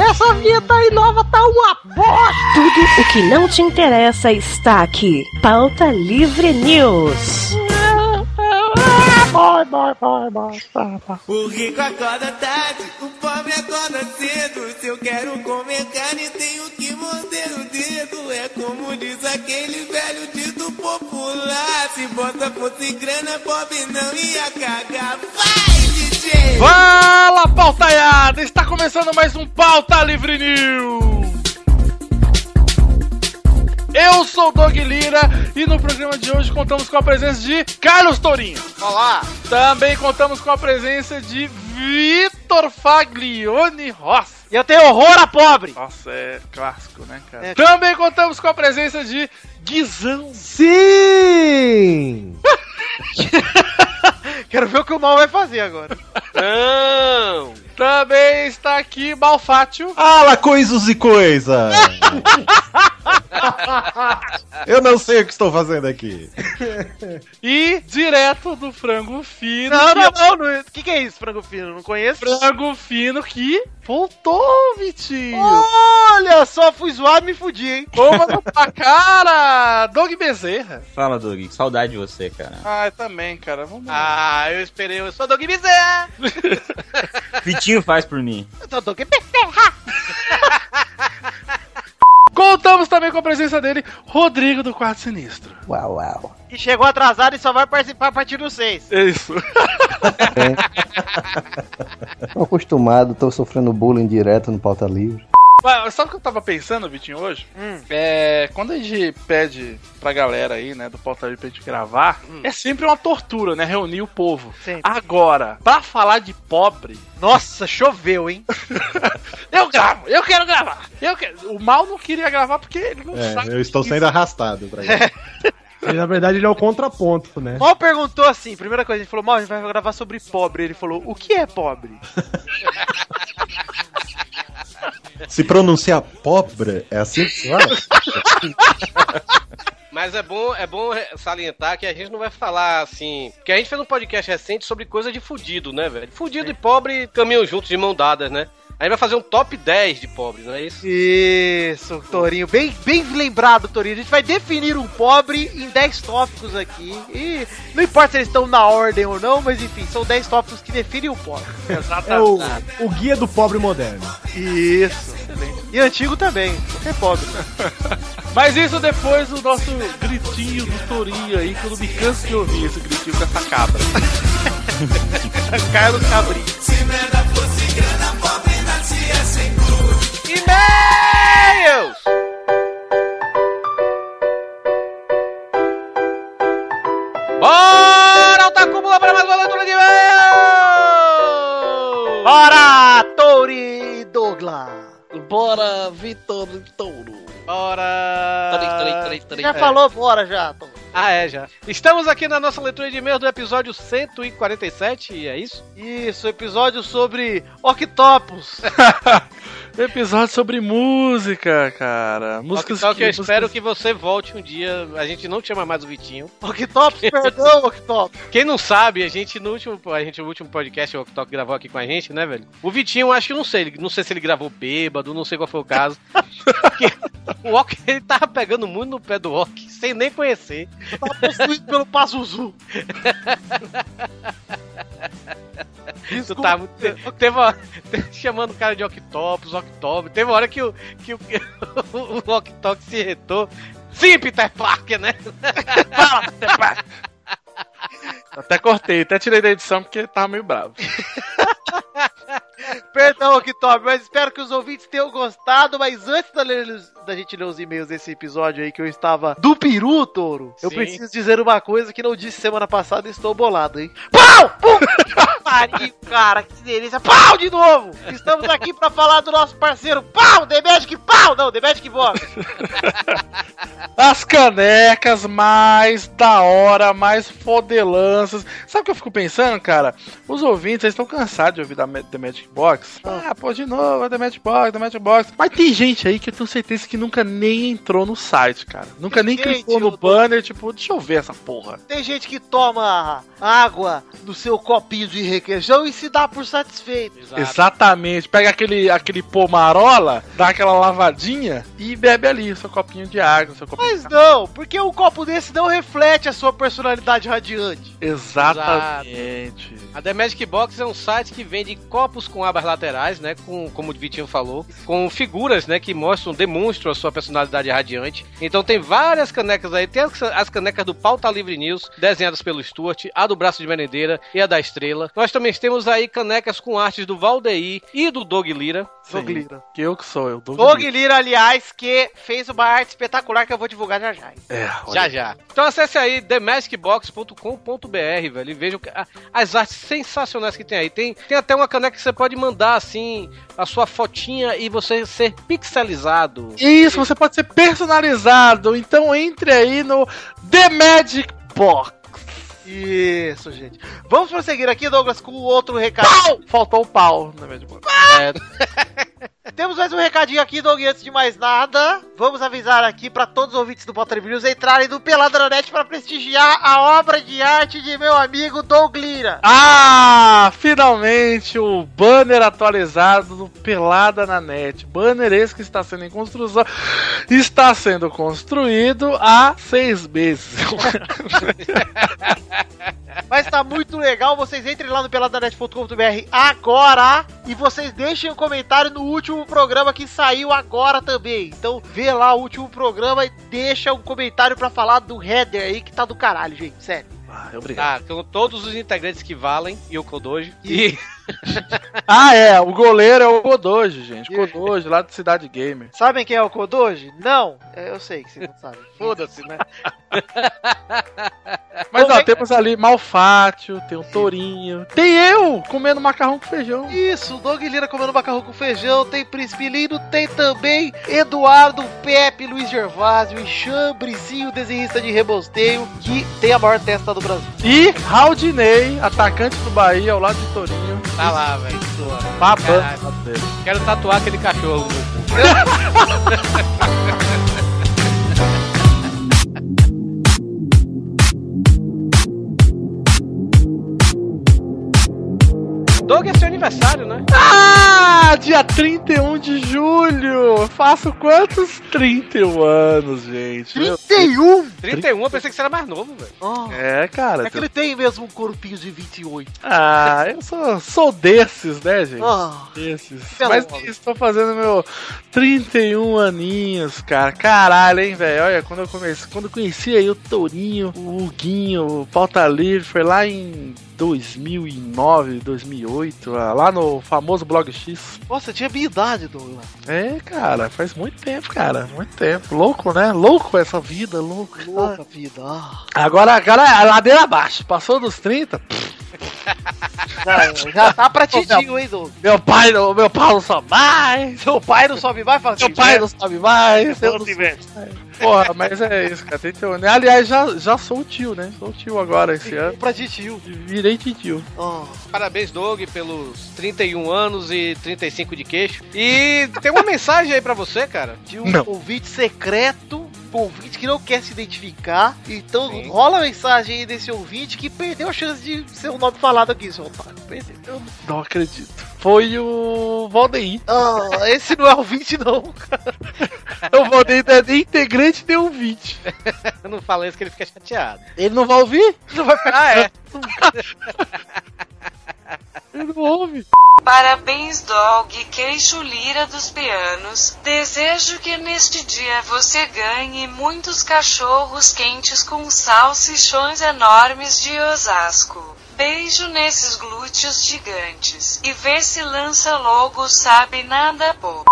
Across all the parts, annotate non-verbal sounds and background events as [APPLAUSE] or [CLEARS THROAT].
Essa vinheta aí nova tá uma bosta! Tudo o que não te interessa está aqui. Pauta Livre News. Vai, vai, vai, vai, vai, vai. O rico acorda tarde, o pobre acorda cedo. Se eu quero comer carne, tenho que morder o dedo. É como diz aquele velho dito popular: se bota fosse grana, pobre não ia cagar. Vai, DJ! Fala, pautaiada! Está começando mais um Pauta Livre News! Eu sou o Doug Lira e no programa de hoje contamos com a presença de Carlos Tourinho. Olá! Também contamos com a presença de Vitor Faglione Rossi. E eu tenho horror a pobre! Nossa, é clássico, né, cara? É. Também contamos com a presença de Guizão. Sim! [LAUGHS] Quero ver o que o mal vai fazer agora. Não! Também está aqui Malfátio. Ala coisas e coisas! [LAUGHS] Eu não sei o que estou fazendo aqui. E direto do frango fino. Não, que não, é não. não. O que, que é isso, frango fino? Não conheço? Frango fino que voltou, Vitinho. Olha só, fui zoado e me fudi, hein? Toma na tua cara, Doug Bezerra. Fala, Doug. Saudade de você, cara. Ah, também, cara. Vamos lá. Ah, eu esperei. Eu sou Doug Bezerra. Vitinho [LAUGHS] faz por mim. Eu sou Doug Bezerra. [LAUGHS] Contamos também com a presença dele, Rodrigo do Quarto Sinistro. Uau, uau. E chegou atrasado e só vai participar a partir do 6. É isso. [LAUGHS] Tô acostumado, tô sofrendo bullying direto no pauta livre. Sabe o que eu tava pensando, Vitinho, hoje? Hum. É, quando a gente pede pra galera aí, né, do Pauta pra gente gravar, é sempre uma tortura, né, reunir o povo. Sempre. Agora, pra falar de pobre, Nossa, choveu, hein? [LAUGHS] eu gravo, eu quero gravar. Eu quero. O Mal não queria gravar porque ele não É, sabe. eu estou sendo arrastado pra isso. Ele, [LAUGHS] na verdade, ele é o contraponto, né? Mal perguntou assim, primeira coisa, a gente falou, Mal, a gente vai gravar sobre pobre. Ele falou, o que é pobre? [LAUGHS] Se pronunciar pobre, é assim que fala? Mas é bom, é bom salientar que a gente não vai falar assim. Porque a gente fez um podcast recente sobre coisa de fudido, né, velho? Fudido e pobre caminham juntos de mão dadas, né? A gente vai fazer um top 10 de pobres, não é isso? Isso, Torinho. Bem, bem lembrado, Torinho. A gente vai definir um pobre em 10 tópicos aqui. E não importa se eles estão na ordem ou não, mas enfim, são 10 tópicos que definem o pobre. [LAUGHS] É o, o guia do pobre moderno. Isso. E antigo também. Qualquer pobre. [LAUGHS] Mas isso depois do nosso gritinho do Torinho aí, que eu não me canso de ouvir esse gritinho com essa cabra. [LAUGHS] Carlos Cabrinho. Se merda fosse grana, pobre nascia sem tudo. E-mails! Bora, Altacúmula, para mais uma leitura de e-mail! Bora, Tori Douglas! Bora, Vitor Touro. Bora! Três, três, três, três. Já É. falou bora já, Tom. Ah, é, já. Estamos aqui na nossa leitura de e-mails do episódio 147, e é isso? Isso, episódio sobre Octopus. [LAUGHS] Episódio sobre música, cara. Músicas Só que eu músicas- espero que você volte um dia. A gente não chama mais o Vitinho. Octopus, [LAUGHS] perdão, Octopus. Quem não sabe, a gente no último, a gente, no último podcast, o Oktok gravou aqui com a gente, né, velho? O Vitinho, acho que não sei, não sei se ele gravou bêbado, não sei qual foi o caso. O Ok, ele tava pegando muito no pé do Ok, sem nem conhecer. Tá possuído pelo Pazuzu. [LAUGHS] Tu tava, te- teve uma, chamando o cara de Octopus, Octopus. Teve uma hora que o, que o, [LAUGHS] o Octok se irritou. Sim, Peter Parker, né? [LAUGHS] Fala, Peter Parker. Até cortei, até tirei da edição porque tava meio bravo. [LAUGHS] Perdão, Octopus, mas espero que os ouvintes tenham gostado. Mas antes da, ler- da gente ler os e-mails desse episódio aí que eu estava do peru, Touro, eu Sim. preciso dizer uma coisa que não disse semana passada e estou bolado, hein? Pau! Que pariu, cara, que delícia. Pau de novo! Estamos aqui pra falar do nosso parceiro Pau! The Magic Pau! Não, The Magic Box. [LAUGHS] As canecas mais da hora, mais fodelanças. Sabe o que eu fico pensando, cara? Os ouvintes, eles estão cansados de ouvir da The Magic Box. Ah, pô, de novo, The Magic Box, The Magic Box. Mas tem gente aí que eu tenho certeza que nunca nem entrou no site, cara. Nunca nem Gente, clicou no banner, tipo, deixa eu ver essa porra. Tem gente que toma água do seu copinho de requeijão e se dá por satisfeito. Exatamente. Pega aquele, aquele pomarola, dá aquela lavadinha e bebe ali o seu copinho de água, seu copinho Mas não, porque um copo desse não reflete a sua personalidade radiante. Exatamente. A The Magic Box é um site que vende copos com abas laterais, né? Com, como o Vitinho falou, com figuras, né? Que mostram, demonstram a sua personalidade radiante. Então tem várias canecas aí. Tem as, as canecas do Pauta Livre News, desenhadas pelo Stuart, a do Braço de Merendeira e a da Estrela. Nós também temos aí canecas com artes do Valdeir e do Dog Lira. Doug Lira. Que eu que sou, eu. Doug Doug Lira. Lira, aliás, que fez uma arte espetacular que eu vou divulgar já já. É, olha. Já já. Então acesse aí themagicbox.com.br, velho, e veja o que- a- as artes sensacionais que tem aí. Tem, tem até uma caneca que você pode mandar assim a sua fotinha e você ser pixelizado. Isso, você pode ser personalizado. Então entre aí no The Magic Box. Isso, gente. Vamos prosseguir aqui, Douglas, com outro recado. Faltou o pau na Magic Box. Temos mais um recadinho aqui, Doug, antes de mais nada. Vamos avisar aqui para todos os ouvintes do Livre News entrarem no Peladranet para prestigiar a obra de arte de meu amigo Doug Lira. Ah, finalmente o banner atualizado do Pelada na Net. Banner esse que está sendo em construção. Está sendo construído há seis meses. [LAUGHS] Mas tá muito legal, vocês entrem lá no peladanet.com.br agora e vocês deixem um comentário no último programa que saiu agora também. Então vê lá o último programa e deixa um comentário pra falar do header aí que tá do caralho, gente, sério. Ah, obrigado. Tá, com todos os integrantes que valem e o Kodoji. E [LAUGHS] Ah, é, o goleiro é o Godoji, gente. Godoji, lá do Cidade Gamer. Sabem quem é o Kodoji? Não, É, eu sei que vocês não sabem. Foda-se, né? [LAUGHS] Mas Como ó, é- temos ali Malfátio, tem o Tourinho, tem eu comendo macarrão com feijão. Isso, o Doug Lira comendo macarrão com feijão, tem Príncipe Lindo, tem também Eduardo, Pepe, Luiz Gervásio e Chambrizinho, desenhista de rebosteio, que tem a maior testa do Brasil. E Raudinei, atacante do Bahia, ao lado de Tourinho, Tá lá, velho. babando. Quero tatuar aquele cachorro. [LAUGHS] Doug é seu aniversário, né? Ah, dia 31 de julho! Faço quantos? 31 anos, gente. Meu- 31? 31, eu pensei que você era mais novo, velho. Oh, É, cara. é que ele tem mesmo um corpinho de 28. Ah, eu sou, sou desses, né, gente? Ah, Desses. Mas estou fazendo meu 31 aninhos, cara. Caralho, hein, velho. Olha, quando eu comecei, quando eu conheci aí o Tourinho, o Huguinho, o Pauta Livre, foi lá em 2009, 2008, ah, lá no famoso Blog X. nossa, tinha minha idade, Douglas. É, cara, faz muito tempo, cara. Muito tempo. Louco, né? Louco essa vida, louco. Louca vida. Ah. Agora, cara, a ladeira abaixo. Passou dos 30. pff, Já, já tá pra titinho, hein, Douglas? Meu pai, não- meu pau não sobe mais. Seu pai não sobe mais, faz Meu pai não sobe mais. Eu não tivesse. Porra, mas é isso, cara. Tem teu... Aliás, já, já sou tio, né? Sou tio agora esse ano. Pra titio. Virei tio. Oh. Parabéns, Doug, pelos 31 anos e 35 de queixo. E tem uma mensagem aí pra você, cara. de um Não. ouvinte secreto, um ouvinte que não quer se identificar. Então Sim. rola a mensagem aí desse ouvinte que perdeu a chance de ser o nome falado aqui, seu otário. Perdeu. Eu não acredito. Foi o Valdeir. Ah, esse não é ouvinte, não. [LAUGHS] O Valdeir não é nem integrante nem ouvinte. Eu [LAUGHS] não falo isso que ele fica chateado. Ele não vai ouvir? Não vai pegar. Ah, é? [LAUGHS] Ele não ouve. Parabéns, Dog, queixo lira dos pianos. Desejo que neste dia você ganhe muitos cachorros quentes com salsichões enormes de Osasco. Beijo nesses glúteos gigantes. E vê se lança logo sabe nada pô.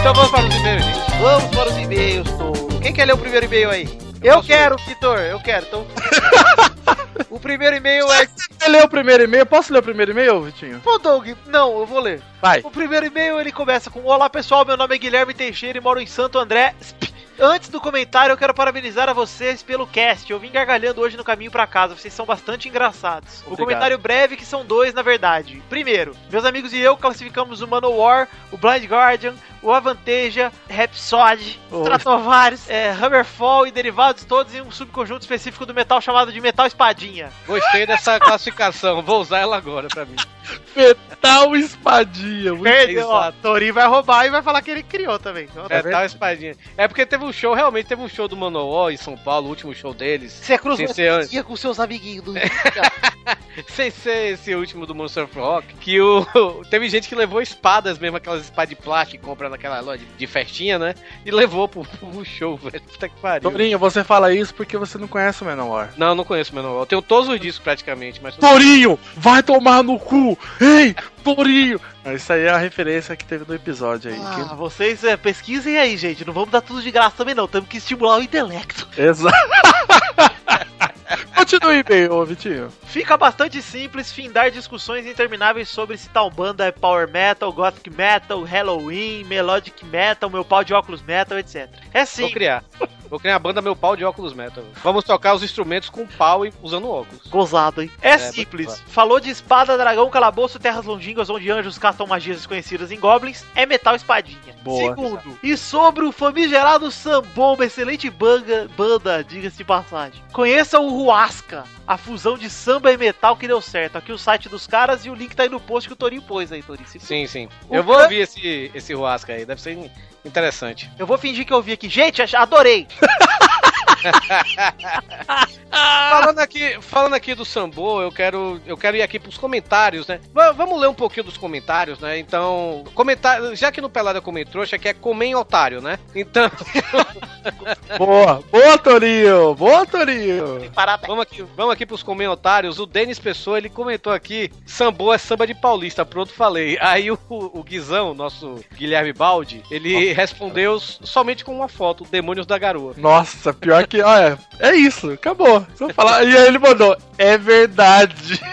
Então vamos para os e-mails, gente. Vamos para os e-mails, Tô. Quem quer ler o primeiro e-mail aí? Eu, posso quero, Vitor, eu quero. Então. [LAUGHS] [LAUGHS] o primeiro e-mail é. Você leu o primeiro e-mail? Posso ler o primeiro e-mail, Vitinho? Pô, Doug, não, eu vou ler. Vai. O primeiro e-mail ele começa com: Olá pessoal, meu nome é Guilherme Teixeira e moro em Santo André. Antes do comentário, eu quero parabenizar a vocês pelo cast. Eu vim gargalhando hoje no caminho pra casa, vocês são bastante engraçados. O Obrigado. comentário breve, que são dois na verdade. Primeiro, meus amigos e eu classificamos o Manowar, o Blind Guardian, o Avanteja, Rhapsody, Stratovarius, é, Hammerfall e derivados todos em um subconjunto específico do metal chamado de metal espadinha. Gostei dessa [LAUGHS] classificação, vou usar ela agora pra mim. Metal espadinha. muito Perdeu, ó. Torinho vai roubar e vai falar que ele criou também. Metal espadinha. É porque teve um show, realmente teve um show do Manowar em São Paulo, o último show deles. Você cruzou dia com seus amiguinhos do [LAUGHS] sem ser esse último do Monster of Rock, que o [LAUGHS] teve gente que levou espadas mesmo, aquelas espadas de plástico que compra naquela loja de festinha, né? E levou pro, [LAUGHS] pro show, velho. Puta que pariu. Torinho, você fala isso porque você não conhece o Manowar. Não, não conheço o Manowar. Eu tenho todos os discos praticamente, mas... Torinho, vai tomar no cu! Ei, Torinho! Isso aí é a referência que teve no episódio aí. Ah, vocês é, pesquisem aí, gente. Não vamos dar tudo de graça também, não. Temos que estimular o intelecto. Exato. [LAUGHS] Continue bem, ô Vitinho. Fica bastante simples findar discussões intermináveis sobre se tal banda é power metal, gothic metal, Halloween, melodic metal, meu pau de óculos metal, etc. É Vou sim. criar. Vou criar a banda Meu Pau de Óculos Metal. Vamos tocar os instrumentos com pau e usando óculos. Gozado, hein? É, É, simples. Falou de espada, dragão, calabouço, terras longínquas onde anjos castam magias desconhecidas em goblins. É metal espadinha. Boa. Segundo, e sobre o famigerado Sambom, uma excelente banda, banda diga-se de passagem. Conheça o A fusão de samba e metal que deu certo. Aqui o site dos caras e o link tá aí no post que o Torinho pôs aí, Torinho. Sim, sim. O Eu vou ouvir esse, esse Ruasca aí, deve ser interessante. Eu vou fingir que eu vi aqui. Gente, adorei. [LAUGHS] [LAUGHS] falando aqui, falando aqui do Sambo, eu quero, eu quero ir aqui pros comentários, né? Va- vamos ler um pouquinho dos comentários, né? Então, comentário, já que no Pelada comentou, acho que é comer em otário, né? Então, [LAUGHS] Boa, boa, Torinho! Boa, Torinho! vamos aqui, vamos aqui pros comer otários. O Denis Pessoa, ele comentou aqui, Sambo é samba de paulista, pronto, falei. Aí o, o Guizão, nosso Guilherme Baldi, ele respondeu somente com uma foto, Demônios da Garoa. Nossa, pior que. Olha, é isso, acabou. Só falar. E aí ele mandou: é verdade. [LAUGHS]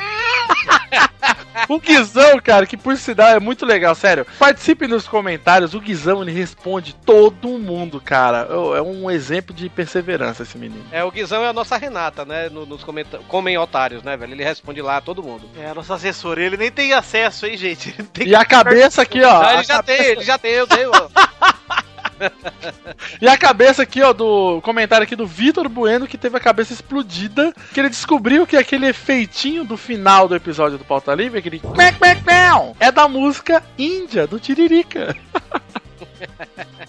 O Guizão, cara, que por sinal é muito legal, sério. Participe nos comentários, o Guizão ele responde todo mundo, cara. É um exemplo de perseverança esse menino. É, o Guizão é a nossa Renata, né? no- Nos comentários. Comem otários, né, velho? Ele responde lá a todo mundo. É, nosso assessor, ele nem tem acesso, hein, gente? E a cabeça aqui, ó. Não, a ele já cabeça- tem, ele já tem, eu ó. [LAUGHS] [LAUGHS] E a cabeça aqui, ó, do comentário aqui do Vitor Bueno, que teve a cabeça explodida, que ele descobriu que aquele efeitinho do final do episódio do Pauta Livre, aquele é da música Índia, do Tiririca. [LAUGHS]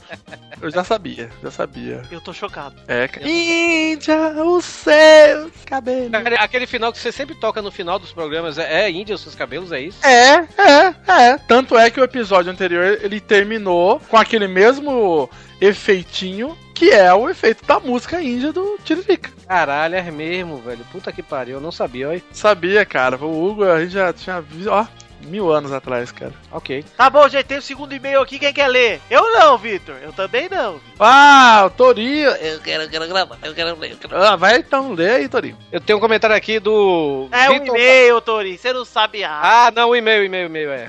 Eu já sabia, já sabia. Eu tô chocado. É, ca- Índia, os seus cabelos. Aquele- Aquele final que você sempre toca no final dos programas é, é Índia, os seus cabelos, é isso? É, é, é. Tanto é que o episódio anterior ele terminou com aquele mesmo efeitinho que é o efeito da música índia do Tiririca. Caralho, é mesmo, velho. Puta que pariu, eu não sabia, olha. Sabia, cara. O Hugo a gente já tinha visto, ó, mil anos atrás, cara. Ok. Tá bom, gente, tem o segundo e-mail aqui, quem quer ler? Eu não, Vitor. Eu também não. Ah, o Torinho. Eu quero, eu quero gravar, eu quero ler, eu quero... Ah, vai então, lê aí, Torinho. Eu tenho um comentário aqui do. É um Vitor- e-mail, Torinho. Você não sabe a. Ah, não, o e-mail, e-mail, e-mail, é.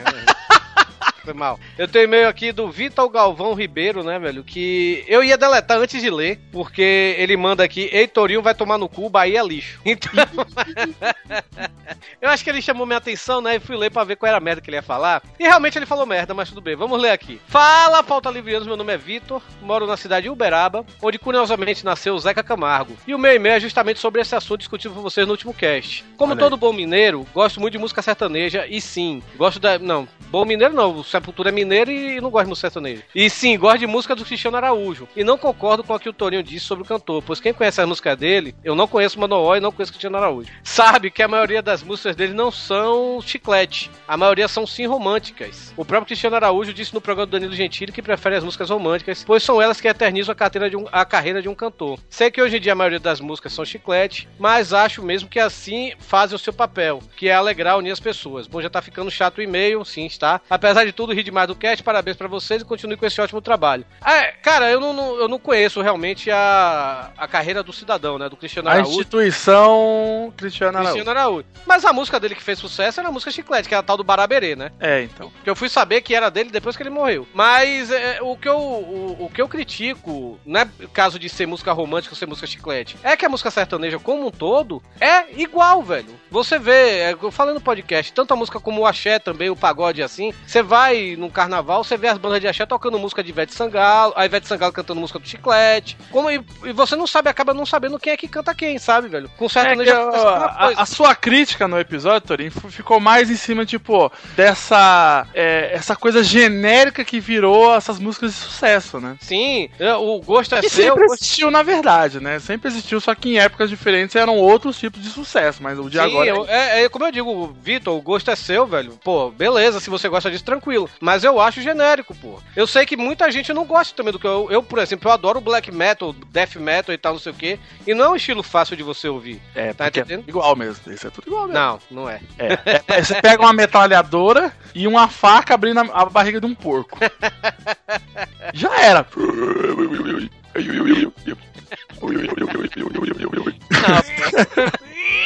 Foi mal. Eu tenho e-mail aqui do Vitor Galvão Ribeiro, né, velho? Que eu ia deletar antes de ler, porque ele manda aqui: Ei, Torinho vai tomar no cu, Bahia é lixo. [LAUGHS] Então. [LAUGHS] eu acho que ele chamou minha atenção, né? E fui ler pra ver qual era a merda que ele ia falar. E realmente ele falou merda, mas tudo bem. Vamos ler aqui. Fala, pauta livrianos. Meu nome é Vitor, moro na cidade de Uberaba, onde curiosamente nasceu o Zeca Camargo. E o meu e-mail é justamente sobre esse assunto discutido com vocês no último cast. Como Olha todo bom mineiro, gosto muito de música sertaneja e sim, gosto da. Não, bom mineiro não, o Sepultura mineiro e não gosto de música sertaneja. E sim, gosto de música do Cristiano Araújo. E não concordo com o que o Torinho disse sobre o cantor, pois quem conhece a música dele, eu não conheço Manoel e não conheço Cristiano Araújo. Sabe que a maioria das músicas dele não são chiclete, a maioria são sim românticas. O próprio Cristiano Araújo disse no programa do Danilo Gentili que prefere as músicas românticas, pois são elas que eternizam a, carreira de um, a carreira de um cantor. Sei que hoje em dia a maioria das músicas são chiclete, mas acho mesmo que assim fazem o seu papel, que é alegrar, unir as pessoas. Bom, já tá ficando chato o e-mail, sim, está. Apesar de tudo, ri demais do cast, parabéns pra vocês e continue com esse ótimo trabalho. É, cara, eu não, não- eu não conheço realmente a, a carreira do cidadão, né, do Cristiano A Araújo. instituição Cristiano Araújo. Cristiano Araújo. Mas a música dele que fez sucesso era a música Chiclete, que era a tal do Baraberê, né? É, então. Que eu fui saber que era dele depois que ele morreu. Mas é, o, que eu, o, o que eu critico, não é caso de ser música romântica ou ser música chiclete, é que a música sertaneja como um todo é igual, velho. Você vê, é, eu falei no podcast, tanto a música como o axé também, o pagode assim, você vai num carnaval, você vê as bandas de axé tocando música de Ivete Sangalo, a Ivete Sangalo cantando música do Chiclete. Como, e, e você não sabe, acaba não sabendo quem é que canta quem, sabe, velho? Com certo É a, a sua crítica no episódio, Torinho, f- ficou mais em cima, tipo, dessa é, essa coisa genérica que virou essas músicas de sucesso, né? Sim, é, o gosto é Que seu. sempre existiu, na verdade, né? Sempre existiu, só que em épocas diferentes eram outros tipos de sucesso, mas o de Sim, agora... eu- é, é como eu digo, Vitor, o gosto é seu, velho. Pô, beleza, se você gosta disso, tranquilo. Mas eu acho genérico, pô. Eu sei que muita gente não gosta também do que eu, eu por exemplo, eu adoro black metal, death metal e tal, não sei o quê. E não é um estilo fácil de você ouvir. É, tá porque é entendendo? igual mesmo. Isso é tudo igual mesmo. Não, não é. É, é, você pega uma metralhadora e uma faca abrindo a, a barriga de um porco. [LAUGHS] Já era. [LAUGHS]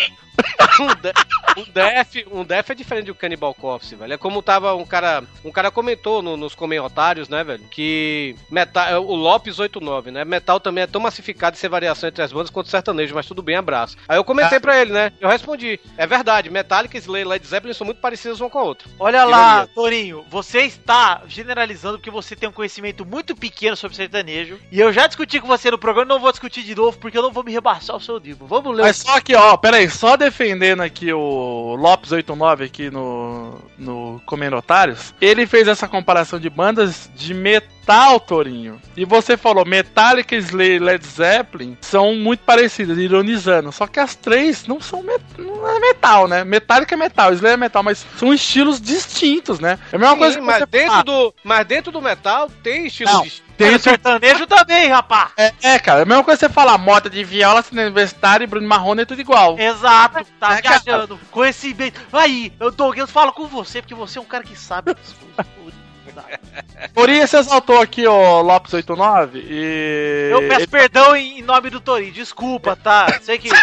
[LAUGHS] [LAUGHS] um, de- um def, um def é diferente do Cannibal Corpse, velho. É como tava um cara, um cara comentou no- nos comentários, né, velho, que metal, o Lopes 89, né? Metal também é tão massificado de ser variação entre as bandas quanto o sertanejo, mas tudo bem, abraço. Aí eu comentei Ah. pra ele, né? Eu respondi, é verdade, Metallica, Slayer e Led Zeppelin são muito parecidas uma com a outra. Olha lá. Torinho, você está generalizando porque você tem um conhecimento muito pequeno sobre sertanejo. E eu já discuti com você no programa, não vou discutir de novo porque eu não vou me rebaixar ao seu nível. Vamos ler. Mas só aqui, ó, pera aí, só defendendo aqui o Lopes89 aqui no, no Comentários, ele fez essa comparação de bandas de metal, Torinho. E você falou, Metallica, Slayer e Led Zeppelin são muito parecidas, ironizando. Só que as três não são met- não é metal, né? Metallica é metal, Slayer é metal, mas são estilos distintos, né? É a mesma Sim, coisa que mas você dentro fala. do, mas dentro do metal tem estilos Não, distintos. tem o sertanejo também, rapaz. É, é, cara, é a mesma coisa que você falar moda de viola, cinema universitário e Bruno Marrone é tudo igual. Exato, tá É, cara. viajando. Conhecimento. Aí, eu Douglas, falo com você, porque você é um cara que sabe das coisas. Por [LAUGHS] isso você exaltou aqui o Lopes89 e. Eu peço perdão em nome do Torinho, desculpa, tá? Sei que. [LAUGHS]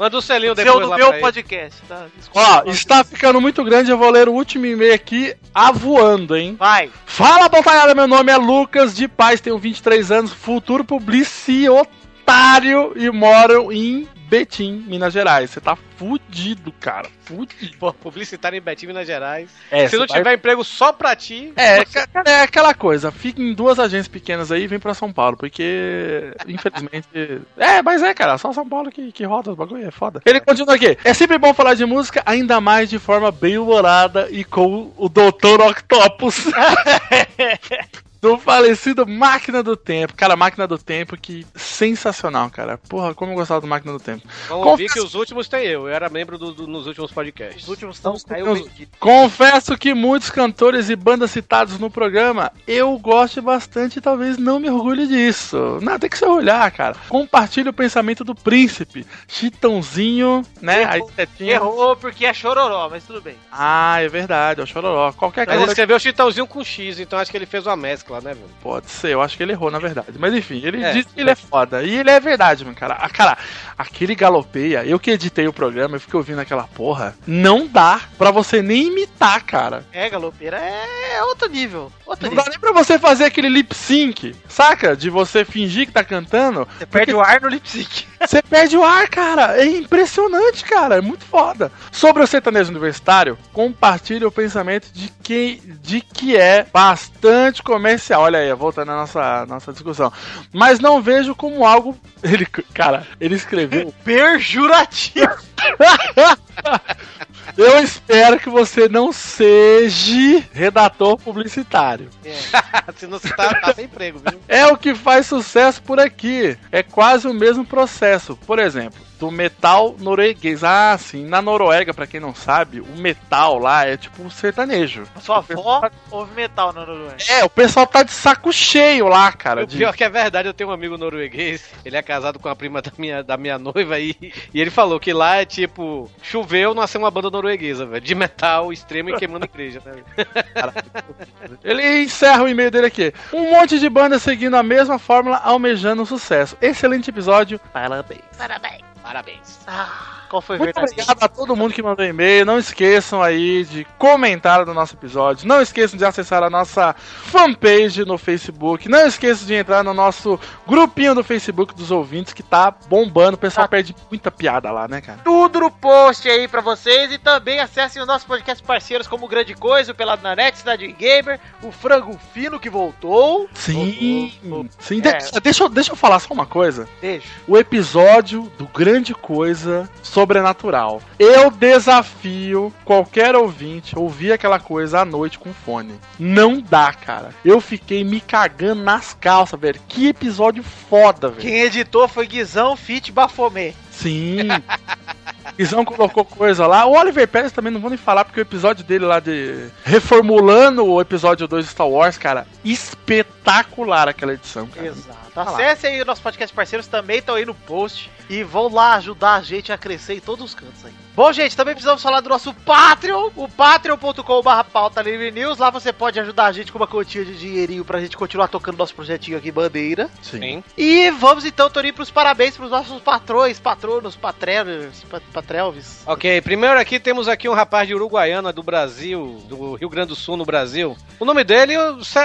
Manda um selinho Seu depois no lá meu ele. podcast, tá? Desculpa. Ó, está ficando muito grande, eu vou ler o último e-mail aqui, avoando, hein? Vai. Fala, batalhada, meu nome é Lucas de Paz, tenho 23 anos, futuro publicitário e moro em Betim, Minas Gerais. Você tá fudido, cara, fudido. Pô, publicitário em Betim, Minas Gerais. É, Se não você vai- tiver emprego só pra ti. É, ca- é aquela coisa, fica em duas agências pequenas aí e vem pra São Paulo, porque, infelizmente. [LAUGHS] É, mas é, cara, só São Paulo que, que roda os bagulho, é foda. Ele continua aqui. É sempre bom falar de música, ainda mais de forma bem humorada e com o Dr. Octopus. [LAUGHS] Do falecido Máquina do Tempo. Cara, Máquina do Tempo, que sensacional, cara. Porra, como eu gostava do Máquina do Tempo. Vamos Confesso- ouvir que os últimos tem eu. Eu era membro do, do- nos últimos podcasts. Os últimos estão Eu- Confesso que muitos cantores e bandas citados no programa eu gosto bastante e talvez não me orgulhe disso. Não, tem que se orgulhar, cara. Compartilhe o pensamento do príncipe. Chitãozinho, né? Aí, tetinha. Errou porque é chororó, mas tudo bem. Ah, é verdade, é o Chororó. Qualquer Mas ele coisa. escreveu Chitãozinho com X, então acho que ele fez uma mescla, né, velho? Pode ser, eu acho que ele errou, na verdade. Mas enfim, ele É. diz que ele é foda. E ele é verdade, mano, cara. Ah, cara, aquele galopeia, eu que editei o programa, eu fiquei ouvindo aquela porra. Não dá pra você nem imitar, cara. É, galopeira é outro nível. Outro Não nível. dá nem pra você fazer aquele lip sync, saca? De você fingir que tá cantando. Você perde o ar no lip sync. [LAUGHS] Você perde o ar, cara. É impressionante, cara. É muito foda. Sobre o sertanejo universitário, compartilhe o pensamento de que, de que é bastante comercial. Olha aí, voltando à nossa, nossa discussão. Mas não vejo como algo. Ele, cara, ele escreveu. [LAUGHS] Perjurativo. [LAUGHS] Eu espero que você não seja redator publicitário. [LAUGHS] Senão você tá, tá sem emprego, viu? É o que faz sucesso por aqui. É quase o mesmo processo. Por exemplo, do metal norueguês. Ah, sim. Na Noruega, pra quem não sabe, o metal lá é tipo um sertanejo. Sua avó ouve metal na Noruega. É, o pessoal tá de saco cheio lá, cara. O de- pior que é verdade, eu tenho um amigo norueguês, ele é casado com a prima da minha, da minha noiva e, e ele falou que lá é tipo, choveu, nasceu uma banda norueguesa, velho, de metal extremo e queimando igreja, né? [LAUGHS] Ele encerra o e-mail dele aqui. Um monte de bandas seguindo a mesma fórmula, almejando o sucesso. Excelente episódio. Parabéns. Parabéns. Parabéns. Ah. Qual foi o Muito verdadeiro. obrigado a todo mundo que mandou e-mail. Não esqueçam aí de comentar no nosso episódio. Não esqueçam de acessar a nossa fanpage no Facebook. Não esqueçam de entrar no nosso grupinho do Facebook dos ouvintes que tá bombando. O pessoal perde muita piada lá, né, cara? Tudo no post aí pra vocês e também acessem os nossos podcasts parceiros como o Grande Coisa, o Pelado na Net, Cidade Gamer, o Frango Fino que voltou. Sim, sim. É. De- deixa, eu- deixa eu falar só uma coisa. Deixa. O episódio do Grande Coisa Sobrenatural. Eu desafio qualquer ouvinte ouvir aquela coisa à noite com fone. Não dá, cara. Eu fiquei me cagando nas calças, velho. Que episódio foda, velho. Quem editou foi Guizão Fit Bafomé. Sim. [LAUGHS] Guizão colocou coisa lá. O Oliver Pérez também não vou nem falar, porque o episódio dele lá de. Reformulando o episódio 2 de Star Wars, cara, espetacular aquela edição, cara. Exato. Acessem aí os nossos podcasts parceiros também estão aí no post e vão lá ajudar a gente a crescer em todos os cantos aí. Bom, gente, também precisamos falar do nosso Patreon, o patreon.com.br pauta livre news. Lá você pode ajudar a gente com uma quantia de dinheirinho pra gente continuar tocando nosso projetinho aqui, Bandeira. Sim. E vamos então, Torinho, pros parabéns pros nossos patrões, patronos, patrelers, pat- patrelves. Ok, primeiro aqui temos aqui um rapaz de Uruguaiana, do Brasil, do Rio Grande do Sul, no Brasil. O nome dele,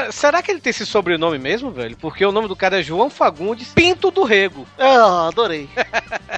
será que ele tem esse sobrenome mesmo, velho? Porque o nome do cara é João Fagundes Pinto do Rego. Ah, adorei. [LAUGHS]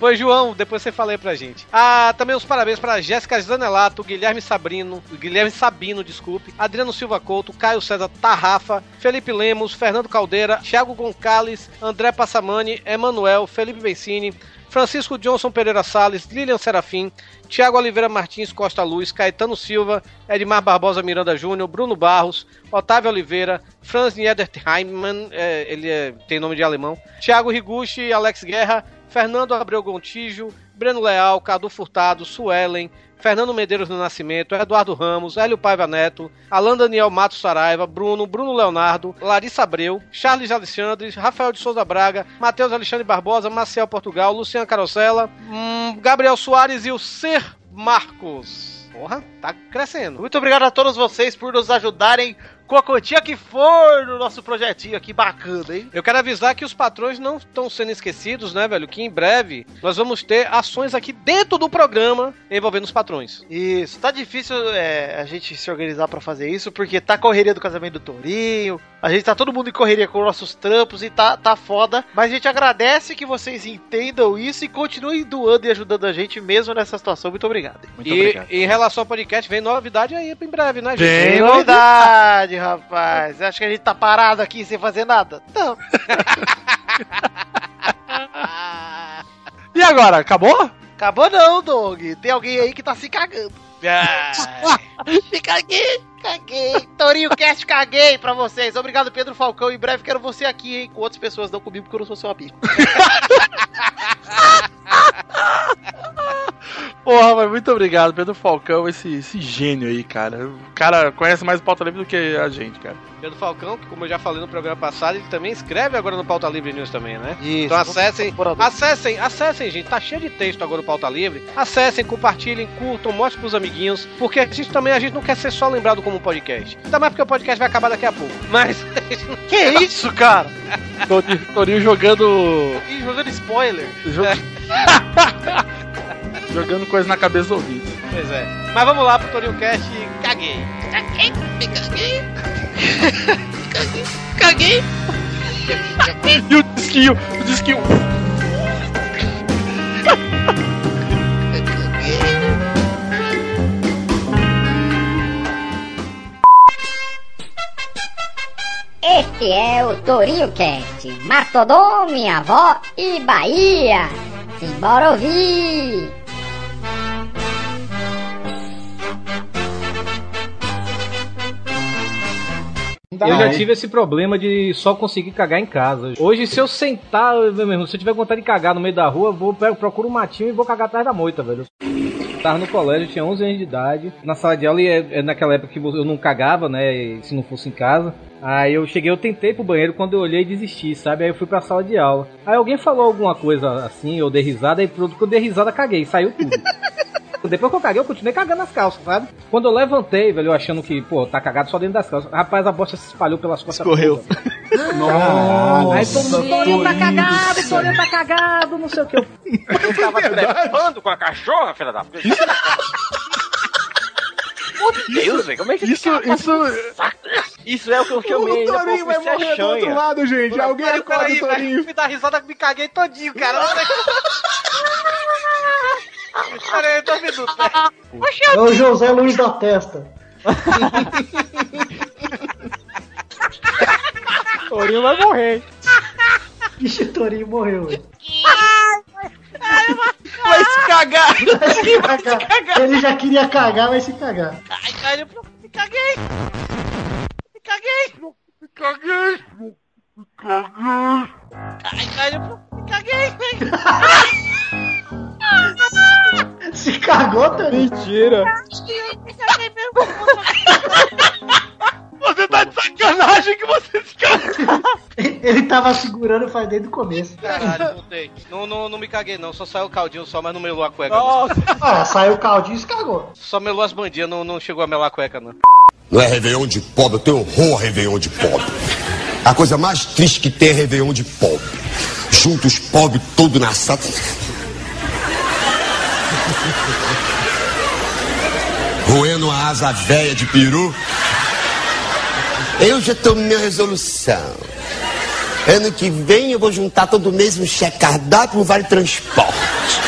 Pois, João, depois você fala aí pra gente. Ah, também os parabéns pra Jéssica Zanelato, Guilherme Sabrino, Guilherme Sabino, desculpe, Adriano Silva Couto, Caio César Tarrafa, Felipe Lemos, Fernando Caldeira, Thiago Goncalves, André Passamani, Emanuel, Felipe Bencini, Francisco Johnson Pereira Salles, Lilian Serafim, Tiago Oliveira Martins Costa Luz, Caetano Silva, Edmar Barbosa Miranda Júnior, Bruno Barros, Otávio Oliveira, Franz Niederheimann, é, ele é- tem nome de alemão, Thiago Riguchi, Alex Guerra, Fernando Abreu Gontijo, Breno Leal, Cadu Furtado, Suelen, Fernando Medeiros do Nascimento, Eduardo Ramos, Hélio Paiva Neto, Alan Daniel Matos Saraiva, Bruno, Bruno Leonardo, Larissa Abreu, Charles Alexandre, Rafael de Souza Braga, Matheus Alexandre Barbosa, Marcel Portugal, Luciano Carosella, hum, Gabriel Soares e o Ser Marcos. Porra, tá crescendo. Muito obrigado a todos vocês por nos ajudarem com a quantia que for no nosso projetinho aqui bacana, hein? Eu quero avisar que os patrões não estão sendo esquecidos, né, velho? Que em breve nós vamos ter ações aqui dentro do programa envolvendo os patrões. Isso, tá difícil é, a gente se organizar pra fazer isso, porque tá correria do casamento do Torinho, a gente tá todo mundo em correria com nossos trampos e tá, tá foda, mas a gente agradece que vocês entendam isso e continuem doando e ajudando a gente mesmo nessa situação. Muito obrigado. hein? e em relação ao podcast, vem novidade aí em breve, né, gente? Tem novidade, rapaz. Acho que a gente tá parado aqui sem fazer nada? Não. [LAUGHS] E agora, acabou? Acabou não, Dog. Tem alguém aí que tá se cagando. Me [LAUGHS] caguei. Caguei. Torinho Cast, caguei pra vocês. Obrigado, Pedro Falcão. Em breve quero você aqui, hein? Com outras pessoas, não comigo, porque eu não sou seu amigo. [LAUGHS] Porra, mas muito obrigado, Pedro Falcão, esse, esse gênio aí, cara. O cara conhece mais o Pauta Livre do que a gente, cara. Pedro Falcão, que como eu já falei no programa passado, ele também escreve agora no Pauta Livre News também, né? Isso. Então acessem, acessem, acessem, gente. Tá cheio de texto agora no Pauta Livre. Acessem, compartilhem, curtam, mostrem pros amiguinhos. Porque a gente também, a gente não quer ser só lembrado como um podcast. Ainda mais porque o podcast vai acabar daqui a pouco. Mas [LAUGHS] Que isso, cara? Torinho, Torinho jogando. Ih, jogando spoiler. jo- [LAUGHS] jogando coisa na cabeça do ouvinte. Pois é. Mas vamos lá pro Torinho Cast e caguei. Caguei. Me caguei. caguei. Caguei. E o disquinho, o disquinho. [LAUGHS] Este é o Torinho Cast, Mastodon, minha avó e Bahia. Simbora ouvir! Eu já tive esse problema de só conseguir cagar em casa. Hoje, se eu sentar, meu irmão, se eu tiver vontade de cagar no meio da rua, eu vou pego, procuro um matinho e vou cagar atrás da moita, velho. Tava no colégio, tinha 11 anos de idade. Na sala de aula, e é, é naquela época que eu não cagava, né? Se não fosse em casa. Aí eu cheguei, eu tentei pro banheiro, quando eu olhei desisti, sabe? Aí eu fui pra sala de aula. Aí alguém falou alguma coisa assim, eu dei risada, e pronto, quando eu dei risada, caguei, saiu tudo. [LAUGHS] Depois que eu caguei, eu continuei cagando nas calças, sabe? Quando eu levantei, velho, eu achando que, pô, tá cagado só dentro das calças. Rapaz, a bosta se espalhou pelas costas. Escorreu. [LAUGHS] Nossa, Aí todo mundo, Torinho tá cagado. Torinho tá cagado, não sei o que. Eu [LAUGHS] tava trepando com a cachorra, filha da puta. Meu Deus, velho, como é que Isso, isso. Isso é o que eu chamei O Torinho vai pra morrer do outro lado, gente. Alguém acorda o. Torinho. Me dá risada me caguei todinho, cara. [LAUGHS] Peraí, dois minutos. [LAUGHS] É o José Luiz da Testa. [LAUGHS] Torinho vai morrer. Ixi, o Torinho morreu. Vai se cagar. Vai se cagar. Ele já queria cagar, vai se cagar. Ai, cara, eu me caguei. Me caguei. Me caguei. Me caguei. Ai, cara, eu Mentira. Você tá de sacanagem que você se cagou. [LAUGHS] Ele tava segurando faz desde o começo. Caralho, voltei. Não, não, não me caguei, não. Só saiu o caldinho só, mas não melou a cueca. Ah, [LAUGHS] saiu o caldinho e se cagou. Só melou as bandinhas, não, não chegou a melar a cueca, não. Não é Réveillon de pobre, eu tenho horror a Réveillon de pobre. A coisa mais triste que tem é Réveillon de pobre. Junto os pobres todos na sala. Roendo a asa velha de peru. Eu já tomei minha resolução. Ano que vem eu vou juntar todo mês um cheque cardápio um vale transporte.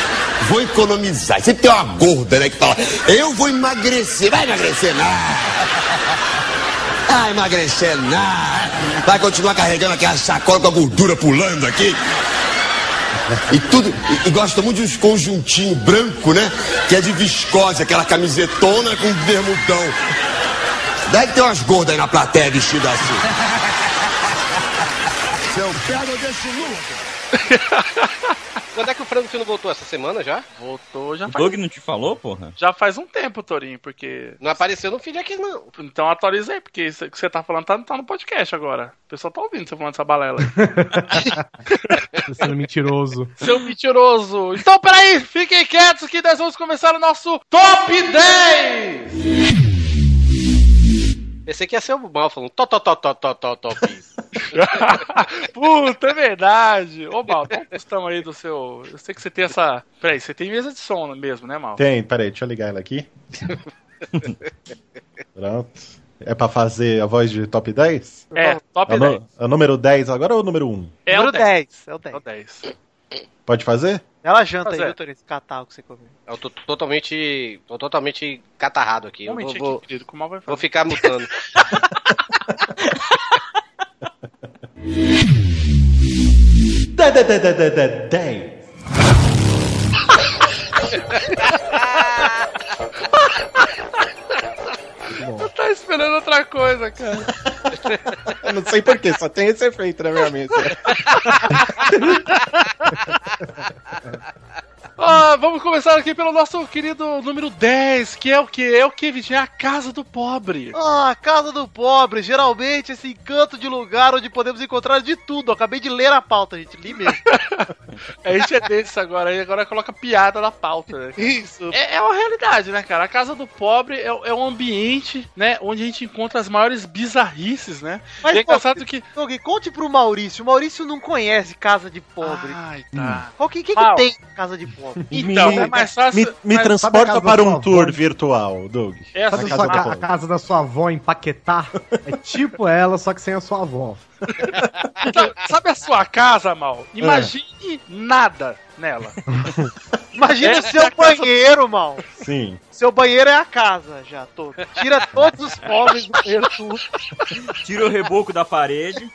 Vou economizar. Sempre tem uma gorda, né, que fala, eu vou emagrecer. Vai emagrecer nada. Vai emagrecer nada. Vai continuar carregando aquela sacola com a gordura pulando aqui. E tudo. E, e gosta muito de uns conjuntinhos branco, né? Que é de viscose, aquela camisetona com bermudão. Deve ter umas gordas aí na plateia vestidas assim. Se eu pego, eu deixo nu. Quando é que o frango fino voltou? Essa semana já? Voltou já O faz, Doug não te falou, porra? já faz um tempo, Torinho, porque. Não apareceu no feed aqui, não. Então atualiza aí, porque isso que você tá falando tá, tá no podcast agora. O pessoal tá ouvindo você falando essa balela sendo mentiroso. [LAUGHS] Seu mentiroso! Então, peraí, fiquem quietos que nós vamos começar o nosso Top 10! Esse aqui ia ser o mal falando top, top, top, top, top, top. Puta, é verdade! Ô, Mal, questão aí do seu. Eu sei que você tem essa. Peraí, você tem mesa de som mesmo, né, Mal? Tem, peraí, deixa eu ligar ela aqui. [LAUGHS] Pronto. É pra fazer a voz de top 10? É, top é o, 10. no- é o número 10 agora ou o número 1? É Número o 10. 10. É o 10. É o 10. Pode fazer? Ela janta Mas aí, é. Esse catarro que você comeu. Eu tô totalmente. tô totalmente catarrado aqui. Eu vou, vou, querido, que o Mal vai vou ficar mutando. [LAUGHS] Dez, dez, dez, dez, dez, dez, dez. Eu tava esperando outra coisa, cara. [LAUGHS] Eu não sei porquê, só tem esse efeito na minha mente. [LAUGHS] Ah, vamos começar aqui pelo nosso querido número 10, que é o que? É o que, Vitinho? É a casa do pobre. Ah, Casa do Pobre, geralmente esse encanto de lugar onde podemos encontrar de tudo. Eu acabei de ler a pauta, gente, li mesmo. A [LAUGHS] gente é desse agora, aí agora coloca piada na pauta, né? Isso. É, é uma realidade, né, cara? A casa do pobre é, é um ambiente, né, onde a gente encontra as maiores bizarrices, né? Mas, e é engraçado que. Doug, conte pro Maurício. O Maurício não conhece Casa de Pobre. Ai, tá. Qual que, que, que tem em Casa de Pobre? Então, é mais fácil. Me, me mas- transporta para da um tour avó? virtual, Doug. É Sabe assim, a, sua, casa povo. a casa da sua avó em Paquetá? É tipo ela, só que sem a sua avó. Então, sabe a sua casa, Mal? Imagine nada nela. [LAUGHS] Imagina É, o seu casa- banheiro, mal. Sim. Seu banheiro é a casa já, todo. Tira todos os pobres do banheiro tudo. Tira o reboco da parede.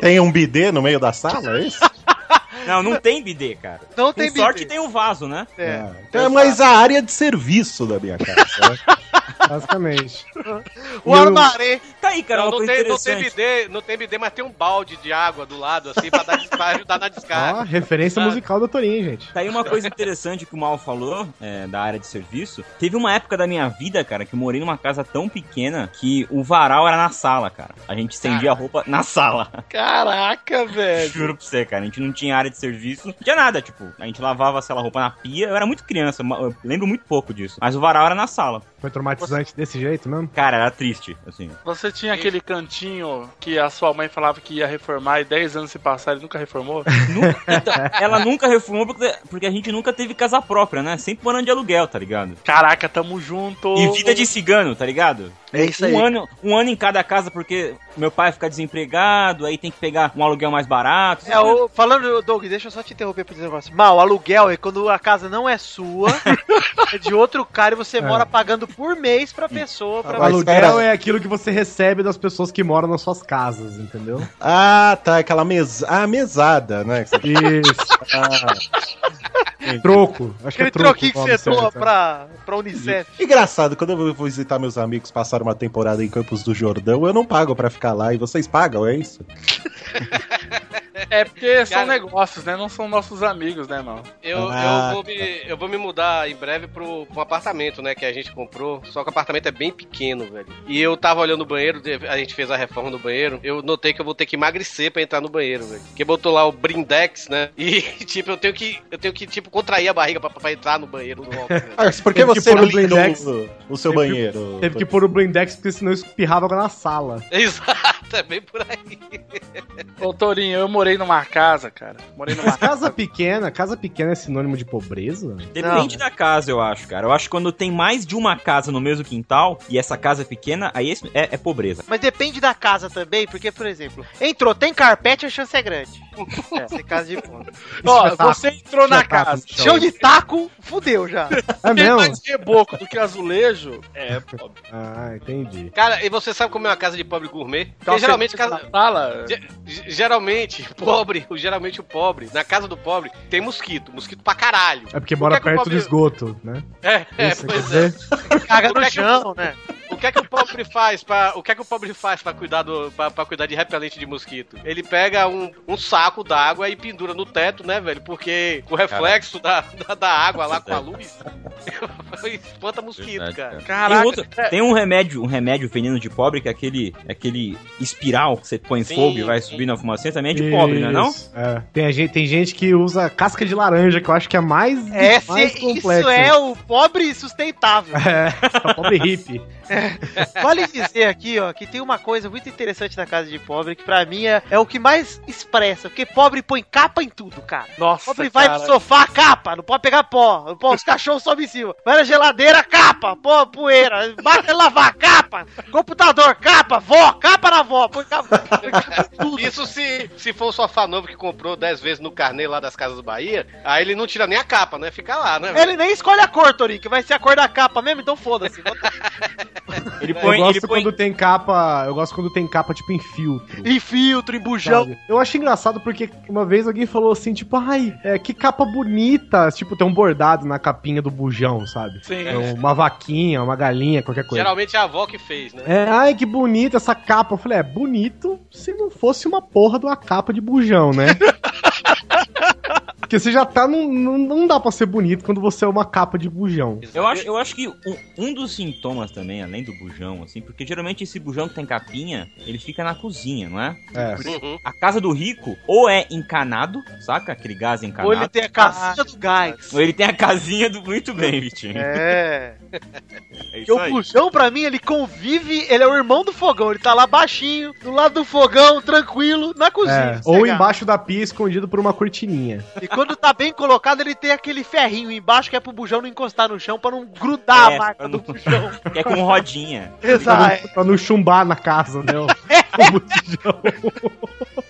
Tem um bidê no meio da sala, é isso? [LAUGHS] Não, não tem bidê, cara. Não tem tem sorte bidê. tem o vaso, né? É. Então é mais a área de serviço da minha casa. [LAUGHS] Basicamente. [LAUGHS] O armaré. Tá aí, cara, Não, não, tem, não tem não tem bidê, mas tem um balde de água do lado, assim, pra, dar, pra ajudar na Ó, descarga. referência Ah. musical do Torinho, gente. Tá aí uma coisa interessante que o Mal falou, é, da área de serviço. Teve uma época da minha vida, cara, que eu morei numa casa tão pequena que o varal era na sala, cara. A gente estendia a roupa na sala. Caraca, velho. Juro pra você, cara. A gente não tinha área de serviço. Não tinha nada, tipo, a gente lavava, sei lá, roupa na pia. Eu era muito criança, eu lembro muito pouco disso. Mas o varal era na sala. Foi traumatizante desse jeito mesmo? Cara, era triste, assim. Você tinha aquele cantinho que a sua mãe falava que ia reformar e 10 anos se passaram e nunca reformou? [LAUGHS] Ela nunca reformou porque, porque a gente nunca teve casa própria, né? Sempre morando de aluguel, tá ligado? Caraca, tamo junto. E vida de cigano, tá ligado? É isso um aí. Ano, um ano em cada casa porque meu pai fica desempregado, aí tem que pegar um aluguel mais barato. É, o, falando, Doug, deixa eu só te interromper pra dizer um negócio. Mal, aluguel é quando a casa não é sua, [LAUGHS] é de outro cara e você É. mora pagando por mês pra pessoa. Pra O aluguel é aquilo que você recebe das pessoas que moram nas suas casas, entendeu? Ah, tá. Aquela mesa. Ah, mesada, né? Isso. [LAUGHS] Ah. Troco. Acho que é Aquele troco troquinho que você doa é. pra, pra Unicef. Engraçado, quando eu vou visitar meus amigos passaram uma temporada em Campos do Jordão, eu não pago pra ficar lá e vocês pagam, é isso? [LAUGHS] É porque [LAUGHS] são Cara- negócios, né? Não são nossos amigos, né, mano? Eu, Ah, eu, vou me, eu vou me mudar em breve pro, pro apartamento, né? Que a gente comprou. Só que o apartamento é bem pequeno, velho. E eu tava olhando o banheiro, a gente fez a reforma do banheiro. Eu notei que eu vou ter que emagrecer pra entrar no banheiro, velho. Porque botou lá o Brindex, né? E, [LAUGHS] tipo, eu tenho que, eu tenho que tipo, contrair a barriga pra, pra entrar no banheiro do. Ah, [LAUGHS] por que que você pôr o Blindex. o, seu Teve que- banheiro? Teve que pôr o blindex porque senão espirrava na sala. Exato, é bem por aí. Ô, Torinho, eu morei numa casa, cara. Morei numa Mas casa pequena, casa pequena é sinônimo de pobreza? Depende da casa, eu acho, cara. Eu acho que quando tem mais de uma casa no mesmo quintal e essa casa é pequena, aí é, é pobreza. Mas depende da casa também, porque, por exemplo, entrou, tem carpete, a chance é grande. [LAUGHS] É, tem casa de fundo. Ó, você entrou na Espetáculo casa. chão. De taco, fudeu já. É Tem mais reboco do que azulejo? É, pô. Ah, entendi. Cara, e você sabe como é uma casa de pobre gourmet? Então, geralmente casa. Fala. Ge- ge- Geralmente, pobre, o- [LAUGHS] geralmente o pobre, na casa do pobre, tem mosquito, mosquito pra caralho. É porque mora que é perto pobre- do esgoto, né? É, é, Isso, quer pois é. dizer? Caga no é chão, né? O que é que o pobre faz para o que é que o pobre faz para cuidar do pra, pra cuidar de repelente de mosquito? Ele pega um, um saco d'água e pendura no teto, né, velho? Porque o reflexo da, da, da água lá com a luz [LAUGHS] [LAUGHS] espanta mosquito, cara. Tem, outro- tem um remédio, um remédio veneno de pobre que é aquele, aquele espiral que você põe Sim, fogo e vai sim. subindo a fumacinha, também é de pobre, não é não? Isso, é. Tem, a gente, tem gente que usa casca de laranja, que eu acho que é mais, É, mais se- complexo. isso é o pobre sustentável. [LAUGHS] É, é pobre hippie. [LAUGHS] Vale dizer aqui, ó, que tem uma coisa muito interessante na casa de pobre que pra mim é, é o que mais expressa, porque pobre põe capa em tudo, cara. Nossa, Pobre vai cara. no sofá, capa, não pode pegar pó. pó os cachorros sobem em cima. Vai na geladeira, capa, pó, poeira. Bate lavar, capa. Computador, capa, vó, capa na vó. Põe capa. põe capa em tudo. Isso se, se for o sofá novo que comprou 10 vezes no carnê lá das casas do Bahia, aí ele não tira nem a capa, né? Fica lá, né? Ele nem escolhe a cor, Torinho, que vai ser a cor da capa mesmo, então foda-se. [LAUGHS] Ele eu põe, gosto ele põe quando tem capa. Eu gosto quando tem capa, tipo, em filtro. Em filtro, em bujão. sabe? Eu acho engraçado porque uma vez alguém falou assim, tipo, ai, é, que capa bonita. Tipo, tem um bordado na capinha do bujão, sabe? Sim. É uma vaquinha, uma galinha, qualquer coisa. Geralmente é a avó que fez, né? É, ai, que bonita essa capa. Eu falei, é bonito se não fosse uma porra de uma capa de bujão, né? [LAUGHS] Porque você já tá num. Não, não dá pra ser bonito quando você é uma capa de bujão. Eu acho, eu acho que um, um dos sintomas também, além do bujão, assim, porque geralmente esse bujão que tem capinha, ele fica na cozinha, não é? É. Uhum. A casa do rico, ou é encanado, saca? Aquele gás encanado. Ou ele tem a casinha do gás. Ou ele tem a casinha do. Muito bem, Vitinho. É. É Porque o bujão, pra mim, ele convive, ele é o irmão do fogão. Ele tá lá baixinho, do lado do fogão, tranquilo, na cozinha. É, ou embaixo da pia, escondido por uma cortininha. E quando tá bem colocado, ele tem aquele ferrinho embaixo que é pro bujão não encostar no chão pra não grudar É, a marca do bujão. [LAUGHS] Que é com rodinha. Exato. pra não chumbar na casa, né? [LAUGHS]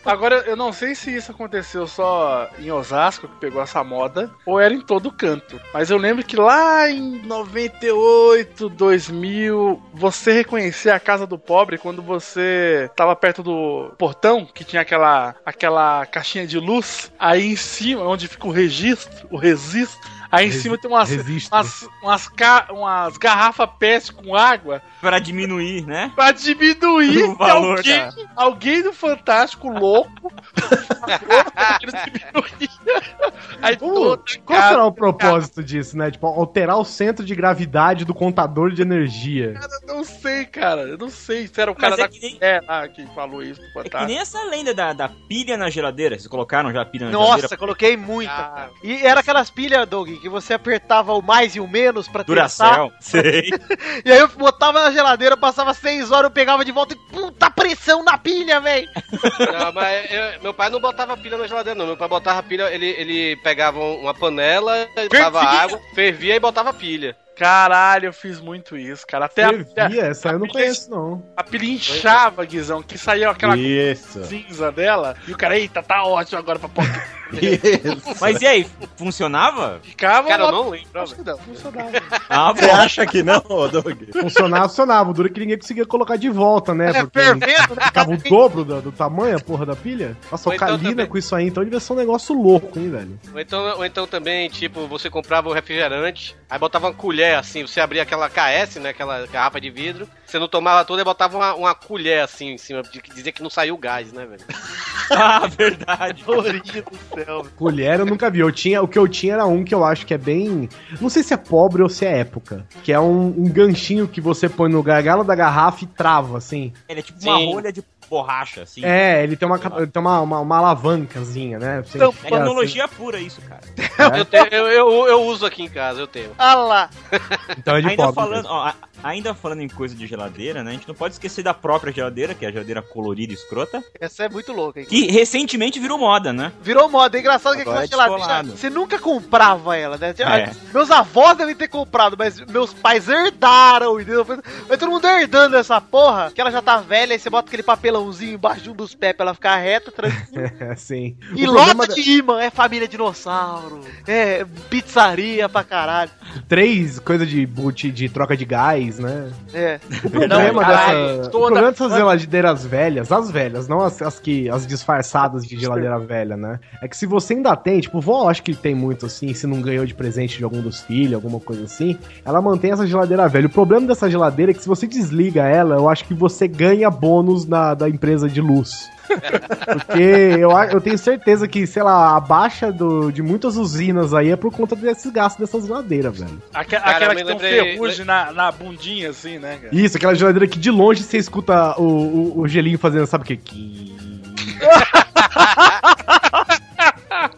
Agora, eu não sei se isso aconteceu só em Osasco, que pegou essa moda, ou era em todo canto. Mas eu lembro que lá em 98, 2000, você reconhecia a casa do pobre quando você tava perto do portão, que tinha aquela, aquela caixinha de luz, aí em cima, onde fica o registro, o registro, aí em Resi- cima tem umas, umas, umas, umas garrafas PET com água Pra diminuir, né? pra diminuir [LAUGHS] O valor alguém, da- alguém do Fantástico louco. [LAUGHS] Aí toda Qual será o propósito disso, né? Tipo, alterar o centro de gravidade do contador de energia. Eu não sei, cara. Eu não sei se era o cara Mas é da que nem- é, lá que falou isso do É que Fantástico. nem essa lenda da, da pilha na geladeira. Vocês colocaram já a pilha na Nossa, geladeira? coloquei muita, cara. E era aquelas pilhas, Doug, que você apertava o mais e o menos pra Duracell, sei. [LAUGHS] E aí eu botava na geladeira, passava seis horas, eu pegava de volta e puta pressão na pilha, velho. [LAUGHS] Não, mas eu- meu pai não botava pilha na geladeira, não. Meu pai botava pilha, ele, ele pegava um- uma panela, botava Fervia. água, fervia e botava pilha. Caralho, eu fiz muito isso, cara. Até a, Fervia? Essa eu não conheço, não. a pilha inchava, Guizão, que saía aquela Isso. cinza dela. E o cara, eita, tá ótimo agora pra pôr. Mas e aí, funcionava? Ficava. Cara, eu não lembro, Acho que não, funcionava. Ah, Você acha que não, ô, Doug? Funcionava, funcionava. O duro é que ninguém conseguia colocar de volta, né? É, Porque né? ficava o dobro do, do tamanho, a porra da pilha. Nossa, o então Kalina também- com isso aí, então devia ser um negócio louco, hein, velho? Ou então, ou então também, tipo, você comprava o refrigerante, aí botava uma colher assim, você abria aquela KS, né? Aquela garrafa de vidro, você não tomava toda e botava uma, uma colher assim em cima, de dizia que não saiu gás, né, velho? [LAUGHS] Ah, verdade. Florinha do céu. Colher eu nunca vi. Eu tinha, o que eu tinha era um que eu acho que é bem. Não sei se é pobre ou se é época. Que é um, um ganchinho que você põe no gargalo da garrafa e trava, assim. Ele é tipo uma Sim. rolha de borracha, assim. É, ele tem uma, ele tem uma, uma, uma alavancazinha, né? Você Então, pega, tecnologia pura isso, cara. assim, [LAUGHS] Eu, tenho- eu, eu, eu uso aqui em casa, eu tenho. Ah lá. Então é de ainda pobre. falando, ó, ainda falando em coisa de geladeira, né? A gente não pode esquecer da própria geladeira, que é a geladeira colorida e escrota, Essa é muito louca, hein? que recentemente virou moda, né? Virou moda. É engraçado que aquela é geladeira. descolado. Você nunca comprava ela, né? É. Meus avós devem ter comprado, mas meus pais herdaram, entendeu? Mas todo mundo herdando essa porra, que ela já tá velha, aí você bota aquele papelãozinho embaixo de um dos pés pra ela ficar reta, tranquila. É, [LAUGHS] sim. E O lota de imã, é família dinossauro, é pizzaria pra caralho. Três coisas de boot de troca de gás, né? É. O [LAUGHS] problema, caralho, dessa, o problema dessas geladeiras velhas, as velhas, não as, as que as disfarçadas de geladeira velha, né? É que se você ainda tem, tipo, vó, acho que tem muito assim, se não ganhou de presente de algum dos filhos, alguma coisa assim, ela mantém essa geladeira velha. O problema dessa geladeira é que se você desliga ela, eu acho que você ganha bônus na, da empresa de luz. [LAUGHS] Porque eu, eu tenho certeza que, sei lá, a baixa do, de muitas usinas aí é por conta desses gastos dessas geladeiras, velho. Aque- Cara, aquela que tem um lembrei- ferrugem na, na bundinha, assim, né, cara? Isso, aquela geladeira que de longe você escuta o, o, o gelinho fazendo, sabe o quê? [LAUGHS]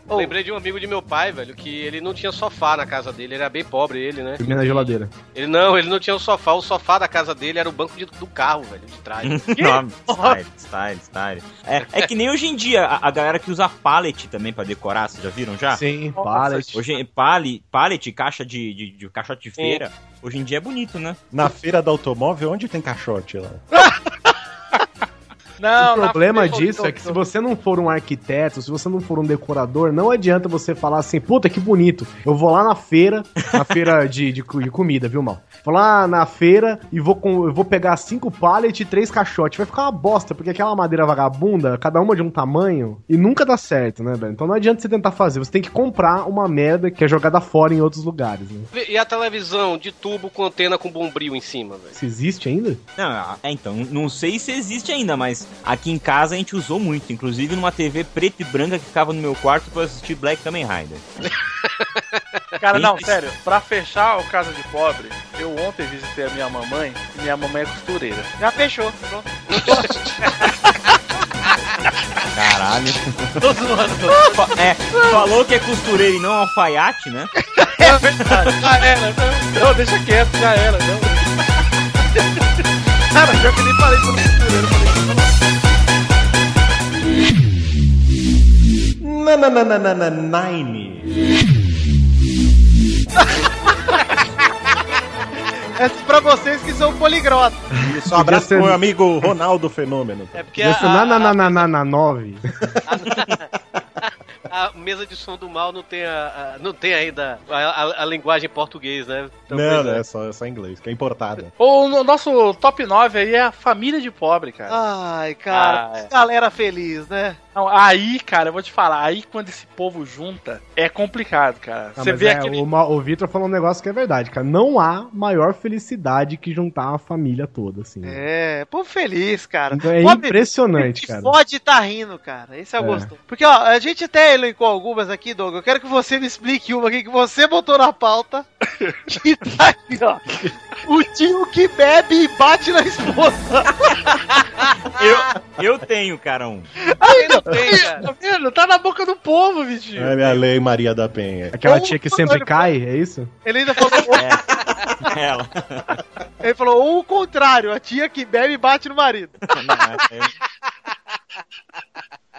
Eu Lembrei de um amigo de meu pai, velho, que ele não tinha sofá na casa dele, ele era bem pobre, ele, né? Dormia na geladeira. Ele não, ele não tinha o sofá, o sofá da casa dele era o banco de- do carro, velho, de trás. Nome, style, style, style. É, é que nem hoje em dia, a, a galera que usa pallet também pra decorar, vocês já viram já? Sim, pallet. Hoje, pallet, pallet caixa de, de, de caixote de feira, hoje em dia é bonito, né? Na feira do automóvel, onde tem caixote lá? [LAUGHS] Não, o problema na- disso é que se você não for um arquiteto, se você não for um decorador, não adianta você falar assim, puta que bonito, eu vou lá na feira, na feira de, de, de comida, viu, mal? Vou lá na feira e vou, com, eu vou pegar cinco pallets e três caixotes. Vai ficar uma bosta, porque aquela madeira vagabunda, cada uma de um tamanho, e nunca dá certo, né, velho? Então não adianta você tentar fazer, você tem que comprar uma merda que é jogada fora em outros lugares, né? E a televisão de tubo com antena com bombril em cima, velho? Se existe ainda? Não, é, então, não sei se existe ainda, mas aqui em casa a gente usou muito, inclusive numa TV preta e branca que ficava no meu quarto pra eu assistir Black Kamen Rider. [LAUGHS] Cara, não, sério, pra fechar o Casa de Pobre, eu ontem visitei a minha mamãe e minha mamãe é costureira. Já fechou. Pronto. [LAUGHS] Caralho. Fa- é, falou que é costureiro e não alfaiate, né? É verdade, já era, não, não, deixa quieto, já era, não. [LAUGHS] Cara, já que nem falei pro costureiro, Nananana. É pra vocês que são poliglotas. Isso, um abraço ser- pro meu amigo Ronaldo Fenômeno. É porque Podia a, na, na, na, na, na, na 9. [LAUGHS] a mesa de som do mal não tem, a, a- não tem ainda a, a- a linguagem em português, né? Então, não, pois não, é. é só, é só inglês, que é importada. [LAUGHS] O no- nosso top 9 aí é a família de pobre, cara. Ai, cara, Ah, é. galera feliz, né? Não, aí, cara, eu vou te falar, aí quando esse povo junta, é complicado, cara. Ah, Você vê é, aquele. o, o Vitor falou um negócio que é verdade, cara. Não há maior felicidade que juntar a família toda, assim. É, povo feliz, cara. Então é Pobre- impressionante, cara. Pode tá rindo, cara. Esse é o É. gostoso. Porque, ó, a gente até elencou algumas aqui, Doug. Eu quero que você me explique uma aqui que você botou na pauta. que [LAUGHS] tá aqui, ó. O tio que bebe e bate na esposa. Eu, eu tenho, cara, um. Quem não tem, cara? Tá vendo? Tá na boca do povo, Vitinho. É minha lei Maria da Penha. Aquela tia que sempre cai, é isso? Ele ainda falou. Ela. Ele falou, ou o contrário, a tia que bebe e bate no marido.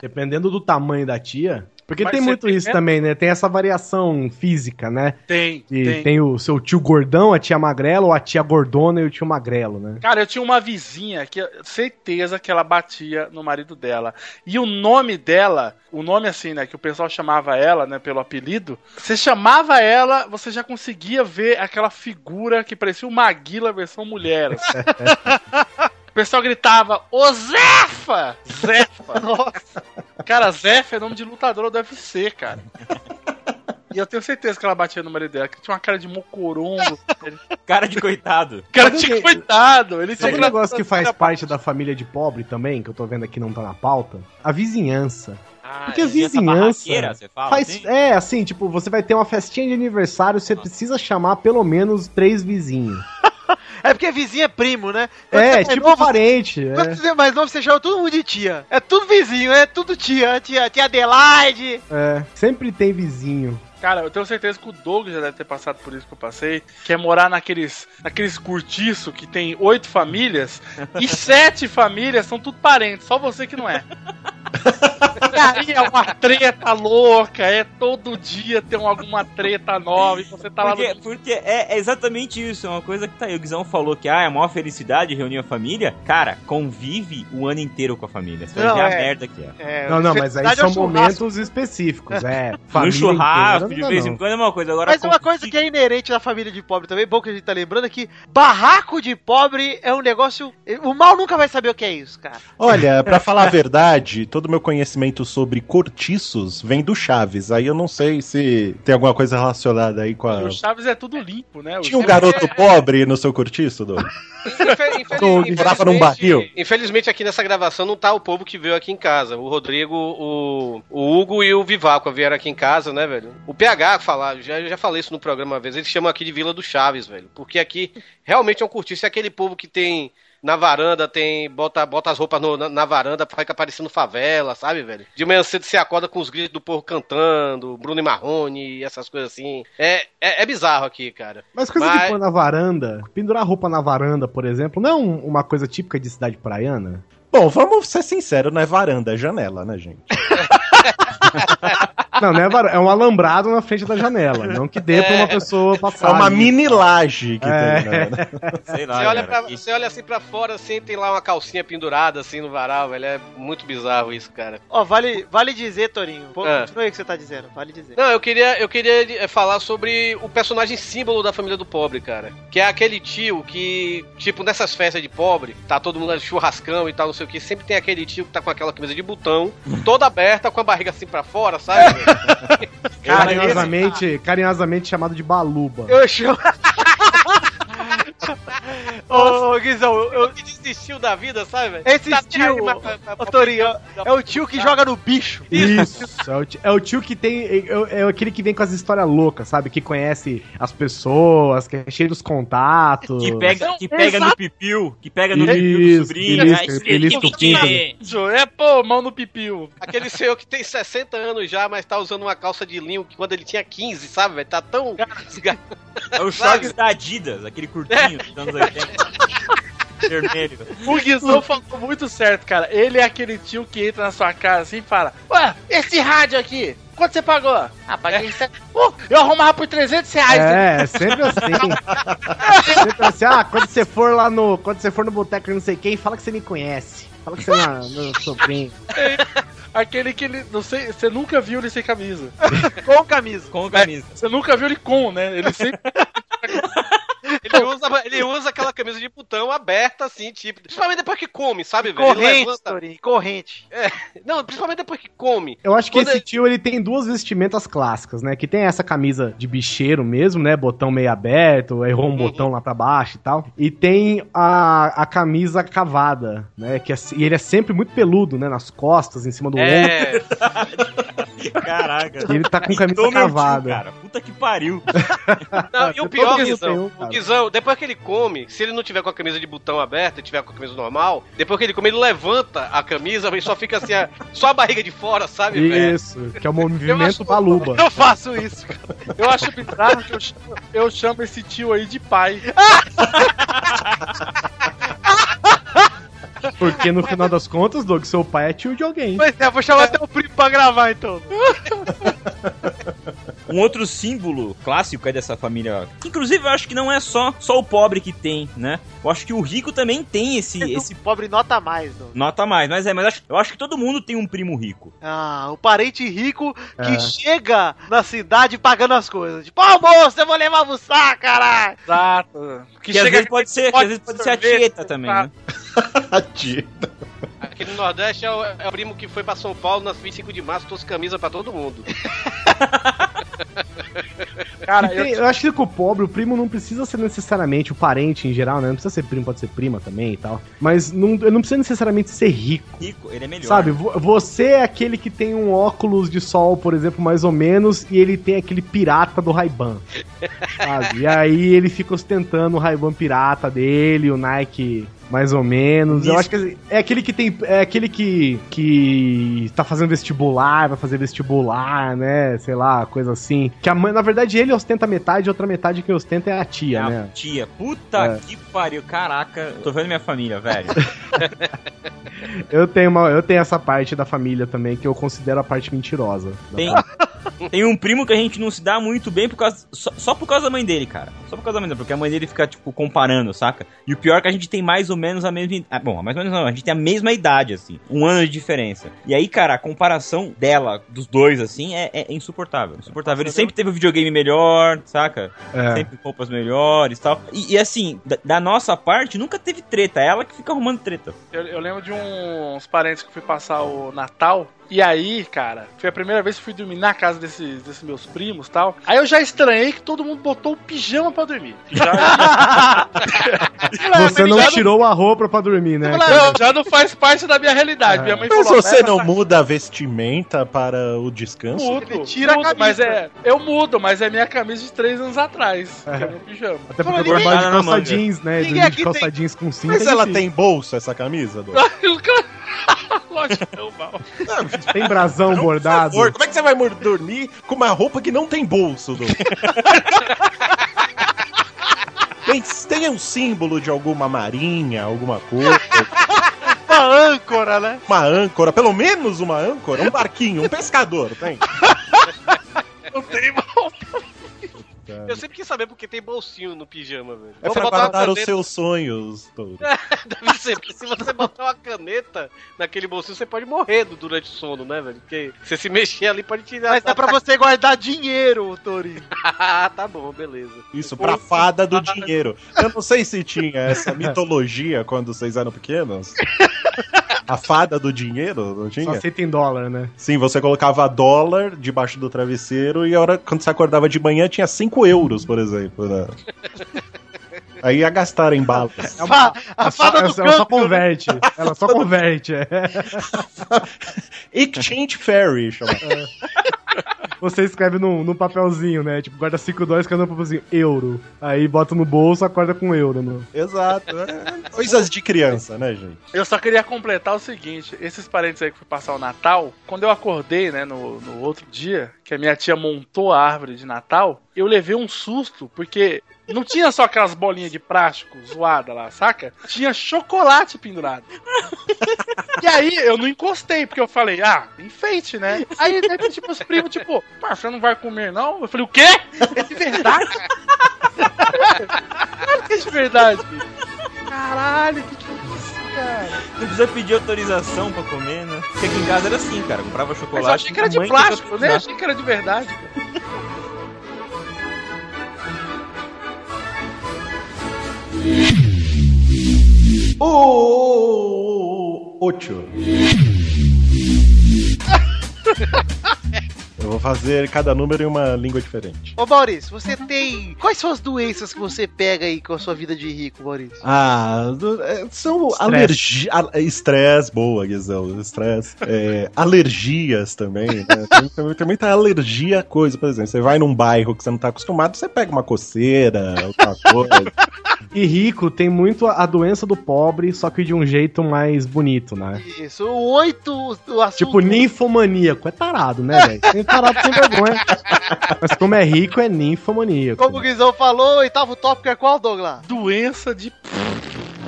Dependendo do tamanho da tia. Porque Mas tem muito tem isso também, né? Tem essa variação física, né? Tem, E tem. tem. o seu tio gordão, a tia magrela, ou a tia gordona e o tio magrelo, né? Cara, eu tinha uma vizinha que certeza que ela batia no marido dela. E o nome dela, o nome assim, né, que o pessoal chamava ela, né, pelo apelido, você chamava ela, você já conseguia ver aquela figura que parecia o Maguila versão mulher. assim. [LAUGHS] O pessoal gritava, ô Zefa! Zefa! [LAUGHS] Nossa! Cara, Zefa é nome de lutadora do UFC, cara. E eu tenho certeza que ela batia no marido dela, que tinha uma cara de mocorongo. [LAUGHS] Cara de coitado. Cara Sabe de que- coitado! Ele Sabe um negócio que faz parte da família de pobre também, que eu tô vendo aqui não tá na pauta? A vizinhança. Porque a vizinhança você fala, faz, assim? É, assim, tipo, você vai ter uma festinha de aniversário, você precisa chamar pelo menos três vizinhos. [LAUGHS] [LAUGHS] É porque vizinho é primo, né? Quando É, você é tipo novo, parente. Quando É, você é mais novo, você chama todo mundo de tia. É tudo vizinho, é tudo tia. Tia, tia Adelaide. é, sempre tem vizinho. Cara, eu tenho certeza que o Doug já deve ter passado por isso que eu passei, que é morar naqueles, naqueles cortiço que tem oito famílias [LAUGHS] e sete famílias são tudo parentes, só você que não é. E aí é uma treta louca, é todo dia tem alguma treta nova e você tá lá Porque, no... porque é, é exatamente isso, é uma coisa que tá aí. O Guizão falou que ah, é a maior felicidade reunir a família. Cara, convive o ano inteiro com a família. Você vai Não, ver a é. merda que é. É, Não, não, mas aí é são churrasco. momentos específicos. É, [LAUGHS] no família churrasco, inteira, de não vez dá, em não. quando é uma coisa. Agora, Mas uma coisa que é inerente da família de pobre também, bom que a gente tá lembrando, é que barraco de pobre é um negócio. O mal nunca vai saber o que é isso, cara. Olha, pra falar a verdade, todo o meu conhecimento sobre cortiços vem do Chaves. Aí eu não sei se tem alguma coisa relacionada aí com a. o Chaves é tudo limpo, né? Tinha um garoto pobre no seu cortiço, Doug? Infe- [LAUGHS] infeliz- Doug, morava num barril. Infelizmente aqui nessa gravação não tá o povo que veio aqui em casa. O Rodrigo, o, o Hugo e o Vivaco vieram aqui em casa, né, velho? O PH falar, já, eu já falei isso no programa uma vez, eles chamam aqui de Vila do Chaves, velho. Porque aqui realmente é um cortiço, é aquele povo que tem na varanda, tem bota, bota as roupas no- na, na varanda, fica parecendo favela, sabe, velho? De manhã cedo você acorda com os gritos do povo cantando, Bruno e Marrone e essas coisas assim. É, é, é bizarro aqui, cara. Mas coisa de pôr na varanda, pendurar roupa na varanda, por exemplo, não é um- uma coisa típica de cidade praiana? Bom, vamos ser sinceros, não é varanda, é janela, né, gente? [LAUGHS] Não, não é varanda, é um alambrado na frente da janela, não que dê pra uma pessoa É passar. uma ali. mini laje que É. tem, né? Sei lá, Você olha, cara. pra- você olha assim pra fora, assim, tem lá uma calcinha pendurada assim no varal, velho. É muito bizarro isso, cara. Ó, vale, vale dizer, Torinho. Pô, É. Continua aí o que você tá dizendo, vale dizer. Não, eu queria, eu queria eh, falar sobre o personagem símbolo da família do pobre, cara. Que é aquele tio que, tipo, nessas festas de pobre, tá todo mundo churrascão e tal, não sei o que, sempre tem aquele tio que tá com aquela camisa de botão, toda aberta, com a barriga assim pra fora, sabe? [LAUGHS] [LAUGHS] Carinhosamente, carinhosamente chamado de baluba. Eu chamo. Ô, Guizão, eu, que desistiu da vida, sabe? velho? esse Tá tio, ô, Torinho, é o tio que joga no bicho. Isso, é o, tio, é o tio que tem. É, é aquele que vem com as histórias loucas, sabe? Que conhece as pessoas, que é cheio dos contatos. Que pega, que pega no pipiu, que pega no pipiu do Isso, sobrinho. isso é- Isso, É, pô, mão no pipiu. Aquele senhor que tem 60 anos já, mas tá usando uma calça de linho que quando ele tinha 15, sabe, velho? Tá tão. É o shorts da Adidas, aquele curtinho dos anos 80. [LAUGHS] Vermelho. O Guizão falou muito certo, cara. Ele é aquele tio que entra na sua casa assim e fala: Ué, esse rádio aqui, quanto você pagou? Ah, paguei isso. Uh, eu arrumava por 300 reais. É, é sempre assim. sempre assim, ah, quando você for lá no. Quando você for no boteco e não sei quem, fala que você me conhece. Fala que você é meu sobrinho. [LAUGHS] Aquele que ele. Não sei, você nunca viu ele sem camisa. [LAUGHS] Com camisa. Com camisa. Você nunca viu ele com, né? Ele sempre. Ele usa, ele usa aquela camisa de putão aberta, assim, tipo. Principalmente depois que come, sabe, velho? Ele Corrente, levanta- Torinho, corrente. É, não, principalmente depois que come. Eu acho que Quando esse ele- tio ele tem duas vestimentas clássicas, né? Que tem essa camisa de bicheiro mesmo, né? Botão meio aberto, errou um botão lá pra baixo e tal. E tem a, a camisa cavada, né? Que é, e ele é sempre muito peludo, né? Nas costas, em cima do ombro. [LAUGHS] Caraca. Ele tá com camisa Imitou meu tio, cavada. cara. Puta que pariu. Não, e o [LAUGHS] pior, Guizão, o. Guizão, depois que ele come, se ele não tiver com a camisa de botão aberta e tiver com a camisa normal, depois que ele come, ele levanta a camisa e só fica assim, a- só a barriga de fora, sabe, velho? Isso, que é o movimento baluba. Eu faço isso, cara. Eu acho bizarro que eu chamo, eu chamo esse tio aí de pai. [LAUGHS] Porque no final das contas, Doug, seu pai é tio de alguém. Pois é, vou chamar até o primo pra gravar então. Um outro símbolo clássico é dessa família. que, Inclusive, eu acho que não é só, só o pobre que tem, né? Eu acho que o rico também tem esse. esse... Pobre nota mais, não. Nota mais, mas é, mas acho- eu acho que todo mundo tem um primo rico. Ah, o parente rico que É. chega na cidade pagando as coisas. Tipo, almoço, eu vou levar almoçar, caralho. Exato. Que, às vezes pode ser, que às vezes pode ser a tieta também, né? [LAUGHS] A tieta. Aqui no Nordeste é o, é o primo que foi pra São Paulo nas 25 de março, trouxe camisa pra todo mundo. [LAUGHS] Cara, E tem- eu... acho que com o pobre, o primo não precisa ser necessariamente o parente em geral, né? Não precisa ser primo, pode ser prima também e tal. Mas não, não precisa necessariamente ser rico. Rico, ele é melhor. Sabe, vo- você é aquele que tem um óculos de sol, por exemplo, mais ou menos, e ele tem aquele pirata do Ray-Ban. [LAUGHS] Sabe? E aí ele fica ostentando o Ray-Ban pirata dele, o Nike mais ou menos. Eu acho que é aquele que tem. É aquele que. que tá fazendo vestibular, vai fazer vestibular, né? Sei lá, coisa assim. Que a mãe, na verdade, ele ostenta metade, e outra metade que ostenta é a tia, É a né? tia. Puta É. que pariu. Caraca, tô vendo minha família, velho. [LAUGHS] Eu tenho, uma, eu tenho essa parte da família também, que eu considero a parte mentirosa. Tem, tem um primo que a gente não se dá muito bem por causa, só, só por causa da mãe dele, cara. Só por causa da mãe dele, porque a mãe dele fica, tipo, comparando, saca? E o pior é que a gente tem mais ou menos a mesma. Ah, bom, mais ou menos não, a gente tem a mesma idade, assim. Um ano de diferença. E aí, cara, a comparação dela, dos dois, assim, é, é insuportável. Insuportável. Ele sempre teve um videogame melhor, saca? É. Sempre roupas melhores e tal. E, assim, da, da nossa parte, nunca teve treta. É ela que fica arrumando treta. Eu, eu lembro de uns parentes que eu fui passar o Natal. E aí, cara, foi a primeira vez que fui dormir na casa desses, desses meus primos e tal. Aí eu já estranhei que todo mundo botou o pijama pra dormir. Já, [LAUGHS] Você não tirou a roupa pra dormir, né? não, já não faz parte da minha realidade. Minha mãe Mas falou, você "Leva não essa muda a vestimenta para o descanso? Mudo, tira a mudo, camisa. mas é. Eu mudo, mas é minha camisa de três anos atrás. Que é meu pijama. Até porque agora vai de na calça jeans, né? Ninguém de calça tem- jeans com cinto. Mas é ela tem bolso, essa camisa? [LAUGHS] [LAUGHS] [LAUGHS] Lógico que não, mal. Tem brasão bordado. Por favor, como é que você vai dormir com uma roupa que não tem bolso, Dô? [LAUGHS] tem, tem um símbolo de alguma marinha, alguma coisa, [LAUGHS] Uma âncora, né? uma âncora, pelo menos uma âncora, um barquinho, um pescador, tem? Não tem mal. Eu sempre quis saber porque tem bolsinho no pijama, velho. É Vou pra guardar os caneta- seus sonhos, Dô. [LAUGHS] Deve ser, porque se você botar uma caneta naquele bolsinho, você pode morrer durante o sono, né, velho? Porque você se mexer ali pode tirar. Mas dá pra você guardar dinheiro, Torinho. [LAUGHS] Ah, tá bom, beleza. Isso, pra fada do dinheiro. Eu não sei se tinha essa [LAUGHS] mitologia quando vocês eram pequenos. A fada do dinheiro, não Só tinha? aceita em dólar, né? Sim, você colocava dólar debaixo do travesseiro e a hora quando você acordava de manhã tinha 5 euros, por exemplo. Né? [LAUGHS] Aí ia gastar em balas. É uma- a ela só- fada do ela só campo, converte. Ela só converte. é. [LAUGHS] Exchange Ferry, chama. Você escreve num, num papelzinho, né? Tipo, guarda 5 dólares, cada um papelzinho, euro. Aí bota no bolso, acorda com euro. No... Exato. é [LAUGHS] Coisas de criança, né, gente? Eu só queria completar o seguinte: esses parentes aí que fui passar o Natal, quando eu acordei, né, no, no outro dia, que a minha tia montou a árvore de Natal, eu levei um susto, porque não tinha só aquelas bolinhas de plástico zoada lá, saca? Tinha chocolate pendurado. E aí eu não encostei, porque eu falei, ah, enfeite, né? Aí, de repente, tipo, os primos, tipo, "Mas você não vai comer, não? Eu falei, o quê? É de verdade? Claro que é de verdade. Caralho, que que é isso, cara? Não precisa pedir autorização pra comer, né? Porque aqui em casa era assim, cara. Comprava Mas chocolate. eu achei que era de plástico, né? Eu achei que era de verdade. cara. O ocho. Eu vou fazer cada número em uma língua diferente. Ô Maurício, você tem. Quais são as doenças que você pega aí com a sua vida de rico, Maurício? Ah, do- é, são alergia, a- estresse, boa, Guizão, estresse. É, [LAUGHS] alergias também, né? Tem, tem- tem muita alergia a coisa, por exemplo, você vai num bairro que você não tá acostumado, você pega uma coceira, outra coisa. [LAUGHS] E rico tem muito a doença do pobre, só que de um jeito mais bonito, né? Isso, oito. Assunto. Tipo, ninfomaníaco. É tarado, né, velho? Tem tarado sem vergonha. Mas como é rico, é ninfomaníaco. Como o Guizão falou, o oitavo tópico é qual, Douglas? Doença de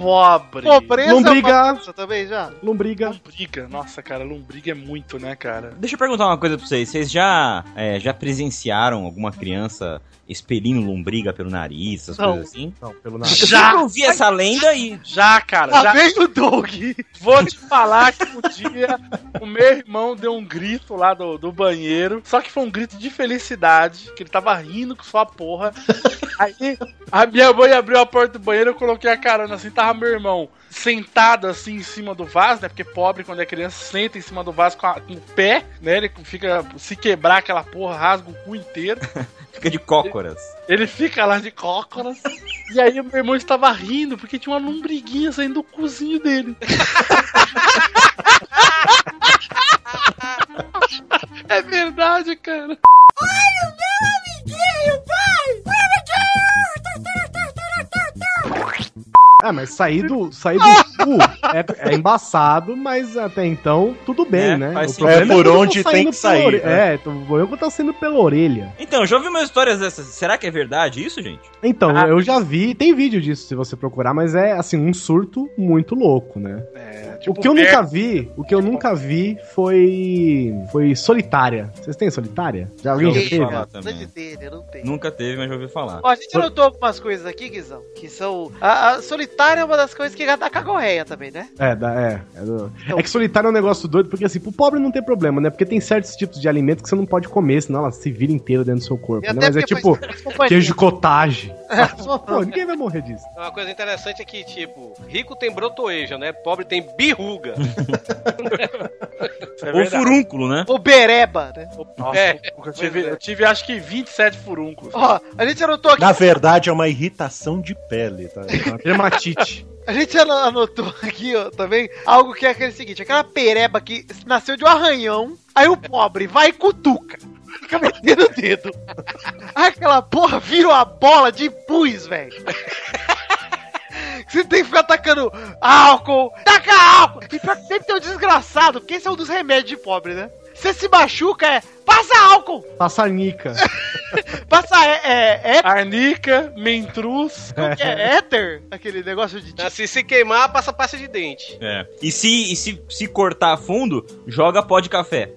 pobre. Pobreza Lombriga. também já? Lombriga. Lombriga. Nossa, cara, lombriga é muito, né, cara? Deixa eu perguntar uma coisa pra vocês. Vocês já, é, já presenciaram alguma criança expelindo lombriga pelo nariz, essas Não. coisas assim? Não, pelo Eu sempre ouvi essa lenda e. Já, cara. Lá já. vem o Doug. Vou te falar que um dia o meu irmão deu um grito lá do, do banheiro, só que foi um grito de felicidade, que ele tava rindo com sua porra. Aí a minha mãe abriu a porta do banheiro, eu coloquei a carona assim, tava meu irmão sentado assim em cima do vaso, né? Porque pobre quando é criança senta em cima do vaso com, a- com o pé, né? Ele fica se quebrar aquela porra, rasga o cu inteiro. [LAUGHS] Fica de cócoras. Ele fica lá de cócoras. E aí o meu irmão estava rindo porque tinha uma lombriguinha saindo do cozinho dele. [LAUGHS] é verdade, cara. Olha o meu amiguinho, pai! Ah, mas sair do, sair do [LAUGHS] cu é, é embaçado, mas até então tudo bem, É, né? sentido. problema É por onde tem que sair, ore- né? É, o problema é tá saindo pela orelha. Então, eu já ouvi umas histórias dessas. Será que é verdade isso, gente? Então, Ah. eu já vi, tem vídeo disso se você procurar, mas é assim, um surto muito louco, né? É, o que eu nunca vi, o que eu nunca vi foi foi solitária. Vocês têm solitária? Já alguém já teve? falar também. ter, tenho. Nunca teve, mas já ouvi falar. Ó, a gente anotou algumas coisas aqui, Guizão, que são. A, a solitária é uma das coisas que dá cagorreia também, né? É, dá- é. É, do- é que solitário é um negócio doido, porque assim, pro pobre não tem problema, né? Porque tem certos tipos de alimentos que você não pode comer, senão ela se vira inteira dentro do seu corpo, né? Mas é tipo queijo cottage. [LAUGHS] Só, pô, ninguém vai morrer disso. Uma coisa interessante é que, tipo, rico tem brotoeja, né? Pobre tem birruga. [LAUGHS] É Ou furúnculo, né? O bereba, né? Nossa, É. eu, tive, eu tive acho que 27 furúnculos. Ó, a gente anotou aqui. Na verdade, é uma irritação de pele, tá? [LAUGHS] [LAUGHS] A gente ano- anotou aqui, ó, também, algo que é aquele seguinte: aquela pereba que nasceu de um arranhão, aí o pobre vai e cutuca. Fica metendo o dedo. Aquela porra vira uma bola de pus, velho. [LAUGHS] Você tem que ficar atacando álcool, taca álcool! E que sempre tem um desgraçado, porque esse é um dos remédios de pobre, né? Você se machuca, é passa álcool! Passarnica. [LAUGHS] Passa é, é, é, Arnica, mentruz. [LAUGHS] como que é éter? Aquele negócio de. Se se queimar, passa pasta de dente. É. E se, e se, se cortar a fundo, joga pó de café.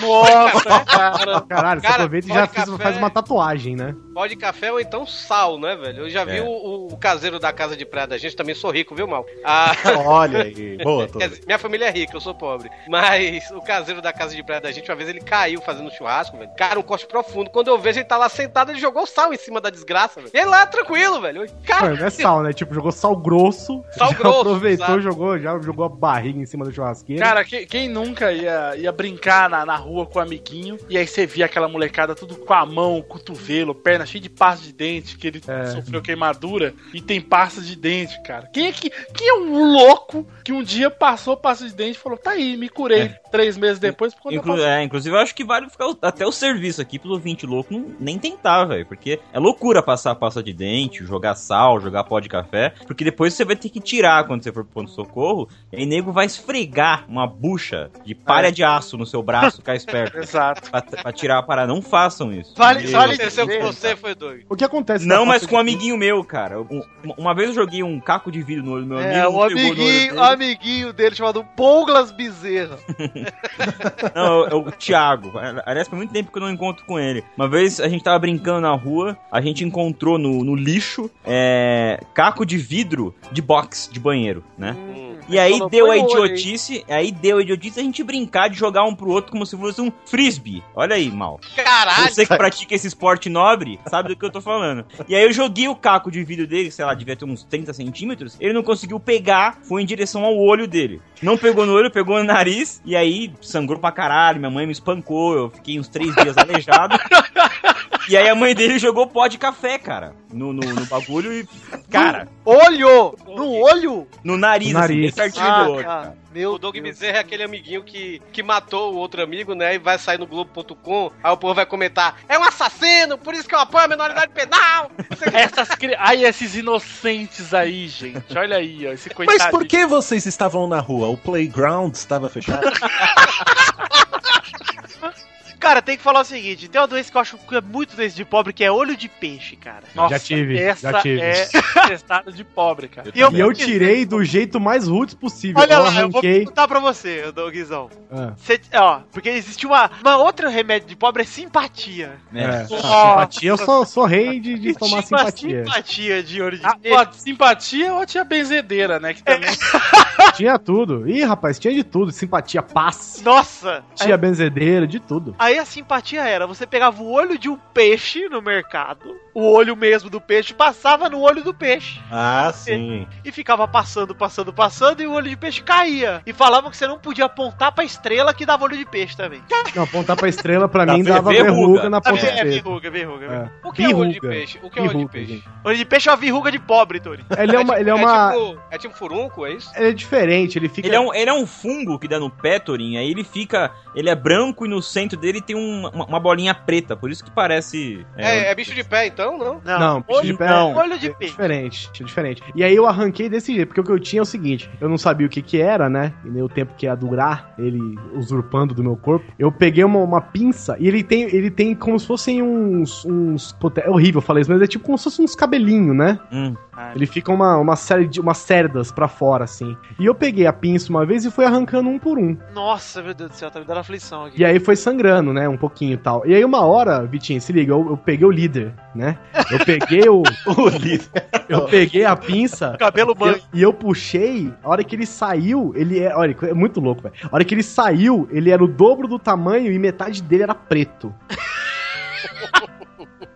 Nossa, cara. Caralho, você Cara, aproveita e já fez- café- faz uma tatuagem, né? Pó de café ou então sal, né, velho? Eu já vi É. o, o- o caseiro da casa de praia da gente, também sou rico, viu, mal? [LAUGHS] Ah, Olha aí. Boa, quer Tony. dizer, minha família é rica, eu sou pobre. Mas o caseiro da casa de praia da gente, uma vez ele caiu fazendo churrasco, velho. Cara, um corte profundo. Quando eu vejo ele tá lá sentado, ele jogou sal em cima da desgraça, velho. E ele lá, tranquilo, velho. Eu, Cara, não é sal, né? Tipo, jogou sal grosso. Sal [LAUGHS] já grosso, aproveitou, exato. jogou, já jogou a barriga em cima do churrasqueiro. Cara, que- quem nunca ia, ia brincar na, na rua com o amiguinho e aí você via aquela molecada tudo com a mão, cotovelo, perna cheia de pasta de dente, que ele É. sofreu queimadura e tem pasta de dente, cara. Quem é que quem é um louco que um dia passou pasta de dente e falou: "Tá aí, me curei três meses depois por conta Inclu é, inclusive, eu acho que vale ficar até o serviço aqui pelo 20 louco não, nem tentar, velho. Porque é loucura passar pasta de dente, jogar sal, jogar pó de café. Porque depois você vai ter que tirar quando você for pro ponto-socorro. E nego vai esfregar uma bucha de palha É. de aço no seu braço, [LAUGHS] ficar esperto. [LAUGHS] Exato. Pra, pra tirar a parada. Não façam isso. Vale- Deus. aconteceu dizer, com você, foi doido. O que acontece Não, mas com um amiguinho meu, cara. Um- uma vez eu joguei um caco de vidro no olho do meu É, amigo. o no olho amiguinho, dele. amiguinho dele chamado Douglas Bezerra. [LAUGHS] Não, é o Thiago. Aliás, faz muito tempo que eu não encontro com ele. Uma vez a gente tava brincando na rua, a gente encontrou no, no lixo é, caco de vidro de box de banheiro, né? E aí deu a no olho, idiotice, aí deu a idiotice a gente brincar de jogar um pro outro como se fosse um frisbee. Olha aí, mal. Caralho! Você que pratica esse esporte nobre, sabe do que eu tô falando. E aí eu joguei o caco de vidro dele, sei lá, devia ter uns 30 centímetros. Ele não conseguiu pegar, foi em direção ao olho dele. Não pegou no olho, pegou no nariz. E aí sangrou pra caralho. Minha mãe me espancou. Eu fiquei uns três dias aleijado. E aí a mãe dele jogou pó de café, cara, no, no, no bagulho e. Cara. Olho! No olho? No nariz, No assim, nariz. Pertinho Ah, do cara. Meu o Doug Bezerra é aquele amiguinho que, que matou o outro amigo, né? E vai sair no Globo.com. Aí o povo vai comentar: é um assassino, por isso que eu apoio a menoridade penal. [LAUGHS] Essas cri... Ai, esses inocentes aí, gente. Olha aí, ó. Esse coitado. Mas por que vocês estavam na rua? O playground estava fechado? [LAUGHS] Cara, tem que falar o seguinte: tem uma doença que eu acho que é muito doença de pobre, que é olho de peixe, cara. Nossa, Já tive, essa já tive. é [LAUGHS] testado de pobre, cara. E eu, E eu tirei do jeito mais roots possível. Olha eu lá, eu vou arranquei. perguntar pra você, Dougzão. Ah, Cê- ó, porque existe uma, uma outra remédio de pobre, é simpatia. é. Simpatia, eu sou, sou rei de, de tomar simpatia. simpatia de olho de A, peixe. ó, simpatia ou tinha benzedeira, né? Que também. [LAUGHS] Tinha tudo. Ih, rapaz, tinha de tudo. Simpatia, paz. Nossa! Tinha benzedeira, de tudo. Aí a simpatia era, você pegava o olho de um peixe no mercado, o olho mesmo do peixe, passava no olho do peixe. ah, sim. E ficava passando, passando, passando, e o olho de peixe caía. E falavam que você não podia apontar pra estrela que dava olho de peixe também. Não, apontar pra estrela pra Dá mim dava verruga. verruga na Ah, ponta é, do dedo. verruga, verruga. É. O que é olho de peixe? O que é olho de peixe? gente. Olho de peixe é uma verruga de pobre, Tori. Ele é uma. Ele é uma. tipo, é tipo furunco, é isso? Ele é diferente, ele fica. Ele é, um, ele é um fungo que dá no pé, Torinho, aí ele fica. Ele é branco e no centro dele tem um- uma, uma bolinha preta, por isso que parece. É, é bicho de pé, então, não? Não, bicho de pé não. Olho de peixe. diferente, é diferente. E aí eu arranquei desse jeito, porque o que eu tinha é o seguinte, eu não sabia o que que era, né? E nem o tempo que ia durar, ele usurpando do meu corpo. Eu peguei uma, uma pinça e ele tem, ele tem como se fossem uns, uns é horrível falar isso, mas é tipo como se fossem uns cabelinhos, né? Hum. Ele fica uma, uma série de umas cerdas pra fora assim. E eu peguei a pinça uma vez e fui arrancando um por um. Nossa, meu Deus do céu, tá me dando aflição aqui. E aí foi sangrando, né? Um pouquinho e tal. E aí uma hora, Vitinho, se liga, eu, eu peguei o líder, né? Eu peguei o. [LAUGHS] O líder. Eu peguei a pinça. [LAUGHS] Cabelo e eu, e eu puxei, a hora que ele saiu, ele é. Olha, é muito louco, velho. A hora que ele saiu, ele era o dobro do tamanho e metade dele era preto. [LAUGHS]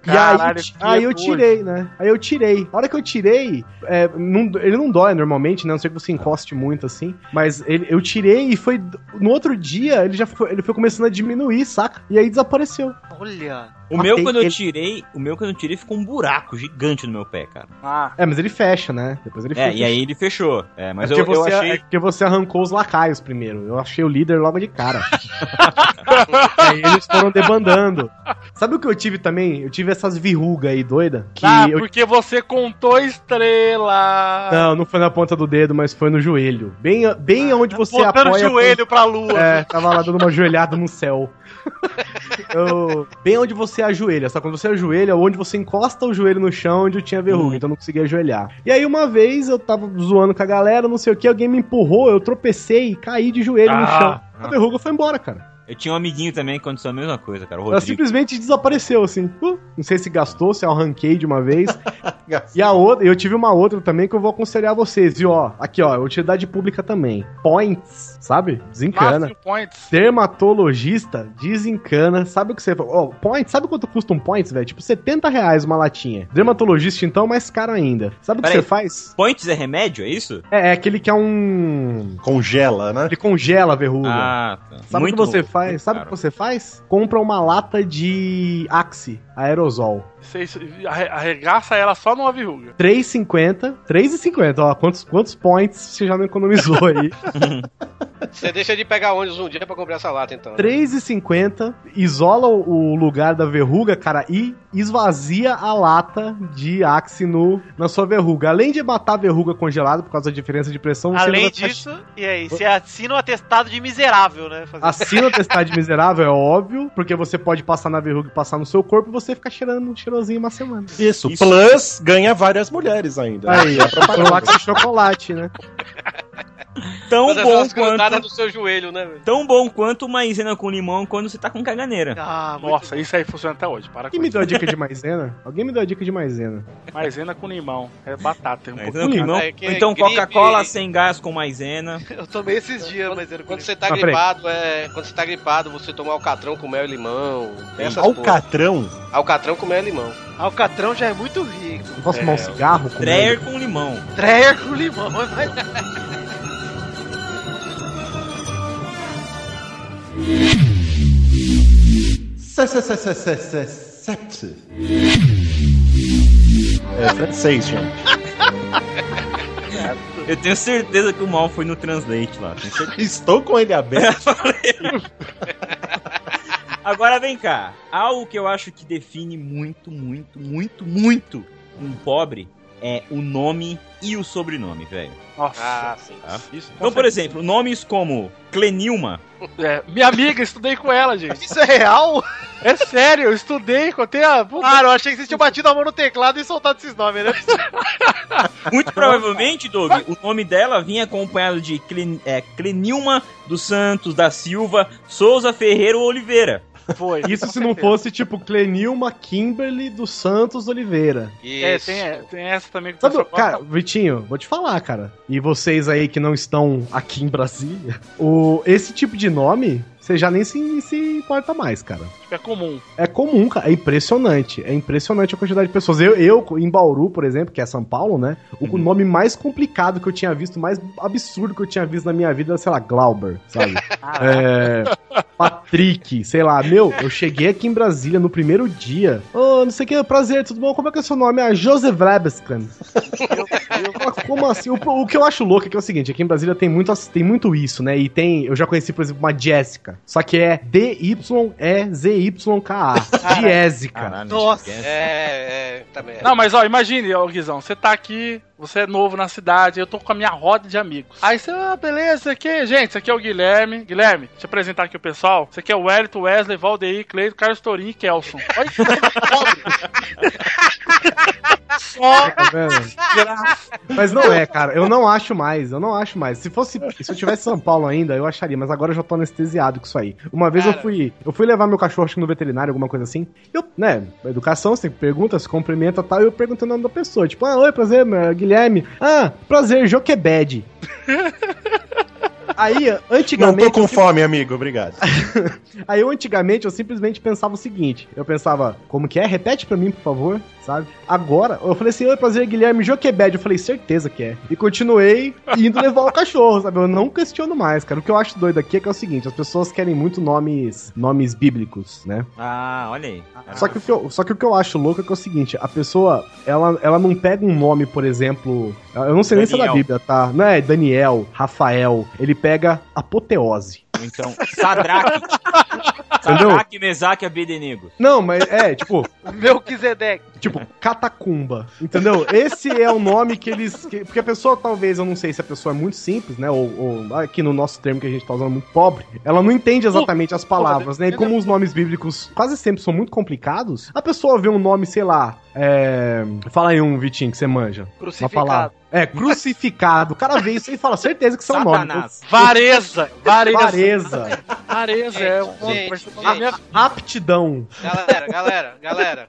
E aí, Caralho, aí eu tirei, né? Aí eu tirei. A hora que eu tirei, é, não- ele não dói normalmente, né? A não sei que você encoste muito assim. Mas ele- eu tirei e foi. No outro dia, ele já foi, ele foi começando a diminuir, saca? E aí desapareceu. Olha. O meu, quando eu ele. tirei, o meu, quando eu tirei, ficou um buraco gigante no meu pé, cara. Ah, É, mas ele fecha, né? Depois ele É, fecha. e aí ele fechou. É, mas é eu, porque eu você, achei. é porque você arrancou os lacaios primeiro. Eu achei o líder logo de cara. [LAUGHS] aí eles foram debandando. Sabe o que eu tive também? Eu tive essas verrugas aí doida. Que ah eu... porque você contou estrela. Não, não foi na ponta do dedo, mas foi no joelho. Bem, bem onde você Botando o apoia. joelho pra lua. É, tava lá dando uma joelhada no céu. Eu- bem onde você ajoelha, só quando você ajoelha, onde você encosta o joelho no chão, onde eu tinha verruga, então eu não conseguia ajoelhar. E aí uma vez eu tava zoando com a galera, não sei o que, alguém me empurrou, eu tropecei e caí de joelho no Ah. chão. A verruga foi embora, cara. Eu tinha um amiguinho também que aconteceu a mesma coisa, cara. O Ela simplesmente desapareceu, assim. Uh, não sei se gastou, se eu arranquei de uma vez. [LAUGHS] e a outra, eu tive uma outra também que eu vou aconselhar vocês, viu? Ó, aqui, ó, utilidade pública também. Points, sabe? Desencana. Points. Dermatologista desencana. Sabe o que você. Ó, points, sabe quanto custa um points, velho? Tipo 70 reais uma latinha. Dermatologista, então, mais caro ainda. Sabe o que você faz? Points é remédio, é isso? É, é aquele que é um. Congela, né? Ele congela a verruga. Ah, tá. Sabe o que você louco, faz? Sabe o que você faz? Compra uma lata de Axe, aerosol. Você arregaça ela só numa verruga. 3,50. 3,50, ó. Quantos, quantos points você já não economizou aí? [LAUGHS] Você deixa de pegar ônibus um dia pra comprar essa lata, então. né? 3,50. Isola o o lugar da verruga, cara, e esvazia a lata de Axe no, na sua verruga. Além de matar a verruga congelada por causa da diferença de pressão, você Além vai- disso, e aí, você assina um atestado de miserável, né? Fazer- Assina o testado de miserável, é óbvio, porque você pode passar na verruga e passar no seu corpo e você ficar cheirando cheirosinho uma semana. Isso, Plus ganha várias mulheres ainda. Aí, é pra [LAUGHS] chocolate, né? Tão Fazer bom quanto. do seu joelho, né, velho? Tão bom quanto maisena com limão quando você tá com caganeira. Ah, Nossa, isso aí funciona até hoje. Para com Quem me isso. deu a dica de maisena? Alguém me deu a dica de maisena. Maisena com limão. É batata. Um Maisena pouquinho com de limão. É que Ou então Coca-Cola sem gás com maisena. [LAUGHS] Eu tomei esses dias, mas era Quando você tá peraí. gripado, é. Quando você tá gripado, você toma alcatrão com mel e limão. Essas porra. Alcatrão? Alcatrão com mel e limão. Alcatrão já é muito rico. Posso tomar um cigarro? com Dreyer com limão. Dreyer com limão. Mas... [LAUGHS] Sepse. É francês, gente. Eu tenho certeza que o mal foi no Translate lá. [LAUGHS] Estou com ele aberto. [LAUGHS] Agora vem cá. Algo que eu acho que define muito, muito, muito, muito um pobre é o nome e o sobrenome, velho. Nossa. Ah, sim. Tá? Isso, Então, por exemplo, nomes como Clenilma. [LAUGHS] É, minha amiga, estudei com ela, gente. Isso é real? É sério, eu estudei, contei a. Cara, eu achei que vocês tinham batido a mão no teclado e soltado esses nomes, né? [LAUGHS] Muito provavelmente, Doug, o nome dela vinha acompanhado de Clen, é, Clenilma dos Santos da Silva Souza Ferreira Oliveira. Foi. Isso se não fosse tipo Clenilma Kimberly dos Santos Oliveira. É, Isso. tem, tem essa também que Sabe, cara. Vitinho, vou te falar, cara. E vocês aí que não estão aqui em Brasília, o, esse tipo de nome, você já nem se, se importa mais, cara. é comum. É comum, cara. É impressionante. É impressionante a quantidade de pessoas. Eu, eu em Bauru, por exemplo, que é São Paulo, né? O nome mais complicado que eu tinha visto, mais absurdo que eu tinha visto na minha vida, era, sei lá, Glauber, sabe? [LAUGHS] é, Patrick, sei lá. Meu, eu cheguei aqui em Brasília no primeiro dia. Ô, não sei o que, prazer, tudo bom? Como é que é o seu nome? Ah, Joseph Vrebskan. Como assim? O, o que eu acho louco é que é o seguinte, aqui em Brasília tem muito, tem muito isso, né? E tem, eu já conheci, por exemplo, uma Jéssica. Só que é D-Y-E-Z-Y-K-A. Jéssica. Nossa. É, é, também. é. Não, mas ó, imagine, ó, Guizão, você tá aqui, você é novo na cidade, eu tô com a minha roda de amigos. Aí você, ah, beleza, aqui, gente, aqui é o Guilherme. Guilherme, deixa eu apresentar aqui o pessoal. Esse aqui é o Wellington, Wesley, Valdeir, Cleito, Carlos Torinho e Kelson. Olha que pobre. [LAUGHS] Só Tá? Mas não é, cara. Eu não acho mais. Eu não acho mais. Se fosse, se eu tivesse São Paulo ainda, eu acharia. Mas agora eu já tô anestesiado com isso aí. Uma vez eu Cara. fui, eu fui levar meu cachorro acho que no veterinário, alguma coisa assim. Eu, né, educação, você pergunta, se cumprimenta, e tal. E eu perguntei o nome da pessoa, tipo, ah, oi, prazer, meu, Guilherme. Ah, prazer, Joquebed. [LAUGHS] Aí, Não antigamente. tô com eu fome, amigo. Obrigado. [LAUGHS] Aí eu antigamente eu simplesmente pensava o seguinte: eu pensava, como que é? Repete pra mim, por favor, sabe? Agora, eu falei assim: oi, prazer, Guilherme Joquebed. Eu falei, certeza que é. E continuei indo [LAUGHS] levar o cachorro, sabe? Eu não questiono mais, cara. O que eu acho doido aqui é que é o seguinte: as pessoas querem muito nomes, nomes bíblicos, né? Ah, olha aí. Só que, o que eu, só que o que eu acho louco é que é o seguinte: a pessoa, ela, ela não pega um nome, por exemplo. Eu não sei nem se é da Daniel. Bíblia, tá? Não é Daniel, Rafael. Ele pega apoteose. Então, Sadraque. [LAUGHS] Sadraque, Mesaque Abednego. Não, mas é, tipo, [LAUGHS] Melquisedeque. Tipo, catacumba. Entendeu? Esse é o nome que eles. que- porque a pessoa, talvez, eu não sei se a pessoa é muito simples, né? Ou, ou aqui no nosso termo que a gente tá usando, muito pobre. Ela não entende exatamente as palavras, né? E como os nomes bíblicos quase sempre são muito complicados, a pessoa vê um nome, sei lá. É... Fala aí um, Vitinho, que você manja. Crucificado. Uma palavra. É, crucificado. O cara vê isso e fala, certeza que são nomes. Satanás. Vareza, vareza. Vareza. Vareza é um Gente, a minha gente. Aptidão. Galera, galera, galera.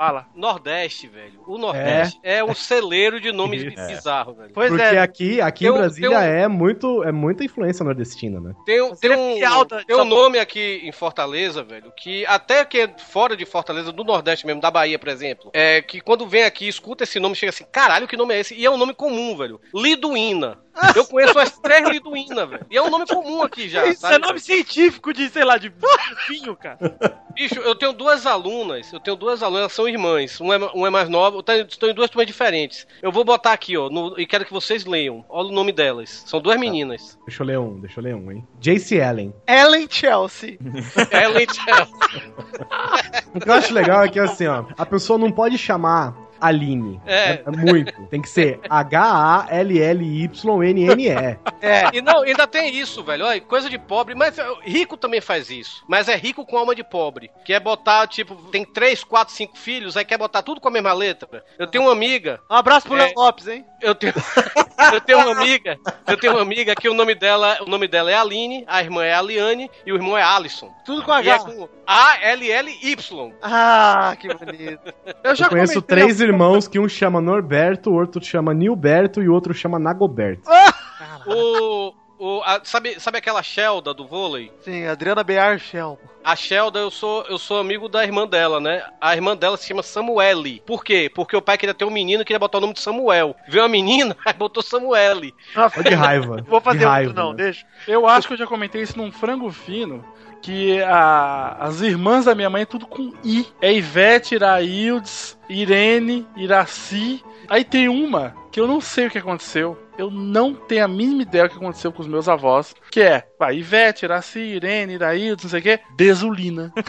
Fala. Nordeste, velho. O Nordeste é, o celeiro de nomes É. bizarros, velho. Pois Porque é. aqui, aqui Tem em um- Brasília um- é, muito, é muita influência nordestina, né? Tem, um- tem um, da- tem um nome aqui em Fortaleza, velho, que até que é fora de Fortaleza, do Nordeste mesmo, da Bahia, por exemplo, é que quando vem aqui, escuta esse nome, chega assim, caralho, que nome é esse? E é um nome comum, velho. Liduína. Eu conheço as três Liduína, velho. E é um nome comum aqui já. Isso sabe? é nome científico de, sei lá, de vinho, cara. Bicho, eu tenho duas alunas, eu tenho duas alunas, elas são irmãs. Um é, um é mais nova, eu tenho- estou em duas turmas diferentes. Eu vou botar aqui, ó, no- e quero que vocês leiam. Olha o nome delas. São duas meninas. Deixa eu ler um, deixa eu ler um, hein? JC Allen. Ellen Chelsea. [LAUGHS] Ellen Chelsea. O que eu acho legal é que assim, ó, a pessoa não pode chamar Aline. É. muito. Tem que ser H-A-L-L-Y-N-N-E. É. E não, ainda tem isso, velho. Olha, coisa de pobre, mas é, rico também faz isso. Mas é rico com alma de pobre. Que é botar, tipo, tem três, quatro, cinco filhos, aí quer botar tudo com a mesma letra. Eu tenho uma amiga. Um abraço pro É. Léo Lopes, hein? Eu tenho, [LAUGHS] eu tenho uma amiga, eu tenho uma amiga que o nome dela, o nome dela é Aline, a irmã é Aliane e o irmão é Alisson. Tudo com E é H. com A-L-L-Y. Ah, que bonito. Eu já Eu conheço três irmãos que um chama Norberto, o outro chama Nilberto e o outro chama Nagoberto. O, o, a- sabe, sabe aquela Shelda do vôlei? Sim, Adriana Bear Shell. A Shelda, eu sou, eu sou amigo da irmã dela, né? A irmã dela se chama Samuele. Por quê? Porque o pai queria ter um menino e queria botar o nome de Samuel. Viu a menina, [LAUGHS] aí botou Samuele. Olha de raiva. Vou fazer de outro, raiva, não, né? deixa. Eu acho que eu já comentei isso num frango fino. Que a- as irmãs da minha mãe é tudo com I. É Ivete, Iraildes, Irene, Iraci. Aí tem uma que eu não sei o que aconteceu. Eu não tenho a mínima ideia do que aconteceu com os meus avós. Que é, vai, Ivete, Iraci, Irene, Iraildes, não sei o que. Desulina. [LAUGHS]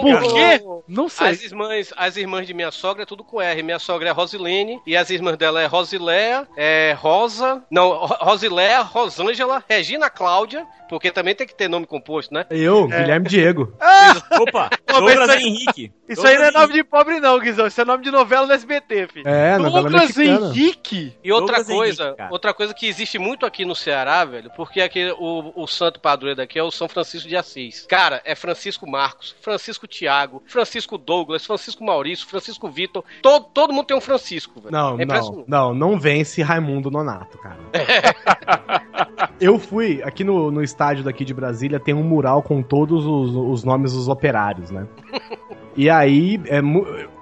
Por quê? Não sei. As irmãs, as irmãs de minha sogra é tudo com R. Minha sogra é Rosilene e as irmãs dela é Rosiléa, é Rosa, não, Ro- Rosiléa, Rosângela, Regina Cláudia, porque também tem que ter nome composto, né? Eu, Guilherme Diego. [LAUGHS] Opa, Pô, mas Douglas aí- Henrique. Isso aí não é nome de pobre, não, Guizão. Isso é nome de novela do SBT, filho. É, Douglas mexicana. Henrique. E outra Douglas coisa, Henrique, outra coisa que existe muito aqui no Ceará, velho, porque aqui o, o santo padroeiro daqui é o São Francisco de Assis. Cara, é Francisco Marcos, Francisco Tiago, Francisco Douglas, Francisco Maurício, Francisco Vitor. Todo, todo mundo tem um Francisco, velho. Não, é não, não, não vence Raimundo Nonato, cara. [LAUGHS] Eu fui, aqui no, no estádio daqui de Brasília, tem um mural com todos os, os nomes dos operários, né? [LAUGHS] E aí, é,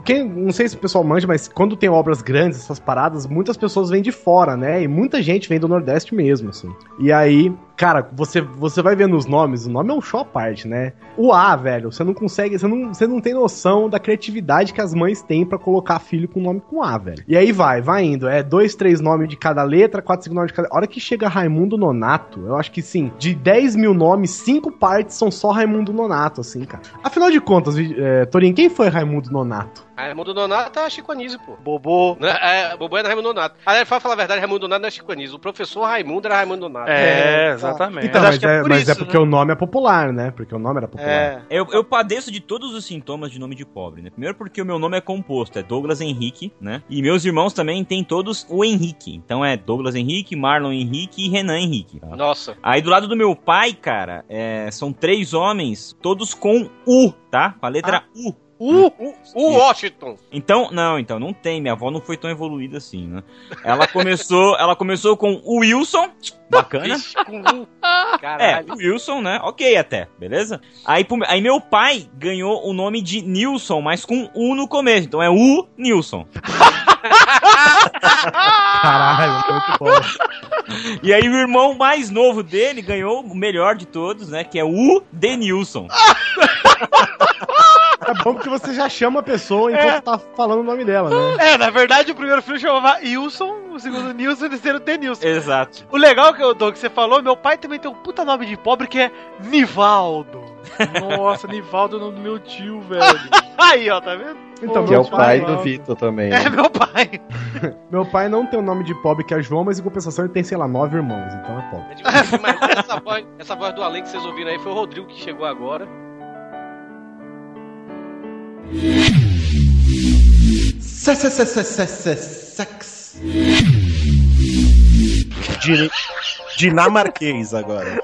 quem, não sei se o pessoal manja, mas quando tem obras grandes, essas paradas, muitas pessoas vêm de fora, né? E muita gente vem do Nordeste mesmo, assim. E aí, cara, você, você vai vendo os nomes, o nome é um show à parte, né? O A, velho, você não consegue, você não, você não tem noção da criatividade que as mães têm pra colocar filho com nome com A, velho. E aí vai, vai indo. É dois, três nomes de cada letra, quatro, cinco nomes de cada. A hora que chega Raimundo Nonato, eu acho que sim, de 10 mil nomes, cinco partes são só Raimundo Nonato, assim, cara. Afinal de contas, é, Torinho, quem foi Raimundo Nonato? Raimundo Nonato é a Chico Anísio, pô. Bobô. É, Bobô era Raimundo Nonato. Aliás, pra falar a verdade, Raimundo Nonato não é Chico Anísio. O professor Raimundo era Raimundo Nonato. É, exatamente. Então, Mas mas, acho que é é, por mas é isso, porque o nome é popular, né? Porque o nome era popular. É. Eu, eu padeço de todos os sintomas de nome de pobre, né? Primeiro porque o meu nome é composto, é Douglas Henrique, né? E meus irmãos também têm todos o Henrique. Então é Douglas Henrique, Marlon Henrique e Renan Henrique. tá? Nossa. Aí do lado do meu pai, cara, é, são três homens, todos com U, tá? Com a letra U. O, o, o Washington. Então, não, então não tem. Minha avó não foi tão evoluída assim, né? Ela começou, ela começou com o Wilson, bacana. É, Caralho. o Wilson, né? Ok até, beleza? Aí, aí meu pai ganhou o nome de Nilson, mas com U no começo. Então é U Nilson. Caralho, muito bom. E aí o irmão mais novo dele ganhou o melhor de todos, né? Que é o Denilson. [LAUGHS] É bom porque você já chama a pessoa enquanto tá falando o nome dela, né? É, na verdade, o primeiro filho chamava Wilson, o segundo Nilson e o terceiro Denilson. Exato. O legal que, eu- Doug, que você falou, meu pai também tem um puta nome de pobre que é Nivaldo. Nossa, Nivaldo é o nome do meu tio, velho. [LAUGHS] Aí, ó, tá vendo? Então, Que é o pai pai, do Vitor também. É meu pai. [LAUGHS] meu pai não tem o nome de pobre que é João, mas em compensação ele tem, sei lá, nove irmãos, então é pobre. Mas [LAUGHS] essa voz, essa voz do além que vocês ouviram aí foi o Rodrigo que chegou agora. Sex. Din- Dinamarquês agora.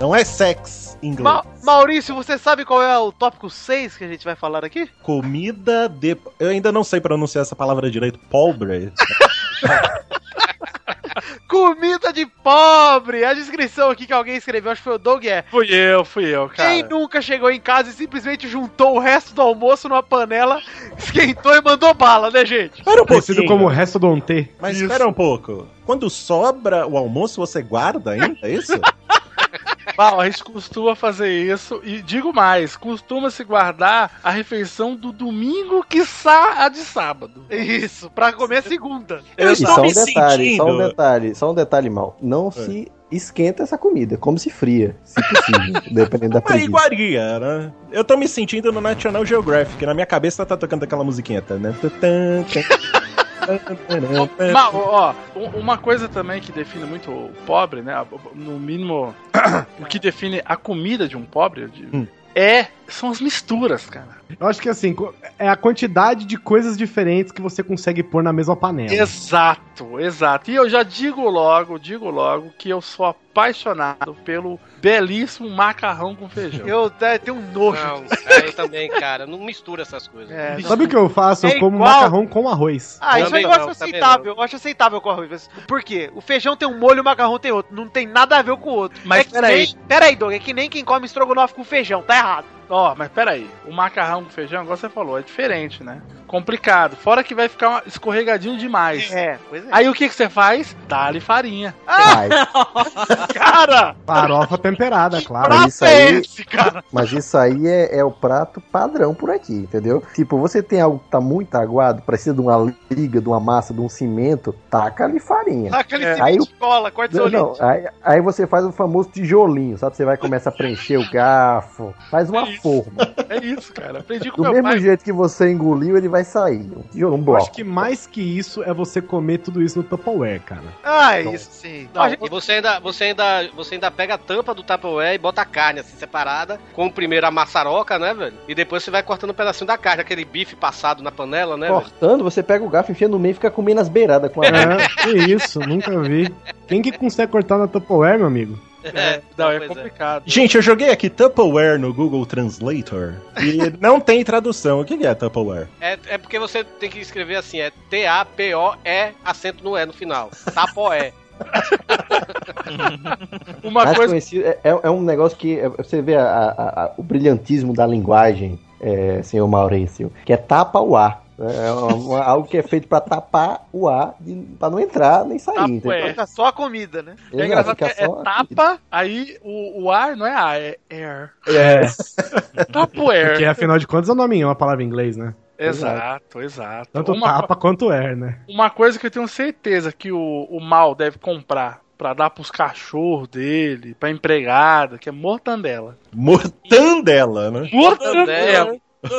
Não é sex inglês. Ma- Maurício, você sabe qual é o tópico 6 que a gente vai falar aqui? Comida de. Eu ainda não sei pronunciar essa palavra direito. Pobre. [LAUGHS] De pobre! A descrição aqui que alguém escreveu, acho que foi o Doug, é Fui eu, fui eu, cara. Quem nunca chegou em casa e simplesmente juntou o resto do almoço numa panela, esquentou e mandou bala, né, gente? Espera um pouquinho. como resto do T. Mas espera um pouco. Quando sobra o almoço, você guarda ainda? É isso? [LAUGHS] Bom, a gente costuma fazer isso e digo mais, costuma-se guardar a refeição do domingo, quiçá a de sábado. Isso, pra comer segunda. Eu E estou só um me detalhe, só um sentindo. detalhe, só um detalhe mal. Não É. se esquenta essa comida, come se fria, se possível, [LAUGHS] dependendo da Uma preguiça. iguaria, né? Eu tô me sentindo no National Geographic, na minha cabeça tá tocando aquela musiquinha, tá, né? Tan, tan, Ma- ó, um- uma coisa também que define muito o pobre, né? No mínimo, [CLEARS THROAT] o que define a comida de um pobre de- é são as misturas, cara. Eu acho que assim, é a quantidade de coisas diferentes que você consegue pôr na mesma panela. Exato, exato. E eu já digo logo, digo logo que eu sou apaixonado pelo belíssimo macarrão com feijão. Eu é, tenho um nojo. Não, é, eu também, cara. Não mistura essas coisas. É, Sabe o que eu faço? Eu É como igual- macarrão com arroz. Ah, isso eu acho não, aceitável. Eu acho aceitável com arroz. Por quê? O feijão tem um molho e o macarrão tem outro. Não tem nada a ver com o outro. Mas é peraí. nem- Peraí, Doug. É que nem quem come estrogonofe com feijão. Tá errado. Ó, mas peraí, o macarrão com feijão, igual você falou, é diferente, né? Complicado. Fora que vai ficar escorregadinho demais. É, pois é. Aí o que, que você faz? Dá-lhe farinha. Ai, [LAUGHS] Cara! Farofa temperada, claro. mas isso aí, cara. mas isso aí é, é o prato padrão por aqui, entendeu? Tipo, você tem algo que tá muito aguado, precisa de uma liga, de uma massa, de um cimento, taca ali farinha. Taca ali É. aí, escola, corta Não, seu não, aí, aí você faz o famoso tijolinho, sabe? Você vai começar a preencher o garfo, faz uma forma. É isso, cara. Aprendi com Do meu mesmo pai. jeito que você engoliu, ele vai sair. Um um bloco. acho que mais que isso é você comer tudo isso no Tupperware, cara. Ah, isso sim. Não, gente- e você ainda, você, ainda, você ainda pega a tampa do Tupperware e bota a carne assim separada, com primeiro a maçaroca, né, velho? E depois você vai cortando um pedacinho da carne, aquele bife passado na panela, né, velho? Cortando, você pega o garfo, enfia no meio e fica comendo as beiradas com a É, que isso, nunca vi. Quem que consegue cortar na Tupperware, meu amigo? É, não, é é. complicado. Gente, eu joguei aqui Tupperware no Google Translator e [LAUGHS] não tem tradução. O que é Tupperware? É, é porque você tem que escrever assim, é T-A-P-O-E, acento no E no final. Tapoé. [LAUGHS] Uma Mais coisa. conhecido, é, é- é um negócio que é- você vê a- a- a- o brilhantismo da linguagem, é, senhor Maurício, que é tapa o ar. É uma- algo que é feito pra tapar o ar, de, pra não entrar nem sair. Tapo entendeu? é. Fica só a comida, né? É Exato, engraçado que é, tapa, aí o, o ar não é ar, é air. É, [LAUGHS] Tapo air. porque afinal de contas é o nome, é uma palavra em inglês, né? Exato, exato. Tanto Uma, tapa quanto air, né? uma coisa que eu tenho certeza que o, o mal deve comprar pra dar pros cachorros dele, pra empregada, que é mortandela. Mortandela, né? Mortandela.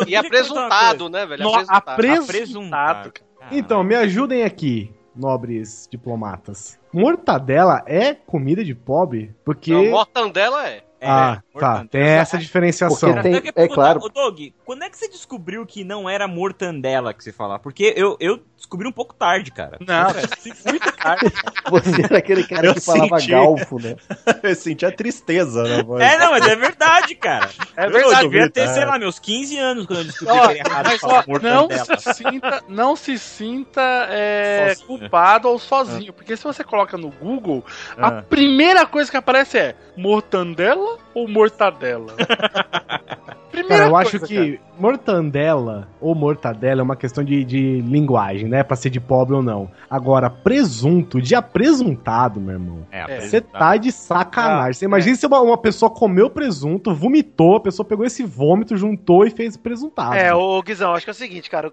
E apresentado, né, velho? No- Apresentado. apresentado. cara. Então, me ajudem aqui, nobres diplomatas. Mortadela é comida de pobre? Porque. Não, mortandela é. ah, tá. Tem essa diferenciação. Porque tem- é claro. Ô, Doug, quando é que você descobriu que não era mortandela que você falava? Porque eu, eu descobri um pouco tarde, cara. Não, [LAUGHS] muito tarde. Você era aquele cara Eu que falava senti. galfo, né? [LAUGHS] Eu senti a tristeza na voz. É, não, mas é verdade, cara. É Eu verdade, devia ter, sei lá, meus 15 anos quando eu descobri Ó, que era errado mas, falar ó, não se sinta, não se sinta é, culpado ou sozinho, porque se você coloca no Google, a Ah. primeira coisa que aparece é mortandela ou mortadela? [LAUGHS] Primeira Cara, eu coisa, acho que mortandela ou mortadela é uma questão de, de linguagem, né? Pra ser de pobre ou não. Agora, presunto, de apresuntado, meu irmão. É, Você tá de sacanagem. Ah, Você imagina se uma, uma pessoa comeu presunto, vomitou, a pessoa pegou esse vômito, juntou e fez presuntado. É, ô Guizão, acho que é o seguinte, cara.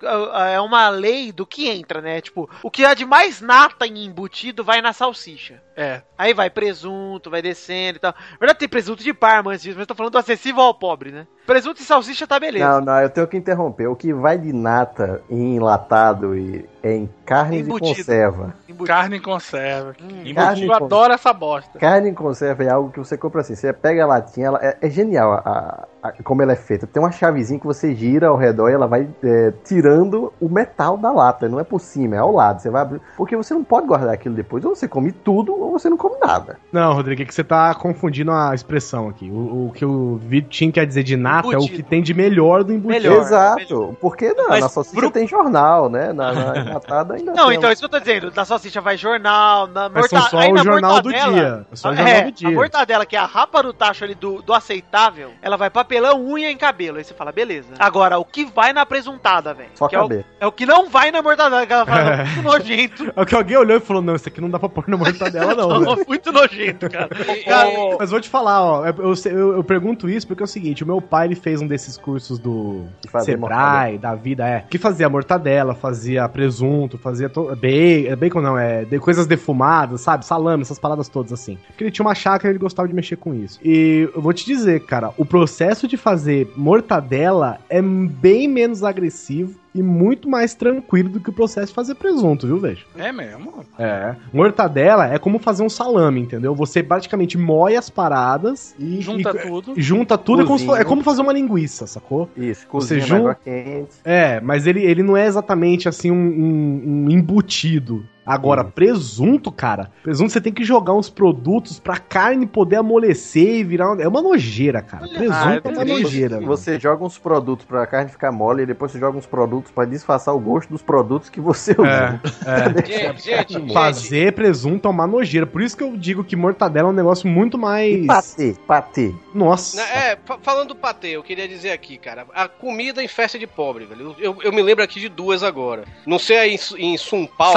É uma lei do que entra, né? Tipo, o que há de mais nata em embutido vai na salsicha. É. Aí vai presunto, vai descendo e tal. Na verdade, tem presunto de parma antes disso, mas eu tô falando do acessível ao pobre, né? Presunto e salsicha tá beleza. Não, não, eu tenho que interromper. O que vai de nata em enlatado e é em carne de Embutido. conserva. Carne em conserva. Carne eu adoro essa bosta. Carne em conserva é algo que você compra assim. Você pega a latinha, ela é, é genial a- como ela é feita. Tem uma chavezinha que você gira ao redor e ela vai é, tirando o metal da lata. Não é por cima, é ao lado. Você vai abrir. Porque você não pode guardar aquilo depois. Ou você come tudo, ou você não come nada. Não, Rodrigo, é que você tá confundindo a expressão aqui. O, o que o Vitinho quer dizer de nata é o que tem de melhor do embutido. Exato. Porque não, Mas na salsicha pro- tem jornal, né? Na, na enlatada ainda Não, tem então um- isso que eu tô dizendo. Na salsicha vai jornal, na Mas são só aí o na jornal do mortadela- dia. É só o Ah, jornal é, do dia. A mortadela, que é a rapa do tacho ali do, do aceitável, ela vai pra papelão, unha em cabelo. Aí você fala, beleza. Agora, o que vai na presuntada, velho? Só Que é o, cabelo. é o que não vai na mortadela. Que ela fala, muito nojento. É o que alguém olhou e falou: não, isso aqui não dá pra pôr na mortadela, não. [LAUGHS] velho. muito nojento, cara. [LAUGHS] Mas vou te falar, ó, eu, eu- eu pergunto isso porque é o seguinte, o meu pai ele fez um desses cursos do fazia Sebrae, da vida, é, que fazia mortadela, fazia presunto, fazia to... bacon, bacon não, é, de- coisas defumadas, sabe, salame, essas paradas todas assim. Porque ele tinha uma chácara e ele gostava de mexer com isso. E eu vou te dizer, cara, o processo de fazer mortadela é bem menos agressivo e muito mais tranquilo do que o processo de fazer presunto, viu, vejo? É mesmo? É. Mortadela é como fazer um salame, entendeu? Você praticamente moe as paradas e. Junta e- tudo. Junta tudo, é como, se é como fazer uma linguiça, sacou? Isso, Você cozinha jun- na água quente. É, mas ele, ele não é exatamente assim um, um- um embutido. Agora, presunto, cara, presunto você tem que jogar uns produtos pra carne poder amolecer e virar. uma- É uma nojeira, cara. presunto Ah, é uma triste. nojeira. velho. Você joga uns produtos pra carne ficar mole e depois você joga uns produtos pra disfarçar o gosto dos produtos que você usa. É. [LAUGHS] Gente, gente, Fazer presunto é uma nojeira. Por isso que eu digo que mortadela é um negócio muito mais. Patê, patê. Nossa. Na- É, fa- falando do patê, eu queria dizer aqui, cara, a comida em festa de pobre, velho. Eu, eu, me lembro aqui de duas agora. Não sei aí em, em São Paulo.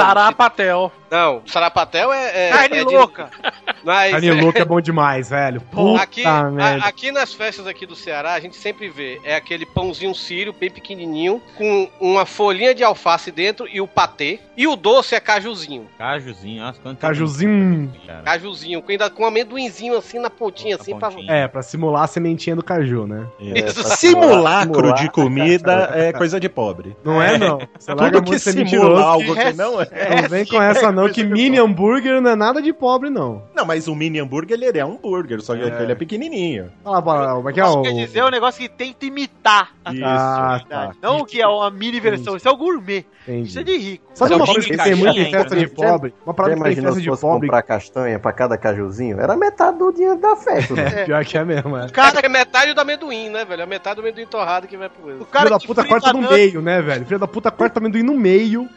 Se- Não, Sarapatel é. é Carne é de- louca. [LAUGHS] Mas, Carne louca é bom demais, velho. Puta Aqui, a- aqui nas festas aqui do Ceará, a gente sempre vê é aquele pãozinho sírio, bem pequenininho, com uma folhinha de alface dentro e o patê. E o doce é cajuzinho. Cajuzinho, nossa, quanto Cajuzinho. cara. Cajuzinho, com, ainda com amendoinzinho assim na pontinha, assim, pra... É, pra simular a sementinha do caju, né? Isso. [LAUGHS] Simulacro de comida é coisa de pobre. Não é, não. Você larga Tudo que simula algo que não é. Não vem com essa não, que mini hambúrguer não é nada de pobre, não. Não, mas o mini hambúrguer ele é um hambúrguer, só que ele é pequenininho. Fala, fala, como é que é Isso o... quer dizer é um negócio que tenta imitar a Isso. Ah, tá. Não o que é uma mini versão, isso é o gourmet. Entendi. Isso é de rico. Sabe É uma o coisa que tem muito em festa de pobre? Uma parada que tem festa de pobre... comprar castanha pra cada cajuzinho? Era metade do dinheiro da festa. né? [LAUGHS] É, pior que é mesmo, é. Cara, é metade do amendoim, né, velho? É metade do amendoim torrado que vai pro... O cara Filho da puta corta no meio, né, velho? Filho da puta corta amendoim no meio.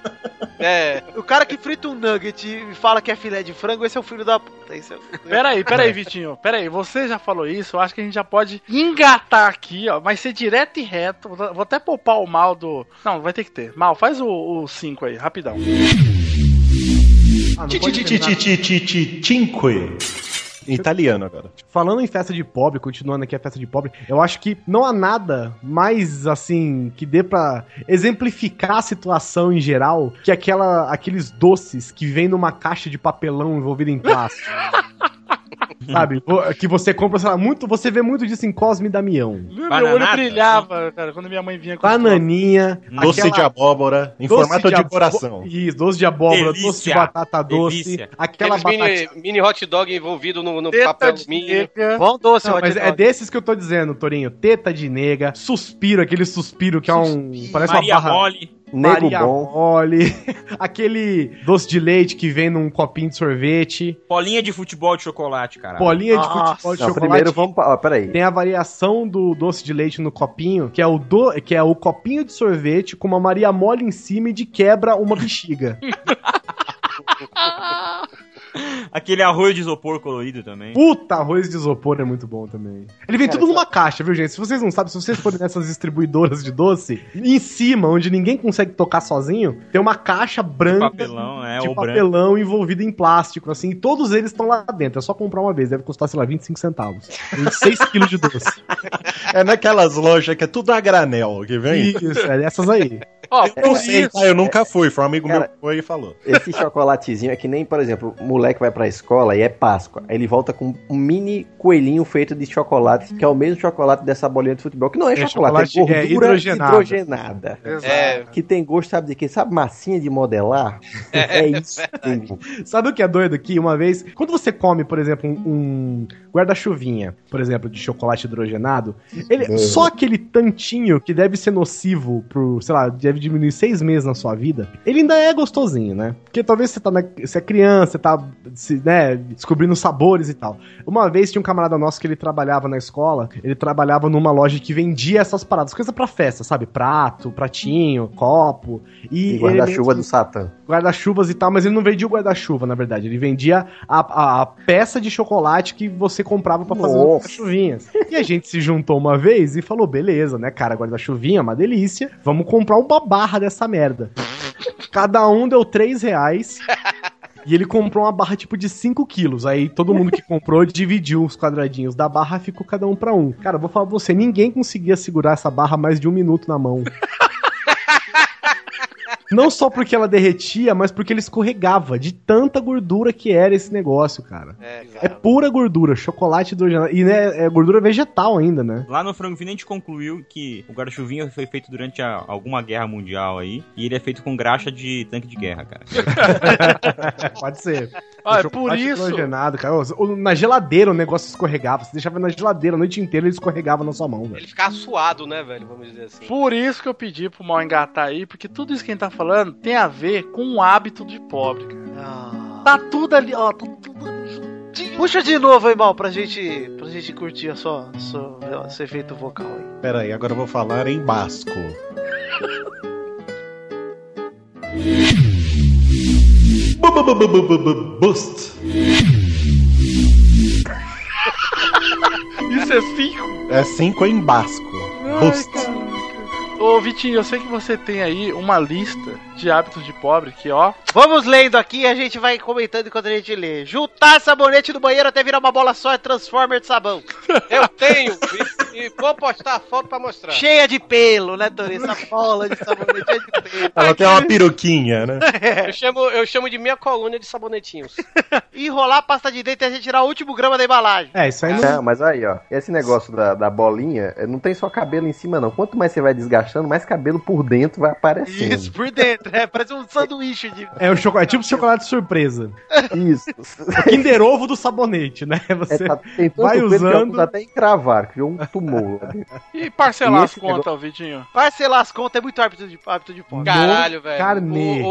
É, O cara que frita um nugget e fala que é filé de frango, esse é o filho da puta. Esse é... Peraí, peraí, Vitinho. Peraí, você já falou isso, eu acho que a gente já pode engatar aqui, ó. Vai ser direto e reto. Vou até poupar o mal do. Não, vai ter que ter. Mal, faz o 5 aí, rapidão. Ah, cinque. Em italiano agora. Falando em festa de pobre, continuando aqui a festa de pobre, eu acho que não há nada mais assim que dê pra exemplificar a situação em geral que aquela, aqueles doces que vem numa caixa de papelão envolvido em plástico. [LAUGHS] [LAUGHS] Sabe? Que você compra, sei lá, muito, você vê muito disso em Cosme e Damião. Meu olho brilhava, cara, quando minha mãe vinha com Bananinha, Doce de aquela- abóbora em doce formato de, abo- coração. Isso, doce de abóbora, doce de Delícia. batata doce, Delícia. aquela batata. mini, mini hot dog envolvido no, no papel de nega. Bom doce, Não, hot mas é dog. desses que eu tô dizendo, Torinho. Teta de nega, suspiro, aquele suspiro que é um. Parece Maria uma barra. Mole. Nego Maria bom. mole. [LAUGHS] aquele doce de leite que vem num copinho de sorvete. Bolinha de futebol de chocolate, cara. Bolinha de Nossa. futebol de Não, chocolate. primeiro vamos. Ó, peraí. Tem a variação do doce de leite no copinho, que é o do, que é o copinho de sorvete com uma Maria mole em cima e de quebra uma bexiga. [LAUGHS] Aquele arroz de isopor colorido também. Puta, arroz de isopor é muito bom também. Ele vem tudo numa caixa, viu, gente? Se vocês não sabem, se vocês forem nessas distribuidoras de doce, em cima, onde ninguém consegue tocar sozinho, tem uma caixa branca papelão, é, de ou branco. papelão envolvido em plástico, assim, e todos eles estão lá dentro. É só comprar uma vez, deve custar, sei lá, 25 centavos. Tem 6 [LAUGHS] quilos de doce. É naquelas lojas que é tudo a granel que vem. Isso, é dessas aí. Ó, Eu sei, tá? Eu nunca fui. Foi um amigo Cara, meu que foi e falou. Esse chocolatezinho é que nem, por exemplo, o moleque vai pra escola e é Páscoa. Aí ele volta com um mini coelhinho feito de chocolate, que é o mesmo chocolate dessa bolinha de futebol, que não é, É chocolate, chocolate, é é, gordura hidrogenada. hidrogenada. É, Que tem gosto, sabe de quê? Sabe massinha de modelar? É, isso. Sabe o que é doido aqui? Uma vez, quando você come, por exemplo, um, um guarda-chuvinha, por exemplo, de chocolate hidrogenado, ele, só aquele tantinho que deve ser nocivo pro, sei lá, deve deve diminuir seis meses na sua vida, ele ainda é gostosinho, né? Porque talvez você tá na, você é criança, você tá se, né, descobrindo sabores e tal. Uma vez tinha um camarada nosso que ele trabalhava na escola, ele trabalhava numa loja que vendia essas paradas, coisa pra festa, sabe? Prato, pratinho, copo. E, E guarda-chuva do Satã. guarda-chuvas e tal, mas ele não vendia o guarda-chuva, na verdade. Ele vendia a, a- a peça de chocolate que você comprava pra fazer as chuvinhas. E a gente se juntou uma vez e falou: beleza, né, cara, guarda-chuvinha, uma delícia. Vamos comprar uma barra dessa merda. Cada um deu 3 reais. E ele comprou uma barra tipo de 5 quilos. Aí todo mundo que comprou dividiu os quadradinhos da barra ficou cada um pra um. Cara, vou falar pra você: ninguém conseguia segurar essa barra mais de um minuto na mão. Não só porque ela derretia, mas porque ele escorregava de tanta gordura que era esse negócio, cara. É, pura gordura, chocolate hidrogenado. E né, é gordura vegetal ainda, né? Lá no Frango Fino a gente concluiu que o guarda-chuvinha foi feito durante a- alguma guerra mundial aí, e ele é feito com graxa de tanque de guerra, cara. [LAUGHS] Pode ser. Ah, é O por isso- cara. O- Na geladeira o negócio escorregava. Você deixava na geladeira a noite inteira ele escorregava na sua mão, velho. Ele ficava suado, né, velho? Vamos dizer assim. Por isso que eu pedi pro mal engatar aí, porque tudo isso que a gente tá falando tem a ver com um hábito de pobre, cara. Tá tudo ali, ó. Tá tudo ali. Puxa de novo aí, mal, pra gente, pra gente curtir a sua, sua, esse efeito vocal aí. Pera aí, agora eu vou falar em basco. [LAUGHS] Bust. Isso é cinco? É cinco em basco. Ai, Bust. Ô, Vitinho, eu sei que você tem aí uma lista de hábitos de pobre que, ó. Vamos lendo aqui e a gente vai comentando enquanto a gente lê. Juntar sabonete no banheiro até virar uma bola só é Transformer de sabão. Eu tenho e, e vou postar a foto pra mostrar. Cheia de pelo, né, Tori? Essa bola de sabonete cheia de pelo. Ela tem uma peruquinha, né? Eu chamo, eu chamo de minha colônia de sabonetinhos. [LAUGHS] Enrolar a pasta de dente até tirar o último grama da embalagem. É, isso aí não. Não, mas aí, ó. Esse negócio da, da bolinha, eh, não tem só cabelo em cima, não. Quanto mais você vai desgastando, mais cabelo por dentro vai aparecendo. Isso, por dentro, é. Parece um sanduíche de. É, o chocolate, é tipo chocolate surpresa. Isso. Kinder Ovo do sabonete, né? Você É, tá- vai usando. até encravar, criou um tumor. E parcelar E as contas, negócio- Vitinho. Parcelar as contas é muito hábito de, hábito de pobre. Caralho, velho. carnê. O,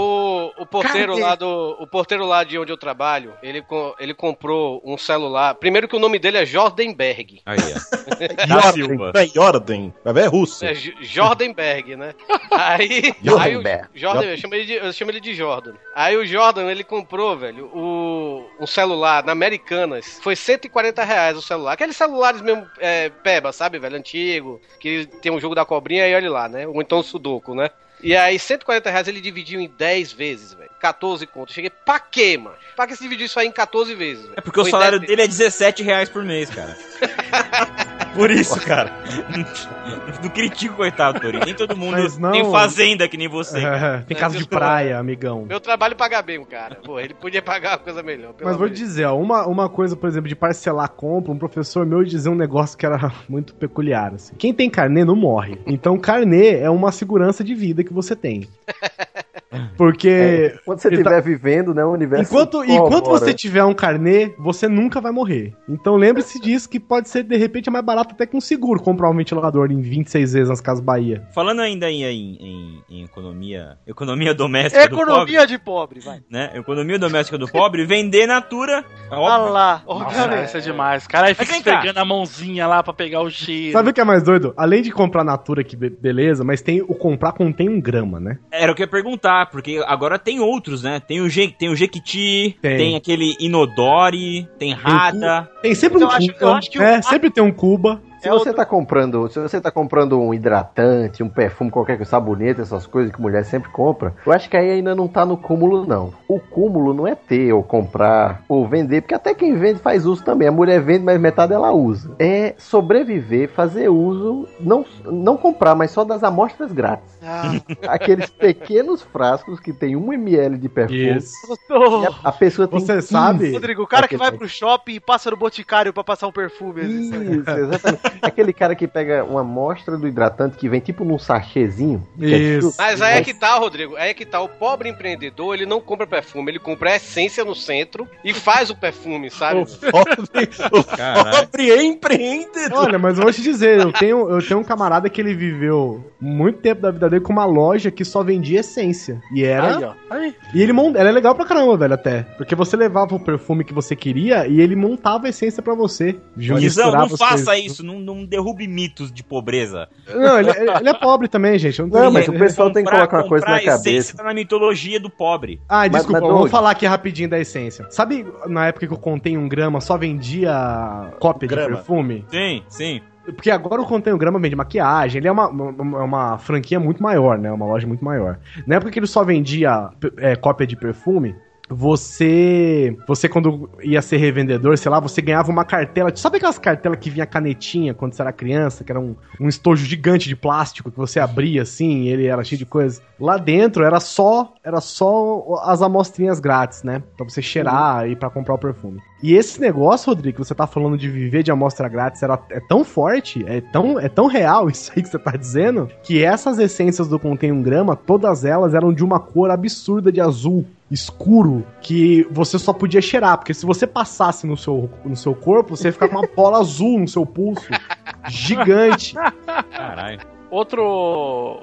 o, o porteiro Carnê. lá do. O porteiro lá de onde eu trabalho, ele, ele comprou um celular. Primeiro que o nome dele é Jordanberg. Aí, ó. Da [LAUGHS] Jordan, é Jordan. Vai ver, é russo. É J- Jordanberg, né? Aí, [LAUGHS] aí o. Jordan, eu chamo, ele de, eu chamo ele de Jordan. Aí o Jordan, ele comprou, velho, o, um celular na Americanas. Foi 140 reais o celular. Aqueles celulares mesmo, é, peba, sabe, velho? Antigo, que tem um jogo da cobrinha e olha lá, né? Ou então o Sudoku, né? E aí, 140 reais ele dividiu em 10 vezes, velho. 14 contos. Cheguei, pra quê, mano? Pra que se dividiu isso aí em 14 vezes, velho? É porque o Foi salário 10 dele é 17 reais por mês, cara. [LAUGHS] Por isso, cara. [LAUGHS] Não critico, coitado, Tori. Nem todo mundo Mas não- tem fazenda que nem você. É, tem casa de praia, amigão. Meu trabalho paga bem o cara. Pô, ele podia pagar uma coisa melhor. pelo Mas vou amor de dizer, ó, uma, uma coisa, por exemplo, de parcelar compra, um professor meu dizia um negócio que era [LAUGHS] muito peculiar, assim. Quem tem carnê não morre. Então, carnê é uma segurança de vida que você tem. [LAUGHS] Porque... Quando você estiver tá- vivendo, né, o universo. Enquanto, enquanto você tiver um carnê, você nunca vai morrer. Então lembre-se disso que pode ser, de repente, é mais barato até que um seguro comprar um ventilador em 26 vezes nas Casas Bahia. Falando ainda em, em, em- em economia, economia doméstica do pobre, Economia de pobre, vai. né? Economia doméstica do pobre, vender Natura. é Olha óbvio. lá, Nossa, obviamente. isso é demais. Cara, aí Mas fica pegando a mãozinha lá pra pegar o cheiro. Sabe o que é mais doido? Além de comprar Natura, que be- beleza, mas tem o comprar contém um grama, né? Era o que eu ia perguntar, porque agora tem outros, né? Tem o, Je tem o Jequiti, Tem. tem. aquele Inodori, tem Rada. Tem sempre Eu um acho- eu acho que o- é, sempre tem um Cuba. Se você tá comprando, se você tá comprando um hidratante, um perfume, qualquer coisa, sabonete, essas coisas que mulher sempre compra, eu acho que aí ainda não tá no cúmulo, não. O cúmulo não é ter ou comprar ou vender, porque até quem vende faz uso também. A mulher vende, mas metade ela usa. É sobreviver, fazer uso, não, não comprar, mas só das amostras grátis. Ah, Aqueles pequenos frascos que tem 1 ml de perfume. Isso. A, a pessoa tem Você 15. sabe? Rodrigo, o cara que Aquele- vai pro shopping e passa no boticário pra passar um perfume. assim? Isso, exatamente. [LAUGHS] Aquele cara que pega uma amostra do hidratante que vem tipo num sachêzinho. Isso. Mas aí é que tá, Rodrigo. Aí é que tá. O pobre empreendedor, ele não compra perfume, ele compra a essência no centro e faz o perfume, sabe? Pobre empreendedor. Olha, mas eu vou te dizer, eu tenho, eu tenho um camarada que ele viveu muito tempo da vida dele com uma loja que só vendia essência. E era. Aí, ó. Aí. E ele monta, ela é legal pra caramba, velho, até. Porque você levava o perfume que você queria e ele montava a essência pra você. Guizão, não faça coisas. isso, não, não derrube mitos de pobreza. Não, ele, ele é pobre também, gente. Não, tenho- mas o pessoal tem que Comprar- colocar uma coisa na comprar a essência cabeça. tá na mitologia do pobre. Ah, Mas- desculpa, mas, vamos Doug- falar aqui rapidinho da essência. Sabe na época que eu contei um grama só vendia cópia de Grama. perfume? Sim, sim. Porque agora o Contém o Grama vende maquiagem, ele é uma, uma, uma franquia muito maior, né? Uma loja muito maior. Na época que ele só vendia é, cópia de perfume, você. Você, quando ia ser revendedor, sei lá, você ganhava uma cartela. Sabe aquelas cartelas que vinha canetinha quando você era criança, que era um, um estojo gigante de plástico que você abria assim, ele era cheio de coisas? Lá dentro era só era só as amostrinhas grátis, né? Pra você cheirar e pra comprar o perfume. E esse negócio, Rodrigo, que você tá falando de viver de amostra grátis, era, é tão forte, é tão, é tão real [LAUGHS] isso aí que você tá dizendo, que essas essências do Contém um Grama, todas elas eram de uma cor absurda de azul escuro que você só podia cheirar, porque se você passasse no seu, no seu corpo, você ia ficar com uma bola azul no seu pulso. [LAUGHS] Gigante. Caralho. Outro,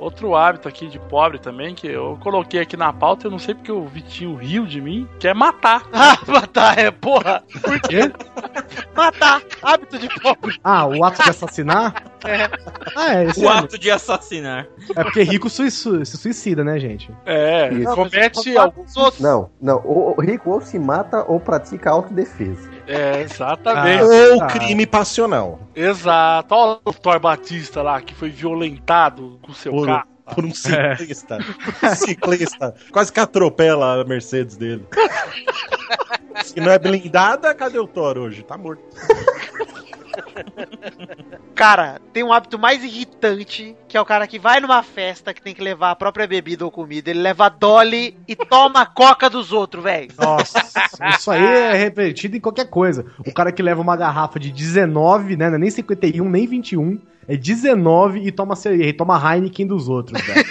outro hábito aqui de pobre também, que eu coloquei aqui na pauta, eu não sei porque o Vitinho riu de mim, que é matar. [LAUGHS] Ah, matar, é, porra. Por quê? [LAUGHS] Matar. Hábito de pobre. Ah, o ato de assassinar? [LAUGHS] É. Ah, é, esse O é. ato de assassinar. É porque rico se suicida, né, gente? É, Isso. comete os outros. Não, não. O rico ou se mata ou pratica autodefesa. É, exatamente. Ou Ah. crime passional. Exato. Olha o Thor Batista lá, que foi violentado com seu Por, carro. por um ciclista. ciclista. Quase que atropela a Mercedes dele. [LAUGHS] Se não é blindada, cadê o Thor hoje? Tá morto. Cara, tem um hábito mais irritante, que é o cara que vai numa festa que tem que levar a própria bebida ou comida, ele leva a Dolly e toma a coca dos outros, velho. Nossa, isso aí é repetido em qualquer coisa. O cara que leva uma garrafa de 19, né? é Nem 51, nem 21. É 19 e toma e toma Heineken dos outros, velho.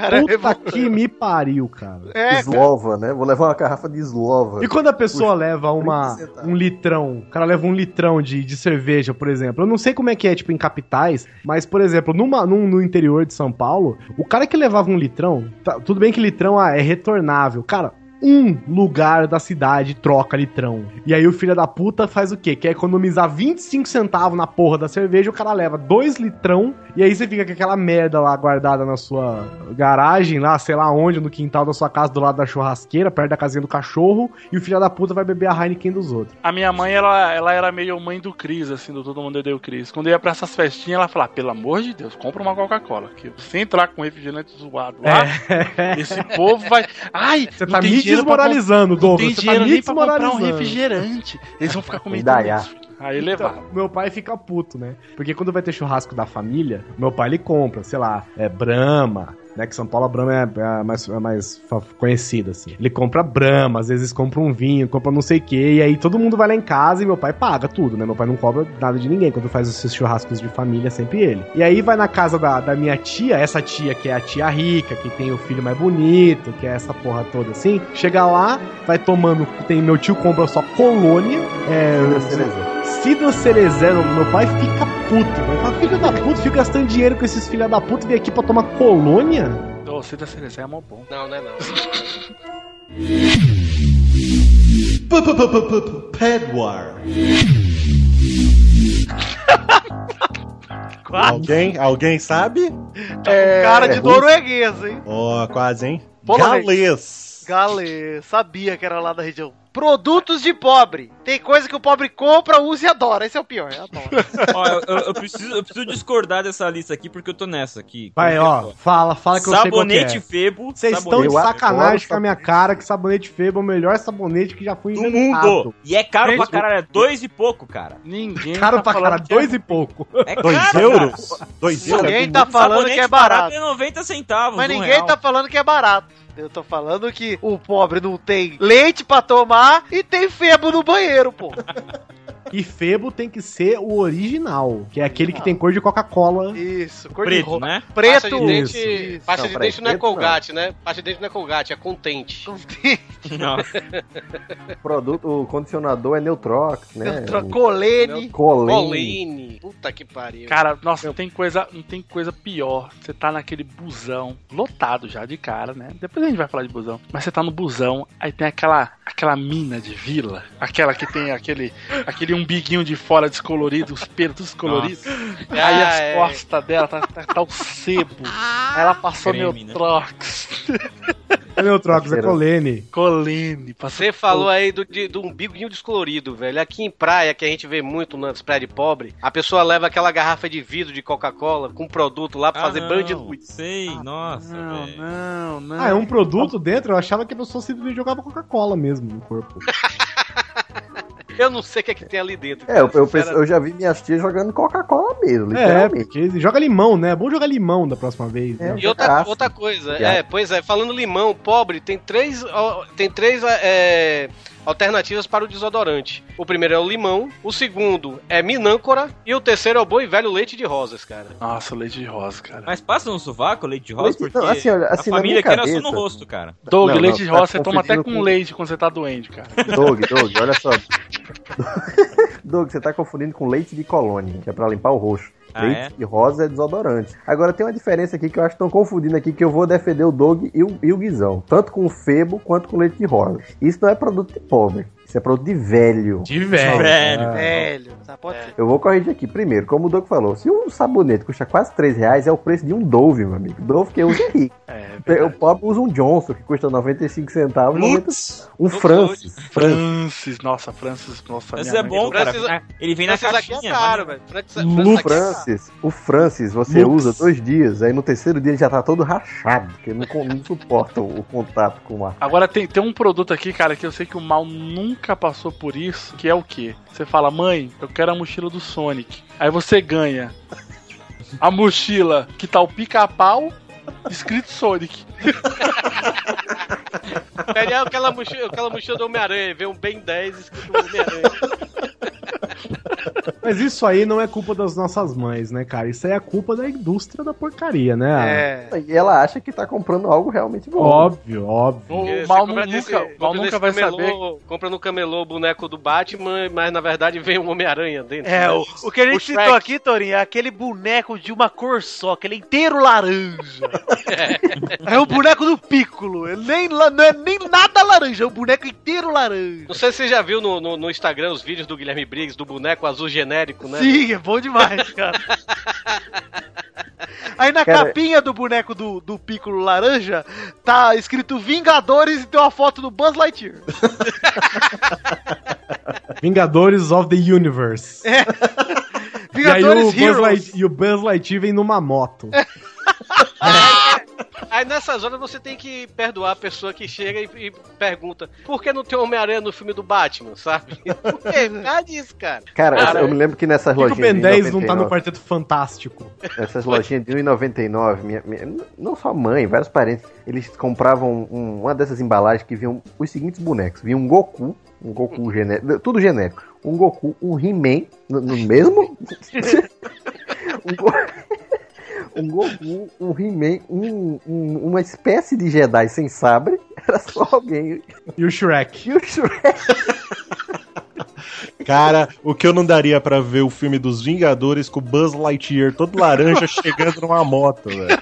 Cara é Puta revoltado. que me pariu, cara. É, cara. Eslova, né? Vou levar uma garrafa de eslova. E quando a pessoa leva uma, 30 centavos. um litrão, o cara leva um litrão de, de cerveja, por exemplo. Eu não sei como é que é, tipo, em capitais, mas, por exemplo, numa, num- no interior de São Paulo, o cara que levava um litrão, tá- tudo bem que litrão ah, é retornável. Cara, um lugar da cidade troca litrão. E aí o filho da puta faz o quê? Quer economizar 25 centavos na porra da cerveja, o cara leva dois litrão, e aí você fica com aquela merda lá guardada na sua garagem, lá, sei lá onde, no quintal da sua casa, do lado da churrasqueira, perto da casinha do cachorro, e o filho da puta vai beber a Heineken dos outros. A minha mãe, ela, ela era meio mãe do Cris, assim, do Todo Mundo Deu Cris. Quando ia pra essas festinhas, ela falava, pelo amor de Deus, compra uma Coca-Cola. Que você entrar com refrigerante zoado lá, esse povo vai... Ai, Você tá tem me dinheiro pra desmoralizando, comprar- Não Douglas. tem tá dinheiro me nem pra comprar um desmoralizando. refrigerante. Eles vão ficar comentando Indaiá. isso. Aí. Então, meu pai fica puto, né? Porque quando vai ter churrasco da família, meu pai ele compra, sei lá, é Brahma, né? Que São Paulo a Brahma é, é a mais, é a mais conhecida, assim. Ele compra Brahma, às vezes compra um vinho, compra não sei o quê, e aí todo mundo vai lá em casa e meu pai paga tudo, né? Meu pai não cobra nada de ninguém quando faz esses churrascos de família, é sempre ele. E aí vai na casa da, da minha tia, essa tia que é a tia rica, que tem o filho mais bonito, que é essa porra toda assim, chega lá, vai tomando, tem meu tio compra só colônia, é, Cidra Cerezano, meu pai fica puto. Meu pai, filho da puta, fica gastando dinheiro com esses filha da puta, vem aqui pra tomar colônia? Ô, Cida Cerezé é mó bom. Não, não é não. Pedwar. Alguém? Alguém sabe? É, cara de norueguês, hein? Ó, quase, hein? Polonês. Galês. Galê, sabia que era lá da região. Produtos de pobre. Tem coisa que o pobre compra, usa e adora. Esse é o pior, eu adoro. [LAUGHS] Ó, eu, eu- eu preciso, eu preciso discordar dessa lista aqui, porque eu tô nessa aqui. Vai, ó, fala, fala que eu sei Sabonete é. Febo. Vocês estão de sacanagem com a minha cara que sabonete Febo é o melhor sabonete que já foi do inventado. mundo. E é caro pra caralho, é dois e pouco, cara. Ninguém Caro tá pra caralho, é- dois e pouco. É Dois caro, euros? cara. Dois euros? Ninguém tá falando Sabonete que é barato. é 90 centavos. Mas ninguém real. tá falando que é barato. Eu tô falando que o pobre não tem leite pra tomar e tem febo no banheiro, pô. [LAUGHS] E Febo tem que ser o original, que é aquele que tem cor de Coca-Cola. Isso, cor Preto, de ro... né? Pasta Preto. de dente, Isso. pasta Não, de dente não é preto não. Colgate, né? Pasta de dente não é Colgate, é Contente. Nossa. [LAUGHS] O produto, o condicionador é Neutrox, né? Neutro- Colene. Colene. Coline. Puta que pariu. Cara, nossa, não tem coisa, não tem coisa pior. Você tá naquele busão, lotado já de cara, né? Depois a gente vai falar de busão. Mas você tá no busão, aí tem aquela aquela mina de vila, aquela que tem aquele aquele umbiguinho de fora descolorido, os pelos descoloridos. Aí Ah, as é. costas dela tá, tá, tá o sebo. Aí ela passou Creme, meu né? trox. [LAUGHS] É Neutrox, é Cheiro. Colene. Colene, passou Você falou aí do, de- do umbiguinho descolorido, velho. Aqui em praia, que a gente vê muito nas praias de pobre, a pessoa leva aquela garrafa de vidro de Coca-Cola com produto lá pra Ah, fazer não, banho de luz. Sei, nossa, Não, velho. não, não. Ah, é um produto dentro? Eu achava que a pessoa simplesmente jogava Coca-Cola mesmo no corpo. [LAUGHS] Eu não sei o que é que tem ali dentro. É, eu, eu, penso- eu já vi minhas tias jogando Coca-Cola mesmo, É, porque joga limão, né? É bom jogar limão da próxima vez. né? E outra, outra coisa, é, pois é, falando limão, pobre, tem três, ó, tem três é, alternativas para o desodorante. O primeiro é o limão, o segundo é minâncora e o terceiro é o bom e velho leite de rosas, cara. Nossa, leite de rosa, cara. Mas passa no sovaco leite de rosa, Leite- porque não, assim, olha, assim, a família quer nascer no cabeça- rosto, cara. Doug, Não, leite não, de tá rosa você toma até com com- leite quando você tá doente, cara. Doug, Doug, olha só. [LAUGHS] Doug, você tá confundindo com leite de colônia, que é pra limpar o rosto. Ah, leite é? de rosa é desodorante. Agora tem uma diferença aqui que eu acho que estão confundindo aqui, que eu vou defender o Doug e o, e o Guizão. Tanto com o Febo quanto com leite de rosa. Isso não é produto de pobre. Isso é produto de velho. De velho. Velho. Ah. Velho, tá, pode ser. Eu vou corrigir aqui. Primeiro, como o Doug falou, se um sabonete custa quase 3 reais, é o preço de um Dove, meu amigo. Dove que usa [LAUGHS] é rico. É, o pobre usa um Johnson, que custa 95 centavos. 90... Um Lutz. Francis. Francis. Francis, nossa, Francis, nossa. Minha é bom, cara. Francis- Ele vem na Francis aqui caixinha. é caro, velho. Francis, O Francis aqui é o Francis, você Lux. usa dois dias, aí no terceiro dia ele já tá todo rachado, porque não, não suporta o, o contato com o ar. Agora tem, tem um produto aqui, cara, que eu sei que o mal nunca passou por isso, que é o quê? Você fala, mãe, eu quero a mochila do Sonic. Aí você ganha a mochila que tá o pica-pau escrito Sonic. [LAUGHS] Pede aquela mochila, aquela mochila do Homem-Aranha, vem um Ben 10 escrito Homem-Aranha. Mas isso aí não é culpa das nossas mães, né, cara? Isso aí é culpa da indústria da porcaria, né? É. E ela acha que tá comprando algo realmente bom. Óbvio, óbvio. O mal nunca, desse- mal compra nunca vai camelô- saber. Compra no camelô o boneco do Batman, mas na verdade vem um Homem-Aranha dentro. É, né? o, o que a gente O citou Shrek. aqui, Torinho, é aquele boneco de uma cor só, aquele inteiro laranja. [LAUGHS] É o boneco do Piccolo. Ele nem, não é nem nada laranja, é o boneco inteiro laranja. Não sei se você já viu no, no, no Instagram os vídeos do Guilherme Briggs, do boneco azul genérico, né? Sim, é bom demais, [LAUGHS] cara. Aí na Cara- capinha do boneco do, do Piccolo laranja, tá escrito Vingadores e tem uma foto do Buzz Lightyear. [LAUGHS] Vingadores of the Universe. E aí o Vingadores Heroes. Light, e o Buzz Lightyear vem numa moto. [LAUGHS] Aí nessas horas você tem que perdoar a pessoa que chega e, e pergunta por que não tem Homem-Aranha no filme do Batman, sabe? Por quê? Por causa disso, cara. Cara, Cara, eu me lembro que nessas que que o lojinhas. Ben de 10 não tá no 99, Quarteto Fantástico? Essas lojinhas de 1,99, minha, minha, não só mãe, vários parentes, eles compravam um- uma dessas embalagens que vinham os seguintes bonecos: vinha um Goku, um Goku genérico, tudo genérico, um Goku, um He-Man, no, no mesmo. [LAUGHS] [LAUGHS] um, Go- um Goku, um He-Man, um- um- uma espécie de Jedi sem sabre, [LAUGHS] era só alguém. E o Shrek. E o Shrek. [LAUGHS] Cara, o que eu não daria pra ver o filme dos Vingadores com o Buzz Lightyear todo laranja [LAUGHS] chegando numa moto, velho.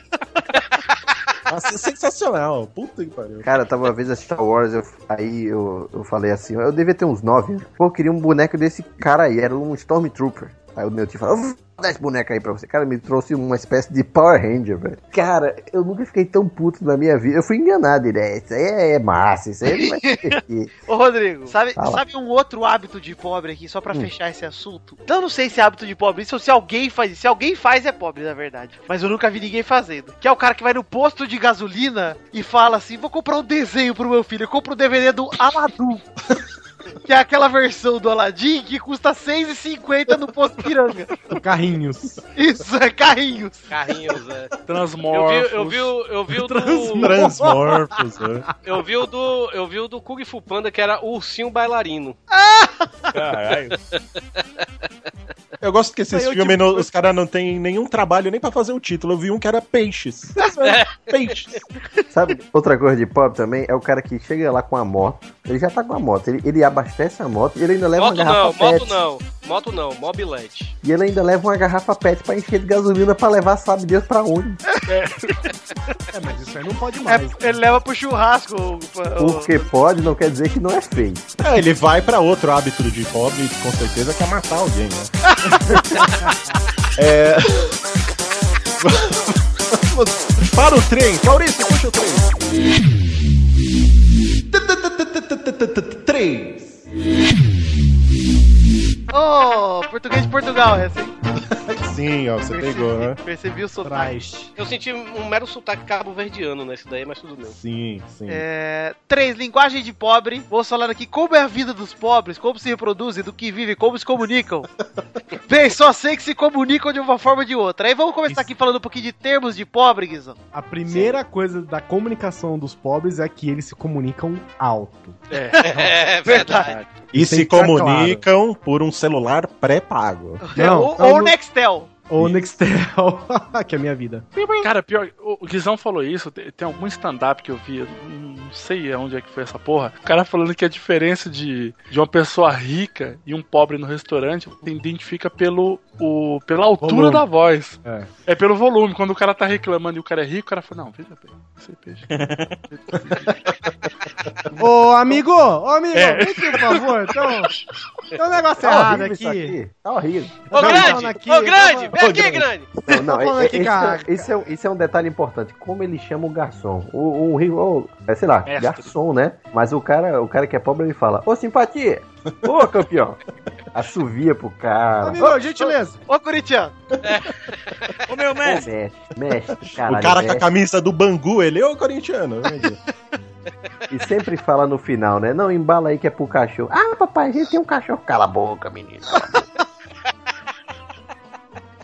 Nossa, é sensacional. Puta que pariu. Cara, tava uma vez a Star Wars, eu- aí eu, eu falei assim, eu devia ter uns 9 anos. Pô, eu queria um boneco desse cara aí, era um Stormtrooper. Aí o meu tio falou, "Eu vou dar esse boneco aí pra você. Cara, me trouxe uma espécie de Power Ranger, velho. Cara, eu nunca fiquei tão puto na minha vida. Eu fui enganado, ele é, isso aí é massa, isso aí não vai. [LAUGHS] Ô, Rodrigo, sabe, Fala. sabe um outro hábito de pobre aqui, só pra Hum. fechar esse assunto? Eu não sei se é hábito de pobre isso ou se alguém faz isso. Se alguém faz, é pobre, na verdade. Mas eu nunca vi ninguém fazendo. Que é o cara que vai no posto de gasolina e fala assim: vou comprar um desenho pro meu filho. Eu compro o DVD do Aladdin. [LAUGHS] que é aquela versão do Aladdin que custa R$6,50 no posto piranga. Carrinhos. Isso, é carrinhos. Carrinhos, é. Eu vi, Transmorphos. eu vi, o- eu vi o do. Transmorphos, né? Eu vi o do. Eu vi o do Kung Fu Panda, que era o ursinho bailarino. Caralho. Eu gosto que esses filmes, tipo, não- os caras não tem nenhum trabalho nem pra fazer o título. Eu vi um que era Peixes. Peixes. Sabe, outra coisa de pobre também é o cara que chega lá com a moto. Ele já tá com a moto. Ele, ele abastece a moto e ele ainda leva Moto uma não, garrafa moto PET. não. Moto não, mobilete. E ele ainda leva uma garrafa PET pra encher de gasolina pra levar, sabe Deus pra onde. É, [LAUGHS] mas isso aí não pode mais. É, ele leva pro churrasco. o- Porque pode não quer dizer que não é feio. É, ele vai pra outro hábito de pobre, com certeza, que é matar alguém, né? [LAUGHS] é... [LAUGHS] Para o trem. Maurício, puxa o trem. Três. Ô, português de Portugal, essa, [LAUGHS] hein? Sim, ó, você pegou, né? Percebi o sotaque. Eu senti um mero sotaque cabo-verdiano nesse daí, mas tudo bem. Sim, sim. É, três, linguagem de pobre. Vamos falar aqui como é a vida dos pobres, como se reproduzem, do que vivem, como se comunicam. [LAUGHS] Bem, só sei que se comunicam de uma forma ou de outra. Aí vamos começar aqui falando um pouquinho de termos de pobre, Guizão. A primeira coisa da comunicação dos pobres é que eles se comunicam alto. É, [LAUGHS] verdade. E Tem se comunicam por um celular pré-pago. Não, ou, não, ou não- Nextel. Ou Nextel, [LAUGHS] que é a minha vida. Cara, pior, o Guizão falou isso, tem, algum stand-up que eu vi, não sei onde é que foi essa porra. O cara falando que a diferença de, de uma pessoa rica e um pobre no restaurante se identifica pelo, o, pela altura Volume. da voz. É. É pelo volume. Quando o cara tá reclamando e o cara é rico, o cara fala, não, veja bem, esse [LAUGHS] peixe. [LAUGHS] Ô, amigo! Ô, amigo! É. Vem aqui, por favor. Então, tem um negócio [LAUGHS] Tá errado aqui. aqui. Tá horrível. Ô, Não, grande! não, aqui, ô, grande! Vem aqui, grande! Não, não, Tô falando é- aqui, esse, cara. é, esse, é, um- esse é um detalhe importante. Como ele chama o garçom. O, o ô, é, sei lá, Mestre. garçom, né? Mas o cara, o cara que é pobre, ele fala, ô simpatia, ô campeão. Assovia pro cara. Amigo, gentileza. Ô, Corinthians. Ô meu Ô, mestre. mestre, mestre, caralho, o cara com a mestre. camisa do Bangu, ele, ô corintiano. E sempre fala no final, né? Não, embala aí que é pro cachorro. Ah, papai, a gente tem um cachorro. Cala a boca, menino.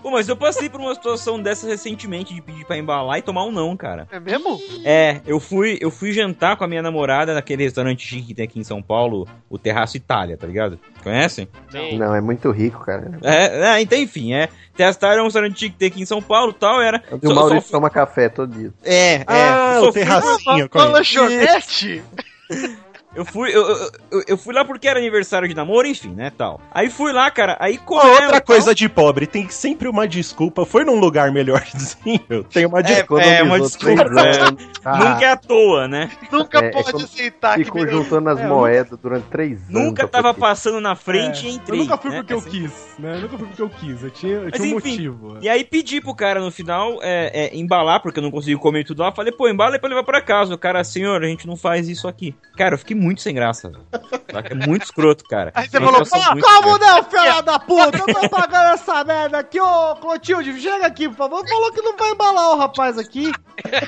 Pô, mas eu passei por uma situação dessa recentemente de pedir pra embalar e tomar um não, cara. É mesmo? É, eu fui, eu fui jantar com a minha namorada naquele restaurante chique que tem aqui em São Paulo, o Terraço Itália, tá ligado? Conhecem? Não, é muito rico, cara. É, é, então enfim, é. Terraço é um restaurante chique que tem aqui em São Paulo e tal, era. E o Maurício toma café todo dia. É, é. Ah, o terracinho. Uma conheço. lanchonete? [LAUGHS] Eu fui, eu, eu, eu- fui lá porque era aniversário de namoro, enfim, né, tal. Aí fui lá, cara, aí Uma comemos, outra tal. coisa de pobre, tem sempre uma desculpa. Foi num lugar melhorzinho. [LAUGHS] Tem uma É, desculpa. é uma Economizou desculpa. é. anos. [LAUGHS] Nunca é à toa, né? Nunca É, pode é aceitar que Ficou juntando as É, moedas durante três anos. Nunca tava poder- passando na frente É, e entrei. Eu nunca fui né? porque eu Assim. quis, né? Eu nunca fui porque eu quis. Eu tinha, eu Mas tinha um enfim, motivo. E aí pedi pro cara no final é, é, embalar, porque eu não consegui comer tudo lá. Falei, pô, embala aí pra levar pra casa. O cara, senhor, a gente não faz isso aqui. Cara, eu fiquei muito sem graça. É muito escroto, cara. Aí você falou, "Pô, Como não, filha da puta? Eu tô pagando essa merda aqui, ô Clotilde, chega aqui, por favor. Falou que não vai embalar o rapaz aqui.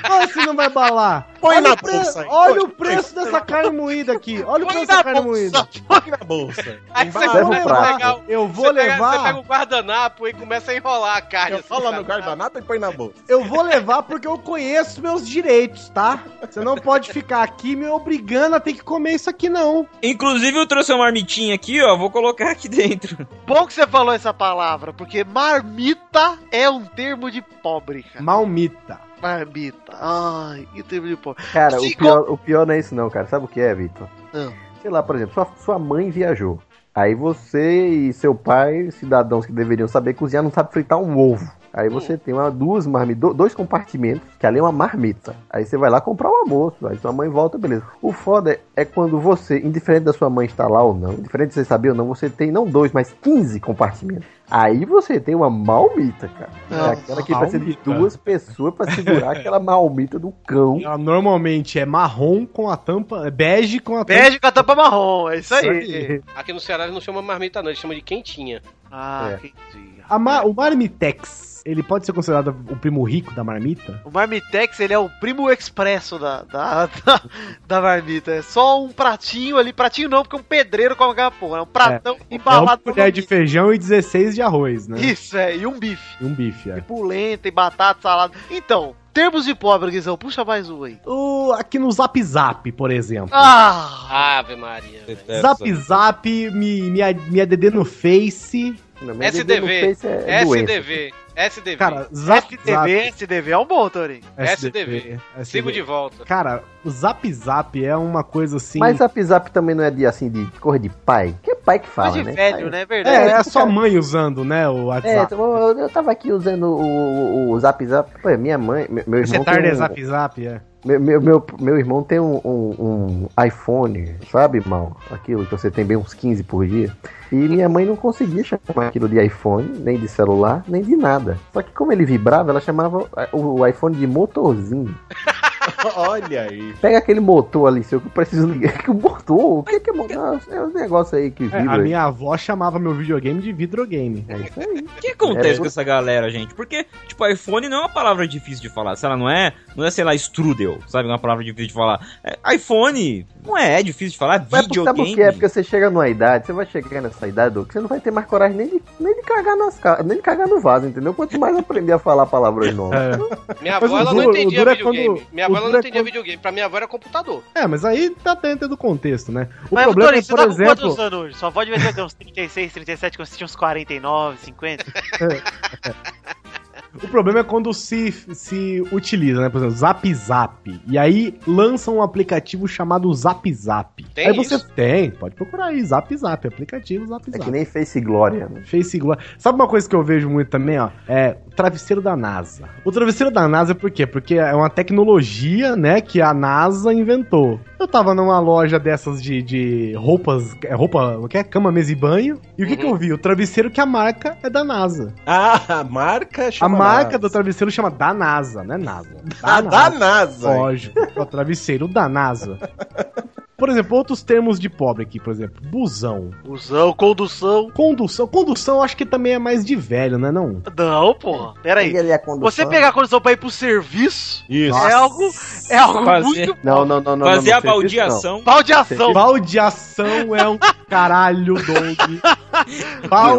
Como se não vai embalar? Põe olha na pre- bolsa aí, Olha põe. o preço dessa carne moída aqui. Olha o Põe preço dessa carne bolsa. moída. Põe na bolsa. Aí você Leva começa o a prato. pegar o- Eu vou você pega- levar. Você pega o guardanapo e começa a enrolar a carne. assim, Fala sabe? no guardanapo e põe na bolsa. Eu vou levar porque eu conheço meus direitos, tá? Você não pode ficar aqui me obrigando a ter que comer isso aqui, não. Inclusive, eu trouxe uma marmitinha aqui, ó. Vou colocar aqui dentro. Bom que você falou essa palavra, porque marmita é um termo de pobre, cara. Malmita. Marmita. Ai, que termo de pobre. Cara, Se o pior, o pior não é isso não, cara. Sabe o que é, Vitor? Ah. Sei lá, por exemplo, sua, sua mãe viajou. Aí você e seu pai, cidadãos que deveriam saber cozinhar, não sabe fritar um ovo. Aí você tem uma, duas marmitas, dois compartimentos, que ali é uma marmita. Aí você vai lá comprar o almoço, aí sua mãe volta, beleza. O foda é quando você, indiferente da sua mãe estar lá ou não, indiferente de você saber ou não, você tem não dois, mas 15 compartimentos. Aí você tem uma malmita, cara. É aquela que precisa de malmita. duas pessoas pra segurar [LAUGHS] aquela malmita do cão. Ela normalmente é marrom com a tampa, é bege com a tampa. Bege com a tampa marrom, é isso aí. aí. Aqui no Ceará eles não chamam marmita, não, eles chamam de quentinha. Ah, É. que dia. A ma- o Marmitex, ele pode ser considerado o primo rico da marmita? O Marmitex, ele é o primo expresso da, da, da, [LAUGHS] da marmita. É só um pratinho ali. Pratinho não, porque um pedreiro come aquela porra. É um pratão É uma embalado colher de feijão e 16 de arroz, né? Isso, é. E um bife. E um bife, é. Pulenta e batata, salada. Então, termos de pobre, Guizão. Puxa mais um aí. O, aqui no Zap Zap, por exemplo. Ah! Ave Maria. velho. Zap Zap, me, me, me ADD no Face. SDV. é SDV. SDV. Cara, Zap SDV, Zap. SDV é um bom, Torinho. SDV. Sigo de volta. Cara, o Zap Zap é uma coisa assim. Mas Zap Zap também não é de assim de cor de pai? Que é pai que fala, de né? velho, né? É verdade. É, é sua mãe usando, né, o É, WhatsApp. então, eu, eu tava aqui usando o, o, o Zap Zap. Pô, minha mãe, meu, meu Você irmão. tarde tem é um- Zap Zap, é. Meu, meu, meu, meu irmão tem um, um, um iPhone, sabe, mal? Aquilo que você tem bem uns 15 por dia. E minha mãe não conseguia chamar aquilo de iPhone, nem de celular, nem de nada. Só que como ele vibrava, ela chamava o iPhone de motorzinho. [LAUGHS] [LAUGHS] Olha aí. Pega aquele motor ali, seu que eu preciso ligar. [LAUGHS] Que o motor? O que, que é motor? É um negócio aí que É, vibra. a aí. minha avó chamava meu videogame de vidrogame. É isso aí. O que acontece É, com essa galera, gente? Porque, tipo, iPhone não é uma palavra difícil de falar. Se ela não é, não é, sei lá, strudel, sabe? Uma palavra difícil de falar. É, iPhone não é, é difícil de falar. Mas sabe por Videogame. que é? Porque você chega numa idade, você vai chegar nessa idade, Doug, que você não vai ter mais coragem nem de, nem de cagar nas nem de cagar no vaso, entendeu? Quanto mais aprender a falar palavras novas. Minha Mas avó o ela duro- não o entendia é videogame. quando- Minha o avó ela não é entendia quando- videogame. Pra minha avó era computador. É, mas aí tá dentro do contexto, né? O Mas, problema Torinho, é, você por tá com exemplo. quantos anos hoje? Sua avó devia ter uns 36, 37, quando você tinha uns 49, 50. [LAUGHS] O problema é quando se, se utiliza, né? Por exemplo, Zap Zap. E aí lança um aplicativo chamado Zap Zap. Tem aí você isso? tem, pode procurar aí, Zap Zap, aplicativo Zap É Zap. que nem Face Glória, né? Face Glória. Sabe uma coisa que eu vejo muito também, ó? É o travesseiro da NASA. O travesseiro da NASA por quê? Porque é uma tecnologia, né, que a NASA inventou. Eu tava numa loja dessas de, de roupas, é roupa, o que é? Cama, mesa e banho. E o que que eu vi? O travesseiro que a marca é da NASA. Ah, a marca A chama marca NASA. do travesseiro chama da NASA, não é NASA. Ah, da NASA. Lógico. É o travesseiro da NASA. [LAUGHS] Por exemplo, outros termos de pobre aqui, por exemplo, busão. Busão, condução. Condução. Condução eu acho que também é mais de velho, né não? Não, porra. Pera aí. Ele é. Você pegar a condução pra ir pro serviço Isso. é algo, é algo Fazer- muito... Não, não, não, não. Fazer não, a baldeação. Baldeação. Baldeação é um [LAUGHS] caralho, Doug.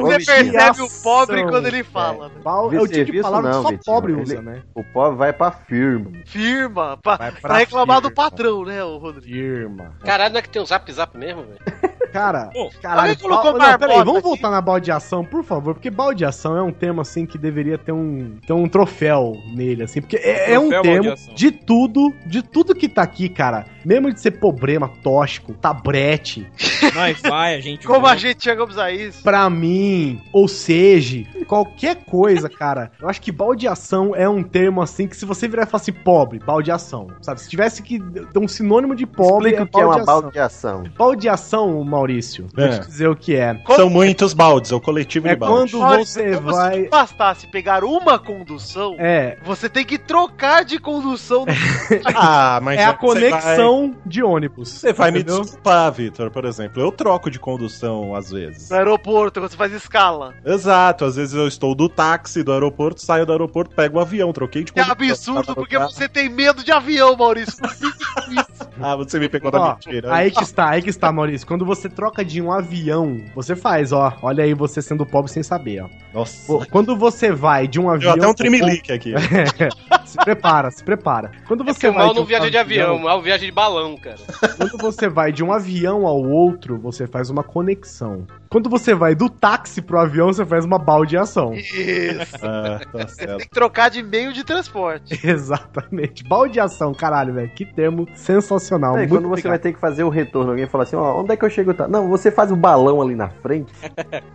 Você percebe o pobre quando ele fala. né? Bal- não. é o tipo de palavra que não, só Vitinho. pobre Ele- usa, né? O pobre vai pra firma. Firma. Pra, pra pra reclamar do firma. patrão, né, o Rodrigo? Firma. Caralho, não é que tem um zap zap mesmo, velho? [LAUGHS] Cara, Pô, caralho. alguém colocou não, peraí, vamos aqui? voltar na baldeação, por favor, porque baldeação é um tema assim que deveria ter um, ter um troféu nele, assim, porque é, é um termo baldeação. de tudo, de tudo que tá aqui, cara. Mesmo de ser problema, tóxico, tabrete, [LAUGHS] Nós vai, a gente. Como vai. a gente chegamos a isso? pra mim, ou seja, qualquer coisa, cara. Eu acho que baldeação é um termo assim que se você virar e falar assim, pobre, baldeação, sabe? Se tivesse que dar um sinônimo de pobre, Explica o que é uma baldeação. baldeação. Baldeação, Maurício, vou É. te dizer o que é. São muitos baldes, é o coletivo É de baldes. quando você se vai. te bastasse pegar uma condução, É, você tem que trocar de condução no [LAUGHS] Ah, mas é a vai- conexão de ônibus. Você vai me entendeu? desculpar, Vitor, por exemplo. Eu troco de condução às vezes. no aeroporto, quando você faz escala. Exato, às vezes eu estou do táxi do aeroporto, saio do aeroporto, pego o avião, troquei de Que condução. absurdo, porque você tem medo de avião, Maurício. [LAUGHS] Ah, você me pegou na Ó, aí que está, aí que está, Maurício. Quando você troca de um avião, você faz, ó. Olha aí você sendo pobre sem saber, ó. Nossa. Pô, Quando você vai de um avião. Deu até um trimelique aqui. [LAUGHS] se prepara, se prepara. Quando É você o vai. mal não um viaja de avião, o mal viaja de balão, cara. Quando você vai de um avião ao outro, você faz uma conexão. Quando você vai do táxi pro avião, você faz uma baldeação. Isso. Ah, tá certo. Tem que trocar de meio de transporte. [LAUGHS] Exatamente. Baldeação, caralho, velho. Que termo sensacional. Muito quando você vai ter que fazer o retorno, alguém fala assim, ó, onde é que eu chego? Tá? Não, você faz o balão ali na frente. [LAUGHS]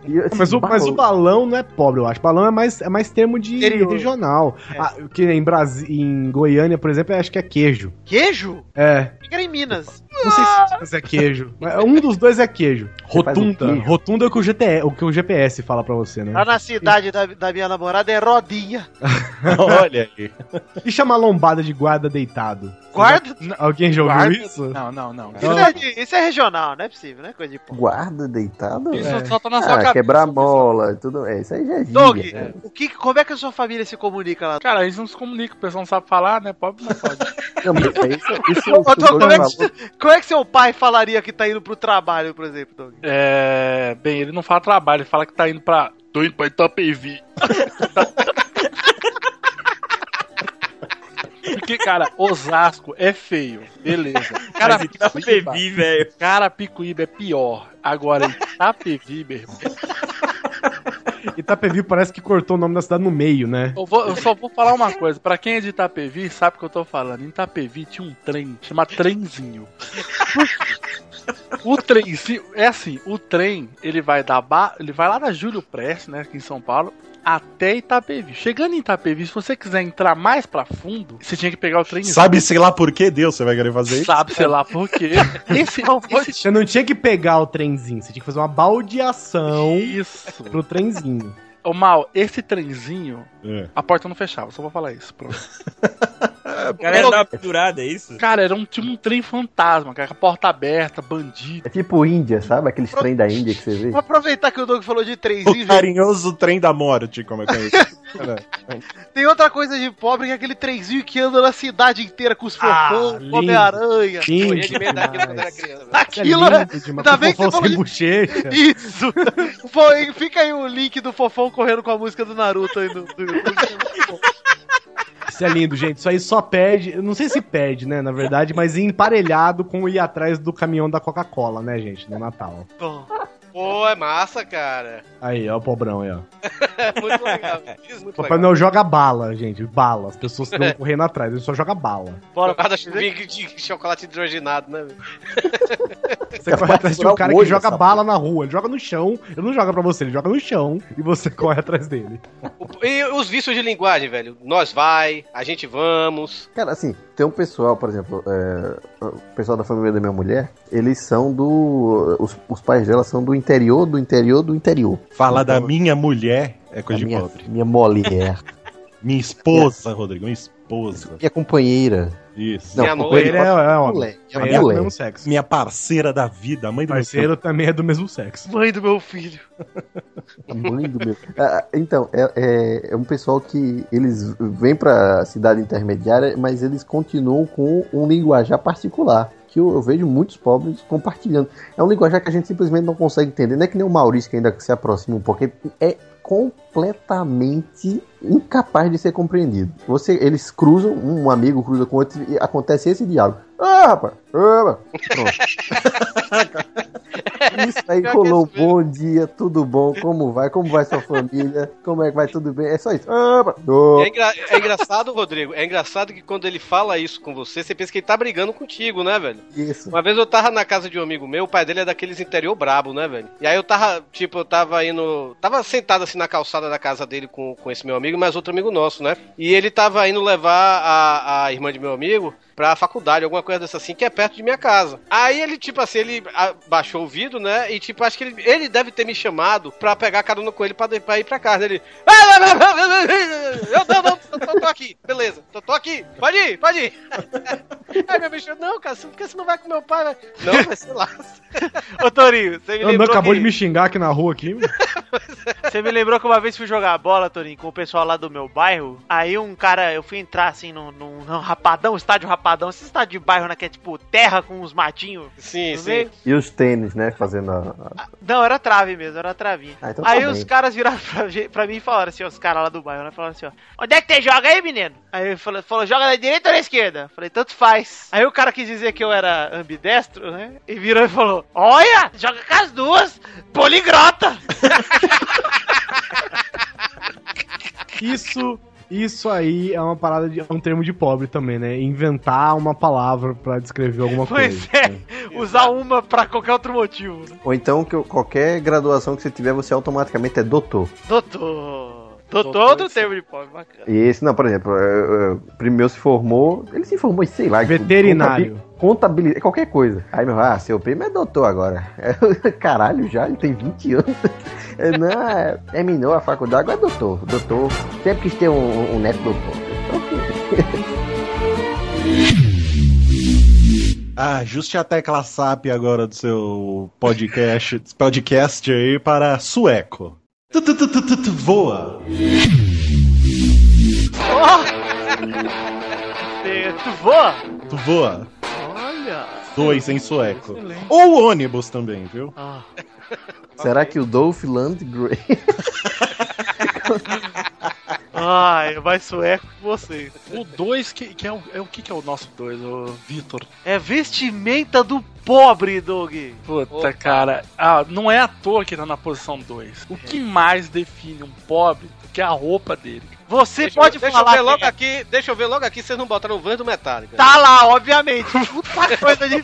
E eu- Mas o, mas o balão não é pobre, eu acho. Balão é mais, é mais termo de Interior. regional. Ah, que em, Brasi em Goiânia, por exemplo, eu acho que é queijo. Queijo? É. Fica em Minas. Não sei se é queijo. Um dos dois é queijo. Rotunda. queijo. Rotunda é o que o, GTE, o que o GPS fala pra você, né? Lá na cidade da, da minha namorada é rodinha. [LAUGHS] Olha aí. E chamar lombada de guarda deitado? Guarda? Alguém ouviu Guarda- isso? Não, não, não. Isso é, de- isso é regional, não é possível, né? Coisa de pô. Guarda deitado? Isso É. só tá na sua Ah, cabeça. quebrar mola, tudo. É, isso aí já é Doug, né? o que, como é que a sua família se comunica lá? Cara, a gente não se comunica, o pessoal não sabe falar, né? Pobre não pode. Não, mas é isso, isso Ô, o Doug, Doug como, é que, como é que seu pai falaria que tá indo pro trabalho, por exemplo, Doug? É. Bem, ele não fala trabalho, ele fala que tá indo pra. Tô indo pra Itapevi. [LAUGHS] Porque, cara, Osasco é feio, beleza. Cara, Itapevi, velho. Cara, Picuíba é pior. Agora, Itapevi, meu irmão. [LAUGHS] Itapevi parece que cortou o nome da cidade no meio, né? Eu, vou- eu só vou falar uma coisa. Pra quem é de Itapevi, sabe o que eu tô falando. Em Itapevi tinha um trem, chama Trenzinho. O trenzinho, é assim, o trem, ele vai da ba... ele vai lá da Júlio Prestes, né, aqui em São Paulo, até Itapevi. Chegando em Itapevi, se você quiser entrar mais pra fundo, você tinha que pegar o trem. Sabe, sei lá por que Deus você vai querer fazer isso? Sabe, sei lá por quê. [LAUGHS] Esse, esse Você não tinha que pegar o trenzinho, você tinha que fazer uma baldeação Isso. pro trenzinho. Ô, Mal, esse trenzinho, É. a porta não fechava, só vou falar isso. Pronto. [LAUGHS] O cara dar uma pendurada, é isso? Cara, era um, tipo um trem fantasma, cara, com a porta aberta, bandido. É tipo Índia, sabe? Aqueles trem da Índia que você vê. Vou aproveitar que o Doug falou de O trenzinho, carinhoso trem da morte, como é que é isso? [LAUGHS] tem outra coisa de pobre que é aquele trenzinho que anda na cidade inteira com os Ah, fofões, com Homem-Aranha. Lindo de medo daquilo quando era criança. Aquilo é é. lindo. Ainda bem que Fofão você falou sem de bochecha. Isso! [LAUGHS] Foi, fica aí o link do Fofão correndo com a música do Naruto aí no, YouTube. Isso é lindo, gente. Isso aí só perde. Não sei se perde, né, na verdade, mas emparelhado com ir atrás do caminhão da Coca-Cola, né, gente, no Natal. Bom, Pô, é massa, cara. Aí, ó, o pobrão aí, ó. [LAUGHS] É muito legal. Isso, muito Papai legal. Noel joga bala, gente. Bala. As pessoas estão correndo atrás, ele só joga bala. bora. Cada chuvinha de chocolate hidrogenado, né? velho? [LAUGHS] Você corre atrás de um cara que joga bala na rua. Ele joga no chão. Ele não joga pra você, ele joga no chão. E você [LAUGHS] corre atrás dele. E os vícios de linguagem, velho? Nós vai, a gente vamos. Cara, assim, tem um pessoal, por exemplo, é, o pessoal da família da minha mulher, eles são do. Os, os pais dela são do interior, do interior, do interior. Falar da minha mulher é coisa de minha, pobre. minha mulher, Minha esposa, Rodrigo, minha esposa. minha companheira. Isso. Minha Não, noiva. Ele é, é homem. mulher, É minha do mulher. mesmo sexo. Minha parceira da vida, a mãe do meu Parceiro também é do mesmo sexo. Mãe do meu filho. [LAUGHS] A mãe do meu. Ah, então, é, é, é um pessoal que eles vêm pra cidade intermediária, mas eles continuam com um linguajar particular. Que eu, eu vejo muitos pobres compartilhando. É um linguajar que a gente simplesmente não consegue entender. Não é que nem o Maurício que ainda se aproxima um pouco. É completamente incapaz de ser compreendido. Você, eles cruzam, um amigo cruza com outro e acontece esse diálogo. Ah, rapaz! Ah. Pronto. [LAUGHS] Isso aí mesmo. Bom dia, tudo bom? Como vai? Como vai sua família? Como é que vai? Tudo bem? É só isso. Ah. Oh. É, engra- é engraçado, Rodrigo. É engraçado que quando ele fala isso com você, você pensa que ele tá brigando contigo, né, velho? Isso. Uma vez eu tava na casa de um amigo meu, o pai dele é daqueles interior brabo, né, velho? E aí eu tava, tipo, eu tava indo. Tava sentado assim na calçada da casa dele com, com esse meu amigo, mas outro amigo nosso, né? E ele tava indo levar a, a irmã de meu amigo pra faculdade, alguma coisa dessa assim, que é perto de minha casa. Aí ele, tipo assim, ele baixou o vidro, né? E tipo, acho que ele, ele deve ter me chamado pra pegar carona com ele pra, de- pra ir pra casa. Ele. Eu não, não, tô, tô- tô aqui, beleza, tô, tô aqui, pode ir, pode ir. [LAUGHS] Aí meu bicho, não, cara, por que você não vai com meu pai? vai?" Não, vai ser lá. Ô, Torinho, você me Não, lembrou acabou que... de me xingar aqui na rua aqui. [LAUGHS] Você me lembrou que uma vez fui jogar bola, Torinho, com o pessoal lá do meu bairro. Aí um cara, eu fui entrar assim num, num, num rapadão, estádio rapadão, esse estádio de bairro, né? Que é tipo terra com uns matinhos. Sim, sim. meio. E os tênis, né? Fazendo a. a- Não, era trave mesmo, era travinha. Ah, então tá aí bem. os caras viraram pra, [LAUGHS] pra mim e falaram assim, ó, os caras lá do bairro, né? Falaram assim, ó, onde é que você joga aí, menino? Aí ele falou, falou, joga na direita ou na esquerda? Falei, tanto faz. Aí o cara quis dizer que eu era ambidestro, né? E virou e falou, olha, joga com as duas, poligrota. [LAUGHS] Isso, isso aí é uma parada de é um termo de pobre também, né? Inventar uma palavra pra descrever alguma Pois coisa. é, usar uma pra qualquer outro motivo. né? Ou então que qualquer graduação que você tiver, você automaticamente é doutor. Doutor. Doutor, Doutor, sim. termo de pobre, bacana. E esse, não, por exemplo, é, é, o primeiro se formou. Ele se formou, sei lá. Veterinário. contabil- contabilidade, qualquer coisa. Aí meu, ah, seu primo é doutor agora. Eu, [LAUGHS] Caralho, já, ele tem 20 anos. Eu, Não, é, terminou a faculdade, agora é doutor. Doutor, sempre quis ter um, um neto doutor. [LAUGHS] Ah, ajuste a tecla SAP agora do seu podcast, podcast aí para sueco. Tu, tu, tu, tu, tu, tu, Voa. Eh, Tu voa? [LAUGHS] Tu voa. Dois em sueco. Ou ônibus também, viu? [LAUGHS] Será que o Dolph Lundgren... [LAUGHS] Ai, vai sueco com você. O 2, que, que é, o, é o que, que é o nosso 2, o Vitor? É vestimenta do pobre, Doug. Puta, cara. Ah, não é à toa que tá na posição 2. O que mais define um pobre que a roupa dele? Você Deixa, pode eu- deixa falar eu ver que logo é- aqui, deixa eu ver logo aqui, vocês não botaram o Vans do Metallica. Tá lá, obviamente. Puta [LAUGHS] coisa de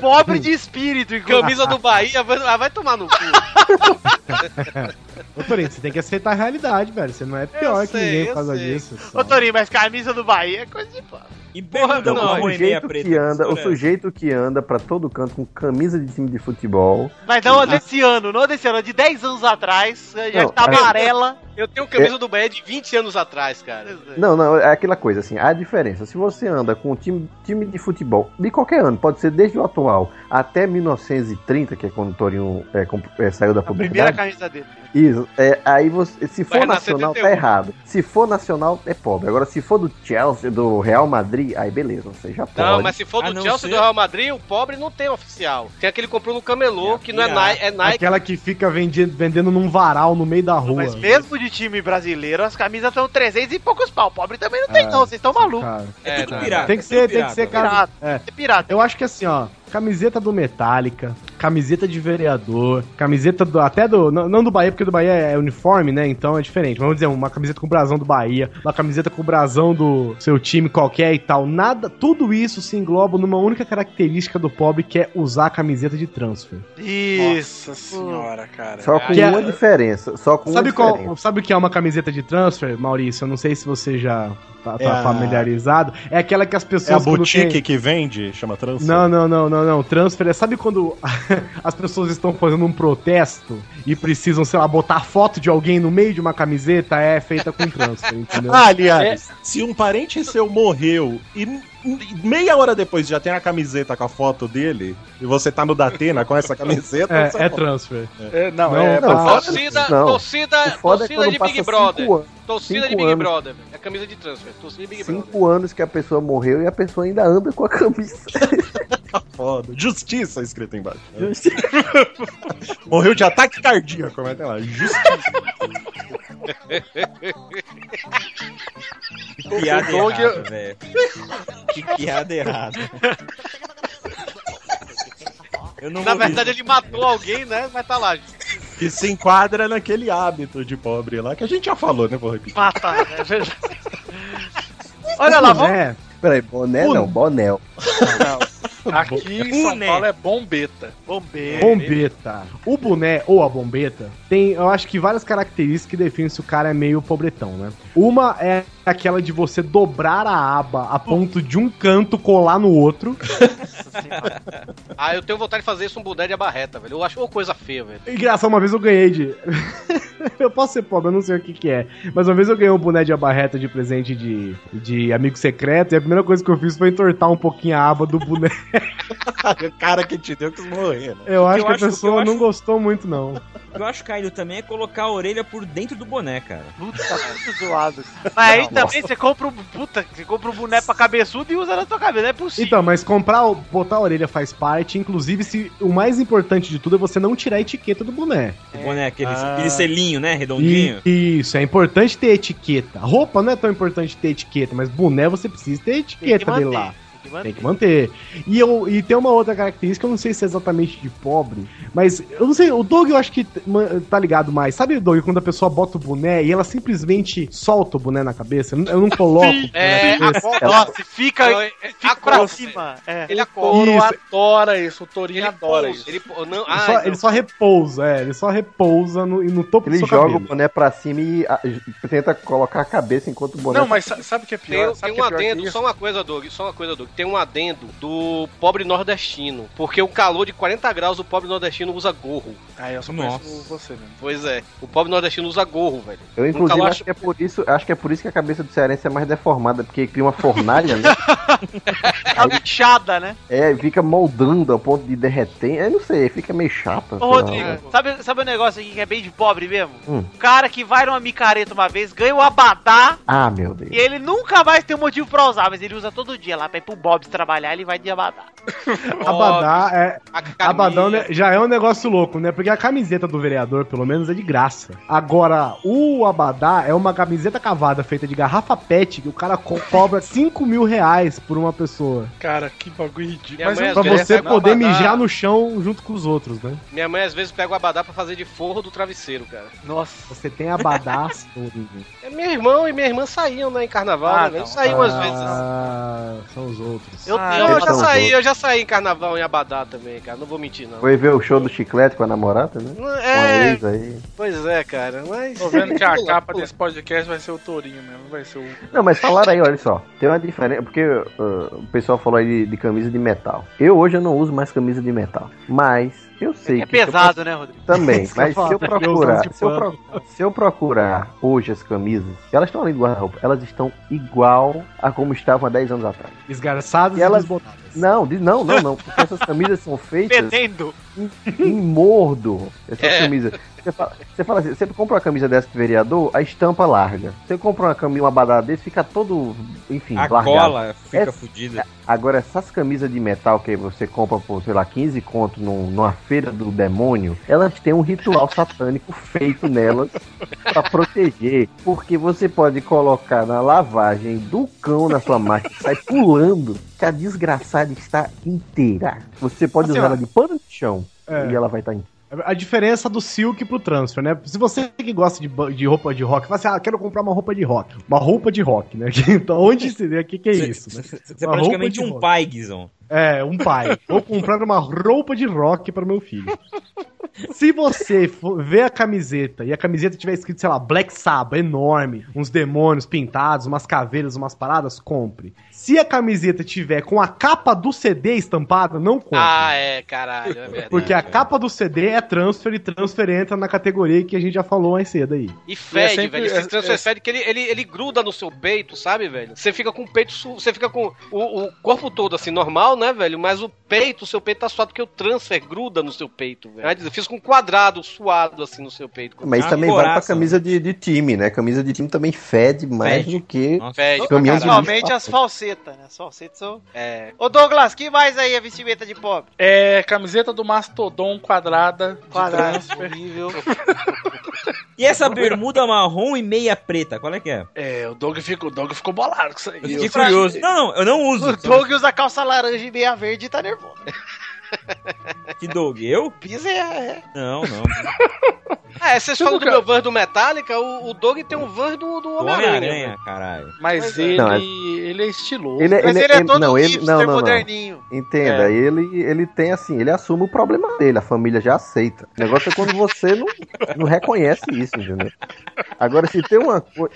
pobre de espírito. Camisa do Bahia, vai, ah, vai tomar no cu. [LAUGHS] Ô, Torinho, você tem que aceitar a realidade, velho. Você não é pior que sei, ninguém por causa sei. disso. Ô, Torinho, mas camisa do Bahia é coisa de pobre. E Porra, Então, não, o, sujeito que anda, o sujeito que anda pra todo canto com camisa de time de futebol. Mas não desse ano, não desse ano, de 10 anos atrás, já Não, tá é- amarela. Eu tenho camisa do Bahia de 20 anos atrás, cara. Não, não, é aquela coisa assim, a diferença. Se você anda com um time, time de futebol, de qualquer ano, pode ser desde o atual até 1930, que é quando o Torinho é, é, saiu da Primeira publicidade. camisa dele. Isso, é, aí você, se for nascer nacional, 71. tá errado. Se for nacional, é pobre. Agora, se for do Chelsea, do Real Madrid, aí beleza, você já pode. Não, mas se for A do não Chelsea e ser- do Real Madrid, o pobre não tem oficial. Tem aquele que comprou no camelô, que não é Nike, é Nike. Aquela que fica vendendo, vendendo num varal no meio da rua. Mas mesmo de time brasileiro, as camisas estão 300 e poucos pau. Pobre também não tem, É, não. Vocês estão malucos. Cara, É, tudo não. pirata. tem que é ser, tudo tem que ser, pirata, cara. É. É pirata. Eu acho que assim, ó, camiseta do Metallica, camiseta de vereador, camiseta do, até do, não, não do Bahia, porque do Bahia é uniforme, né? Então é diferente. Vamos dizer, uma camiseta com o brasão do Bahia, uma camiseta com o brasão do seu time qualquer e tal. Nada, tudo isso se engloba numa única característica do pobre que é usar a camiseta de transfer. Isso. Nossa senhora, cara. Só com é- uma diferença. Só com Sabe uma qual, diferença. sabe o que é uma camiseta de transfer, Maurício? Eu não sei se você já tá, tá É familiarizado. É aquela que as É a pessoas. boutique tem- que vende, chama Trans? Não, não, não, não, não. Transfer é. Sabe quando [LAUGHS] as pessoas estão fazendo um protesto e precisam, sei lá, botar foto de alguém no meio de uma camiseta? É feita com transfer, entendeu? [LAUGHS] Ah, aliás, se um parente seu morreu e meia hora depois já tem a camiseta com a foto dele e você tá no Datena com essa camiseta, É, é transfer. É, não, Não, é. não, Torcida, Não. torcida, é torcida de Big cinco Brother. anos- Torcida de cinco Big anos. Brother, velho. É camisa de transfer. Torcida de Big Brother. Cinco anos que a pessoa morreu e a pessoa ainda anda com a camisa. [LAUGHS] Foda. Justiça escrito embaixo. Morreu de ataque cardíaco, é que é lá? Justiça. [LAUGHS] Que piada O Doug- errada, velho. Que piada errada. Eu não Na verdade, ele matou alguém, né? Vai tá lá. Que se enquadra naquele hábito de pobre lá que a gente já falou, né? Vou repetir. Matar, é verdade. Olha lá, vamos. É, Peraí, boné não, bonel. [LAUGHS] Aqui em São. Paulo é bombeta. Bombeiro. bombeta. O boné ou a bombeta tem, eu acho que várias características que definem se o cara é meio pobretão, né? Uma é aquela de você dobrar a aba a ponto de um canto colar no outro. [LAUGHS] Ah, eu tenho vontade de fazer isso um boné de abarreta, velho. Eu acho uma coisa feia, velho. Engraçado, uma vez eu ganhei de. [LAUGHS] eu posso ser pobre, eu não sei o que, que é. Mas uma vez eu ganhei um boné de abarreta de presente de, de amigo secreto e a primeira coisa que eu fiz foi entortar um pouquinho a aba do boné. O [LAUGHS] cara que te deu quis morrer, né? Eu acho eu que a pessoa eu acho- não gostou muito, não. O que eu acho caído também é colocar a orelha por dentro do boné, cara. Puta, tá muito zoado. [LAUGHS] Mas aí também você compra um. Puta, você compra um boneco pra cabeçudo e usa na sua cabeça. Não é possível. Então, mas comprar, o- botar a orelha faz parte, inclusive se o mais importante de tudo é você não tirar a etiqueta do boné. O boné, aquele, Ah. aquele selinho, né? Redondinho. E- isso, é importante ter etiqueta. Roupa não é tão importante ter etiqueta, mas boné você precisa ter etiqueta dele lá. Tem que manter. Tem que manter. E, eu, e tem uma outra característica, eu não sei se é exatamente de pobre, mas eu não sei, o Doug eu acho que tá ligado mais. Sabe, Doug, quando a pessoa bota o boné e ela simplesmente solta o boné na cabeça? Eu não- coloco o boné É, na cabeça. a Nossa, fica, fica a pra cima. É. Ele O acorda. Isso. adora isso, o Torinho Ele adora pousa, isso. ele não, Ele só, não. ele só repousa, é, ele só repousa no, no topo Ele do seu joga o cabelo. boné pra cima e ah, tenta colocar a cabeça enquanto o boné. Não, mas sa- sabe o que é pior? Tem, sabe tem o um é adendo, só uma coisa, Doug, só uma coisa, Doug. Tem um adendo do pobre nordestino. Porque o calor de 40 graus, o pobre nordestino usa gorro. Ah, eu só Nossa. conheço você mesmo. Pois é, o pobre nordestino usa gorro, velho. Eu, Um inclusive, calor acho que, é por isso, acho que é por isso que a cabeça do cearense é mais deformada, porque cria uma fornalha, né? [LAUGHS] É né? É, fica moldando a ponto de derreter. Eu não sei, fica meio chata. Ô, sei lá. Rodrigo, sabe, sabe um negócio aqui que é bem de pobre mesmo? Hum. O cara que vai numa micareta uma vez, ganha o abadá Ah, meu Deus. e ele nunca mais tem um motivo pra usar, mas ele usa todo dia lá pra ir pro Bob's trabalhar, ele vai de abadá. Abadá é. Abadão né, já é um negócio louco, né? Porque a camiseta do vereador, pelo menos, é de graça. Agora, o Abadá é uma camiseta cavada feita de garrafa PET que o cara co- [LAUGHS] cobra 5 mil reais por uma pessoa. Cara, que bagulho ridículo. Mas eu Pra você poder Abadá- mijar no chão junto com os outros, né? Minha mãe às vezes pega o abadá pra fazer de forro do travesseiro, cara. Nossa. Você tem Abadás. [LAUGHS] É meu irmão e minha irmã saíam, né, em carnaval, Ah, né, velho? não. Saíam às vezes. Ah, são os outros. Eu Ah, eu Eles já saí, os eu já saí em carnaval em Abadá também, cara. Não vou mentir, não. Foi ver o show do chiclete com a namorada, né? Não, Com a É, ex aí. pois é, cara. Mas. tô vendo que a [LAUGHS] capa desse podcast vai ser o Tourinho mesmo, não vai ser o. Não, mas falaram aí, olha só. Tem uma diferença, porque uh, o pessoal falou aí de, de camisa de metal. Eu hoje eu não uso mais camisa de metal. Mas eu sei É que. se eu pesado, né, Rodrigo? Também, [LAUGHS] Isso eu mas se eu procurar, se eu, pro- se eu procurar hoje as camisas, elas estão ali no guarda-roupa, elas estão igual a como estavam há 10 anos atrás. Esgarçadas E e, elas- desbotadas. Não, de- não, não, não, [LAUGHS] porque essas camisas são feitas Fedendo. em mordo. Essas É. camisas. Você fala, você fala assim, você compra uma camisa dessa de vereador, a estampa larga. Você compra uma camisa, uma badada desse, fica todo, enfim, A largado. cola fica Essa- fodida. Agora, essas camisas de metal que você compra por, sei lá, 15 conto num- numa feira do demônio, elas têm um ritual [LAUGHS] satânico feito nelas pra proteger. Porque você pode colocar na lavagem do cão na sua máquina e sai pulando, que a desgraçada está inteira. Você pode Assim, usar ela de pano de chão É. e ela vai estar inteira. A diferença do silk pro transfer, né? Se você que gosta de, de roupa de rock, fala assim, ah, quero comprar uma roupa de rock. Uma roupa de rock, né? [LAUGHS] Então, onde se vê? O que, que é isso? né? Você é praticamente um rock. pai, Guizão. É, um pai. Vou comprar uma roupa de rock para meu filho. Se você ver a camiseta e a camiseta tiver escrito, sei lá, Black Sabbath, enorme, uns demônios pintados, umas caveiras, umas paradas, compre. Se a camiseta tiver com a capa do CD estampada, não compre. Ah, é, caralho, é verdade. Porque a capa do CD é transfer e transfer entra na categoria que a gente já falou mais cedo aí. E fede, sempre- velho. Esse é- transfer é- fede que ele, ele, ele gruda no seu peito, sabe, velho? Você fica com o peito, você fica com o, o corpo todo assim, normal, né, velho? Mas o peito, o seu peito tá suado porque o transfer gruda no seu peito, velho. Eu fiz com um quadrado suado assim no seu peito. Mas isso Ah, também vale pra coraça. camisa de, de time, né? Camisa de time também fede mais Fede. do que. Fede pra. Principalmente as falsetas, né? As falsetas são. É. Ô Douglas, que mais aí a vestimenta de pobre? É, camiseta do Mastodon quadrada. transfer. Horrível. [LAUGHS] E essa bermuda marrom e meia preta, qual é que é? É, o Doug ficou, o Doug ficou bolado com isso aí. Eu fiquei curioso. Não, não, eu não uso. O Doug usa calça laranja e meia verde e tá nervoso. Que Doug? Eu? Pisa é, é. Não, não. [LAUGHS] É, vocês falam do meu van do Metallica, o, o Doug tem um van do, do Homem-Aranha. Homem-Aranha, caralho. Mas Pois é. ele, Não, é- ele é estiloso. Ele, Mas ele, ele é ele- todo não, ele, não, não. moderninho. Entenda, É. ele, ele tem assim, ele assume o problema dele, a família já aceita. O negócio é quando você não, não reconhece isso, entendeu? Agora, se tem uma coisa.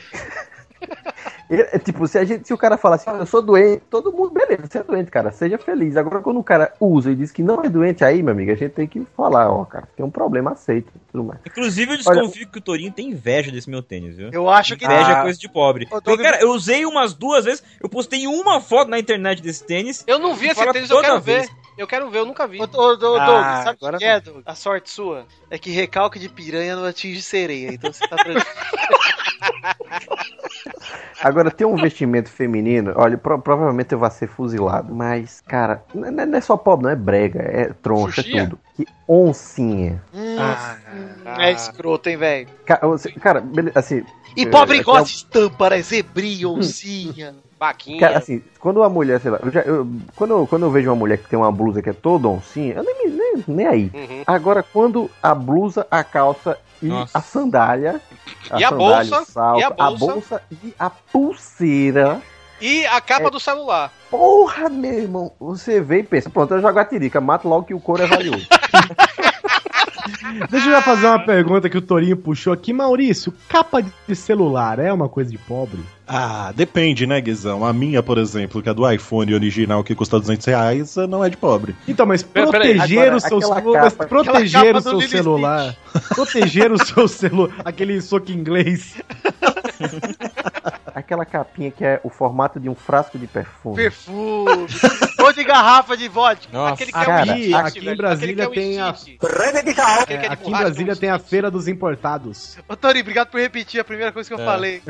[LAUGHS] Ele- é tipo, se, a gente, se o cara falar assim, "Ah, eu sou doente, todo mundo, beleza, você é doente, cara, seja feliz. Agora, quando o cara usa e diz que não é doente, aí, meu amigo, a gente tem que falar, ó, cara, tem um problema, aceita. Tudo mais. Inclusive, eu desconfio que o Torinho tem inveja desse meu tênis, viu? Eu acho que Inveja é Ah. coisa de pobre. Doug- cara, eu usei umas duas vezes, eu postei uma foto na internet desse tênis. Eu não vi esse tênis, eu quero vez. ver. Eu quero ver, eu nunca vi. Ô, ô, ô, Doug, Ah, sabe o agora que é, Doug? A sorte sua é que recalque de piranha não atinge sereia, então você tá tranquilo. [LAUGHS] Agora, tem um vestimento feminino, olha, pro- provavelmente eu vou ser fuzilado, mas, cara, não é, não é só pobre, não é brega, é troncha, Xuxinha? é tudo. Que oncinha. Ah, É escroto, hein, velho? Cara, beleza, assim. E é, pobre assim, gosta de estampa, né? Zebrinha, oncinha. Baquinha. Cara, assim, quando uma mulher, sei lá, eu já- eu- quando, eu, quando eu vejo uma mulher que tem uma blusa que é toda oncinha, eu nem, me- nem, nem aí. Uhum. Agora, quando a blusa, a calça e Nossa. a sandália. E a bolsa, salto, e a a bolsa. bolsa e a pulseira. E a capa É. do celular. Porra, meu irmão, você vê e pensa, pronto, eu jogo a tirica, mato logo que o couro é valioso. [LAUGHS] Deixa eu já fazer uma pergunta que o Torinho puxou aqui. Maurício, capa de celular é uma coisa de pobre? Ah, depende, né, Guizão? A minha, por exemplo, que é do iPhone original, que custa 200 reais, não é de pobre. Então, mas Pera- proteger agora, o seu, aquela mas capa- proteger o seu celular, proteger o seu celular, aquele soco inglês. [LAUGHS] Aquela capinha que é o formato de um frasco de perfume. Perfume. [LAUGHS] Ou de garrafa de vodka. Nossa. Aquele que é Cara, um Aqui, velho. em Brasília Aquele que é tem a, é, é aqui em Brasília tem a feira dos importados. Ô, Tori, obrigado por repetir a primeira coisa que eu É, falei.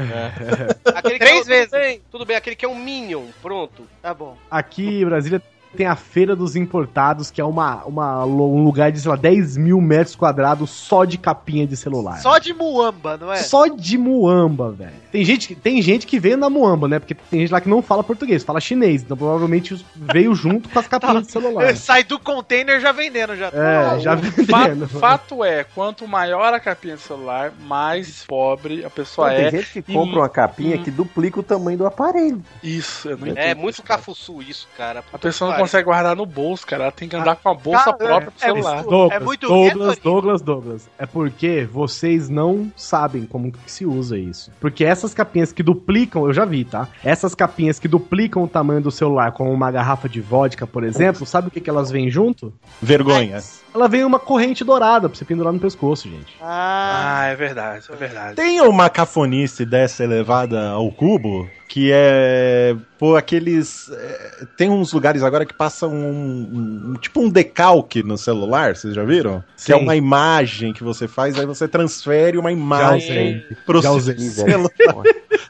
Aquele que Três é, um- vezes. Tudo bem, tudo bem, aquele que é um Minion, pronto. Tá bom. Aqui em Brasília tem a Feira dos Importados, que é uma, uma, um lugar de, sei lá, 10 mil metros quadrados só de capinha de celular. Só de muamba, não é? Só de muamba, velho. Tem gente, que- tem gente que veio na muamba, né? Porque tem gente lá que não fala português, fala chinês. Então provavelmente veio junto com as [LAUGHS] capinhas de celular. Sai do container já vendendo já. É, já vendendo. Fato, [LAUGHS] fato é, quanto maior a capinha de celular, mais pobre a pessoa Pô, é. tem gente que E- compra uma capinha que duplica o tamanho do aparelho. Isso, eu não É entendo. muito cafuçu isso, cara. A pessoa não consegue guardar no bolso, cara. Ela tem que andar com a bolsa Cara, própria pro é- é celular. Douglas, É muito Douglas, Douglas, Douglas. É porque vocês não sabem como que se usa isso. Porque essas capinhas que duplicam, eu já vi, tá? Essas capinhas que duplicam o tamanho do celular, como uma garrafa de vodka, por exemplo, sabe o que, que elas vêm junto? Vergonha. Ela vem uma corrente dourada pra você pendurar no pescoço, gente. Ah, Ah, é verdade, é verdade. Tem uma cafonice dessa elevada ao cubo, que é. Pô, aqueles. é, tem uns lugares agora que passam um, um- Tipo um decalque no celular, vocês já viram? Que é Sim. uma imagem que você faz, aí você transfere uma Já imagem usei. pro Já usei. celular.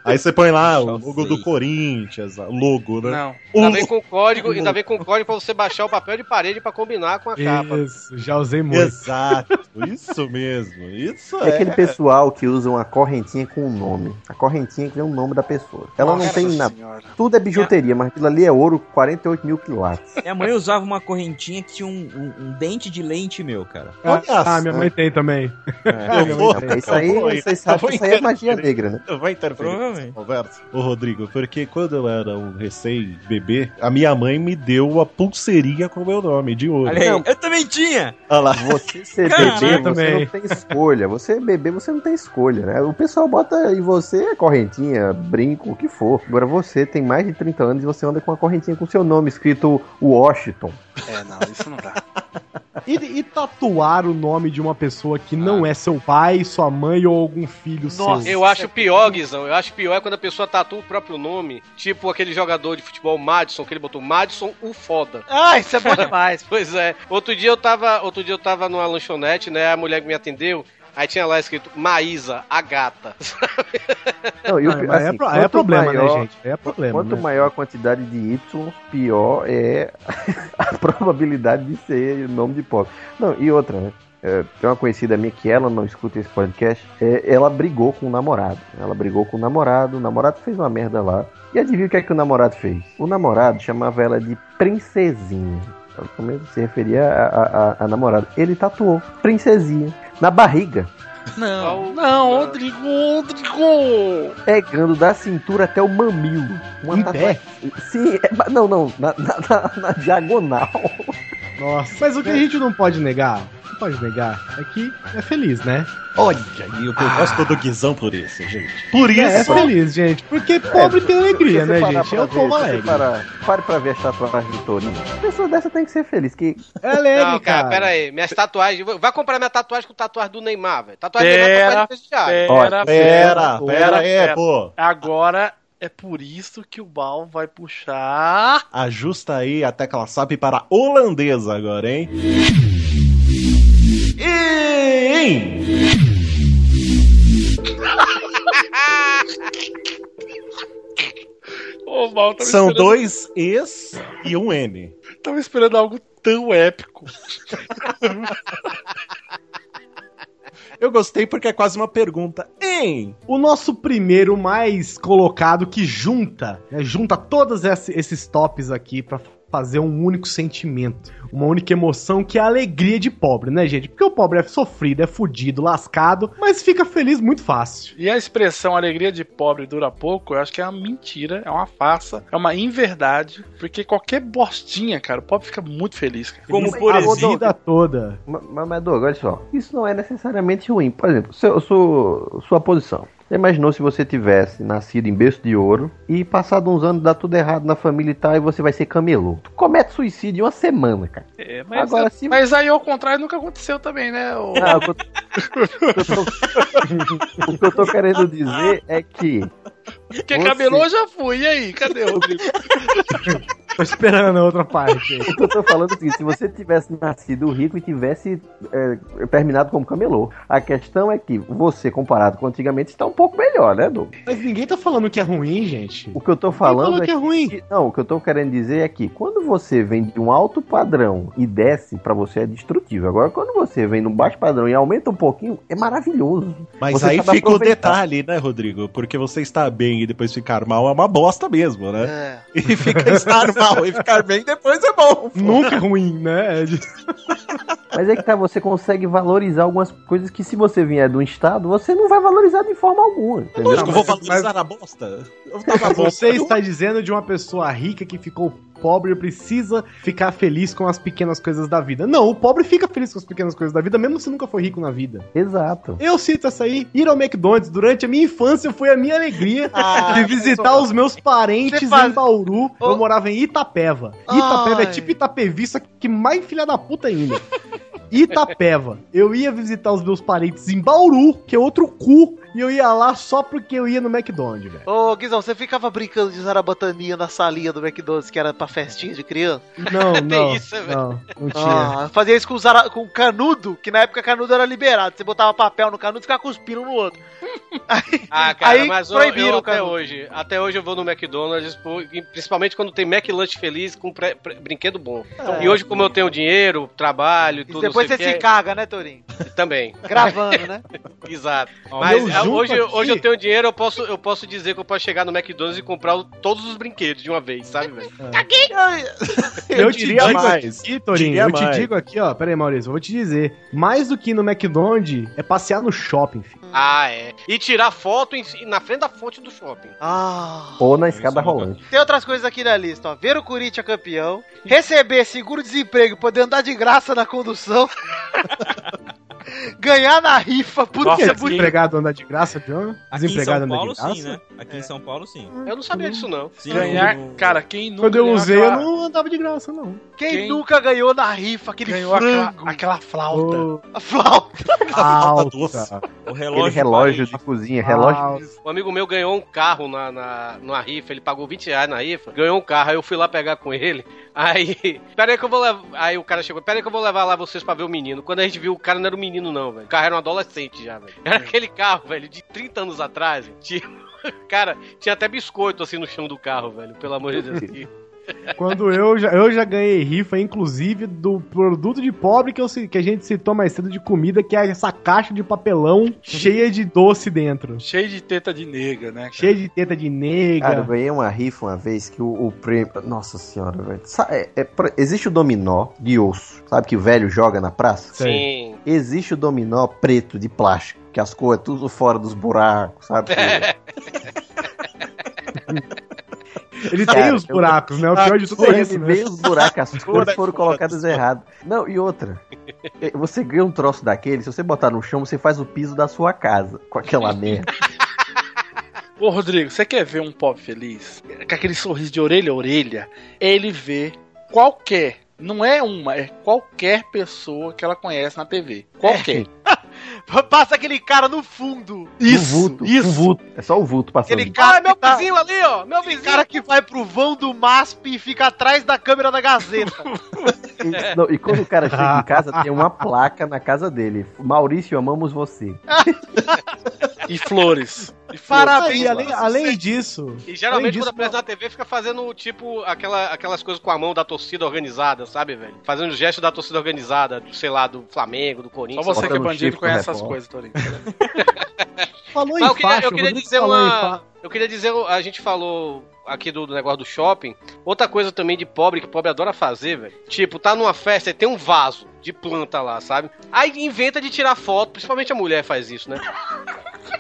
Aí você põe lá o logo do Corinthians, o logo, né? Não. Ainda vem com código, ainda vem com código pra você baixar o papel de parede pra combinar com a capa. Isso, já usei muito. Exato, isso mesmo. Isso É é. aquele pessoal que usa uma correntinha com um nome. A correntinha que vem o nome da pessoa. Ela não tem nada. Tudo é bijuteria, mas aquilo ali é ouro 48 mil quilates. Minha mãe usava uma correntinha que tinha um, um- um dente de lente meu, cara. Olha Ah, minha mãe tem também. Eu vou, Não, isso aí, eu vou- vocês eu sabem vou que isso aí é interferir. magia negra, né? Eu vou interferir conversa. Ô, Rodrigo, porque quando eu era um recém-bebê, a minha mãe me deu a pulseirinha com o meu nome, de ouro. Olha aí, eu também tinha! Olha lá. Você ser Caralho, bebê, você também. não tem escolha. Você é bebê, você não tem escolha, né? O pessoal bota em você correntinha, brinco, o que for. Agora você tem mais de 30 anos e você anda com uma correntinha com seu nome escrito Washington. É, não, isso não dá. [LAUGHS] E, e tatuar o nome de uma pessoa que não é seu pai, sua mãe ou algum filho Nossa, seu? Eu acho pior, Guizão. Eu acho pior é quando a pessoa tatua o próprio nome. Tipo aquele jogador de futebol Madison, que ele botou Madison o foda. Ah, isso é bom [LAUGHS] demais. Pois é. Outro dia eu tava, outro dia eu tava numa lanchonete, né? A mulher que me atendeu, aí tinha lá escrito Maísa, a gata. [LAUGHS] E o Não, é assim, pro- é quanto problema, maior- né, gente? É problema. Quanto né? maior a quantidade de Y, pior é [LAUGHS] a probabilidade de ser nome de pobre. Não, e outra, né? É, tem uma conhecida minha que ela não escuta esse podcast. é, ela brigou com o namorado. Ela brigou com o namorado. O namorado fez uma merda lá. E adivinha o que é que o namorado fez? O namorado chamava ela de princesinha. Também se referia a, a, a- a namorado. Ele tatuou princesinha na barriga. Não, não, Rodrigo, Rodrigo! Pegando da cintura até o mamilo. Uma Em tatuagem- Sim, é- não, não, na, na- na- na diagonal. Nossa. Mas o que a gente não pode negar, não pode negar, é que é feliz, né? Olha, e eu gosto do Guizão por isso, gente. Por É, é isso. feliz, gente. Porque pobre tem alegria, Se você né, gente? É se você alegre. Pare pra ver as tatuagens do Torinho. Pessoa dessa tem que ser feliz. Que É alegre, Não, cara, cara. pera aí. Minhas tatuagens. Vai comprar minha tatuagem com tatuagem do Neymar, velho. Tatuagem do Neymar é Pera, tatuagem prestigiada. pera, Pera, pera aí, pera. pô. Agora é por isso que o Bal vai puxar. Ajusta aí a tecla SAP para holandesa agora, hein? Bal, tava São esperando- dois E's e um N. Tava esperando algo tão épico. [LAUGHS] Eu gostei porque é quase uma pergunta. Em O nosso primeiro mais colocado que junta, né, junta todos esse- esses tops aqui pra fazer um único sentimento, uma única emoção que é a alegria de pobre, né, gente? Porque o pobre é sofrido, é fudido, lascado, mas fica feliz muito fácil. E a expressão alegria de pobre dura pouco, eu acho que é uma mentira, é uma farsa, é uma inverdade, porque qualquer bostinha, cara, o pobre fica muito feliz. Cara. Como por a vida toda. Mas, mas Doug, olha só, isso não é necessariamente ruim. Por exemplo, seu, seu- sua posição. Você imaginou se você tivesse nascido em berço de ouro e passado uns anos dá tudo errado na família e tal, e você vai ser camelô. Tu comete suicídio em uma semana, cara. É, mas, Agora, se- mas aí ao contrário nunca aconteceu também, né? O... Ah, o que eu- [LAUGHS] o que eu tô querendo dizer é que. Porque você- cabelô eu já fui, e aí? Cadê o? [LAUGHS] Tô esperando a outra parte. [LAUGHS] O que eu tô falando é o seguinte, se você tivesse nascido rico e tivesse é, terminado como camelô, a questão é que você, comparado com antigamente, está um pouco melhor, né, Doug? Mas ninguém tá falando que é ruim, gente. O que eu tô falando é que é ruim. que- não, o que eu tô querendo dizer é que quando você vem de um alto padrão e desce, pra você é destrutivo. Agora, quando você vem num baixo padrão e aumenta um pouquinho, é maravilhoso. Mas Você aí fica o detalhe, né, Rodrigo? Porque você está bem e depois ficar mal é uma bosta mesmo, né? É. [LAUGHS] E fica estar mal e ficar bem depois é bom. pô. Nunca é ruim, né? Mas é que tá, você consegue valorizar algumas coisas que se você vier de um estado, você não vai valorizar de forma alguma. Entendeu? Lógico, eu vou valorizar a bosta. Eu [LAUGHS] tava. Você está dizendo de uma pessoa rica que ficou pobre precisa ficar feliz com as pequenas coisas da vida. Não, o pobre fica feliz com as pequenas coisas da vida, mesmo se nunca foi rico na vida. Exato. Eu cito essa aí, ir ao McDonald's durante a minha infância foi a minha alegria Ah, de visitar os meus parentes faz- em Bauru. Ô. Eu morava em Itapeva. Itapeva Ai. é tipo Itapevi, só que mais filha da puta ainda. Itapeva. Eu ia visitar os meus parentes em Bauru, que é outro cu, e eu ia lá só porque eu ia no McDonald's, velho. Ô, Guizão, você ficava brincando de zarabataninha na salinha do McDonald's, que era pra festinha de criança? Não, [LAUGHS] Tem não. isso, velho. não, não tinha. Ah, fazia isso com, zara... com canudo, que na época canudo era liberado. Você botava papel no canudo e ficava cuspindo no outro. [LAUGHS] Ah, cara, Aí mas eu, proibiram eu o até canudo. hoje. Até hoje eu vou no McDonald's, principalmente quando tem McLunch feliz com pré- pré- brinquedo bom. É. E hoje, como eu tenho dinheiro, trabalho E tudo. depois você se que, caga, né, Torinho? Também. Gravando, né? [LAUGHS] Exato. Mas hoje, aqui- hoje eu tenho dinheiro, eu posso, eu posso dizer que eu posso chegar no McDonald's e comprar o- todos os brinquedos de uma vez, sabe, velho? [LAUGHS] [LAUGHS] Eu, Eu te diria digo mais. aqui, Torinho, Diria eu te mais. digo aqui, ó. Pera aí, Maurício, eu vou te dizer. Mais do que ir no McDonald's é passear no shopping, filho. Ah, é. E tirar foto em- na frente da fonte do shopping. Ah. Ou na escada rolante. Tem outras coisas aqui na lista, ó. Ver o Corinthians campeão, receber seguro-desemprego, poder andar de graça na condução, [LAUGHS] ganhar na rifa, puta que é desempregado anda de graça, John? Aqui em Desempregado São anda Paulo, de graça? sim, né? Aqui em São Paulo, sim. Eu não sabia disso, não. Sim, Ganhar, no- cara, quem nunca Quando eu usei, eu não andava de graça, não. Quem, Quem- nunca ganhou na rifa aquele ganhou aquela, frango? aquela flauta. Ô, A flauta. alta. [LAUGHS] O Aquele relógio. relógio de cozinha, relógio. alta. Um amigo meu ganhou um carro na, na, numa rifa, ele pagou 20 reais na rifa, ganhou um carro, aí eu fui lá pegar com ele. [LAUGHS] Aí, pera aí que eu vou levar. Aí o cara chegou, pera aí que eu vou levar lá vocês pra ver o menino. Quando a gente viu, o cara não era um menino, não, velho. O carro era um adolescente já, velho. Era aquele carro, velho, de 30 anos atrás. Tinha, [LAUGHS] cara, tinha até biscoito assim no chão do carro, velho. Pelo amor de Deus. [LAUGHS] Quando eu já, eu já ganhei rifa, inclusive, do produto de pobre que, eu, que a gente citou mais cedo de comida, que é essa caixa de papelão cheia de doce dentro. Cheio de teta de nega, né? cara? Cheia de teta de nega. Cara, eu ganhei uma rifa uma vez que o, o prêmio. Nossa senhora, velho. É- é existe o dominó de osso, sabe que o velho joga na praça? Sim. Existe o dominó preto de plástico, que as cores é tudo fora dos buracos, sabe? [LAUGHS] [LAUGHS] Ele Cara, tem os eu- buracos, né? O pior de tudo é isso, né? Veio os buracos, as [LAUGHS] cores é foram colocadas errado. Não, e outra. é, Você ganha um troço daquele, se você botar no chão, você faz o piso da sua casa com aquela [LAUGHS] merda. Ô, Rodrigo, você quer ver um pobre feliz? Com aquele sorriso de orelha a orelha, ele vê qualquer, não é uma, é qualquer pessoa que ela conhece na TV. Qualquer. Passa aquele cara no fundo. Isso, vulto, isso. Vulto. É só o vulto passando. Aquele cara Ah, meu tá- vizinho ali, ó. Meu vizinho. cara que vai pro vão do MASP e fica atrás da câmera da Gazeta. [LAUGHS] E, não, e quando o cara chega em casa, tem uma placa na casa dele. Maurício, amamos você. [LAUGHS] E flores. E. Parabéns, E além, além disso. E geralmente disso, quando aparece na TV fica fazendo, tipo, aquela, aquelas coisas com a mão da torcida organizada, sabe, velho? Fazendo o gesto da torcida organizada, do, sei lá, do Flamengo, do Só Corinthians. você que é bandido conhece essas coisas, Torinho. [LAUGHS] Falou Mas em eu queria, faixa, eu queria dizer uma. Eu queria dizer, a gente falou aqui do, do negócio do shopping, outra coisa também de pobre, que pobre adora fazer, velho. Tipo, tá numa festa e tem um vaso de planta lá, sabe? Aí inventa de tirar foto, principalmente a mulher faz isso, né?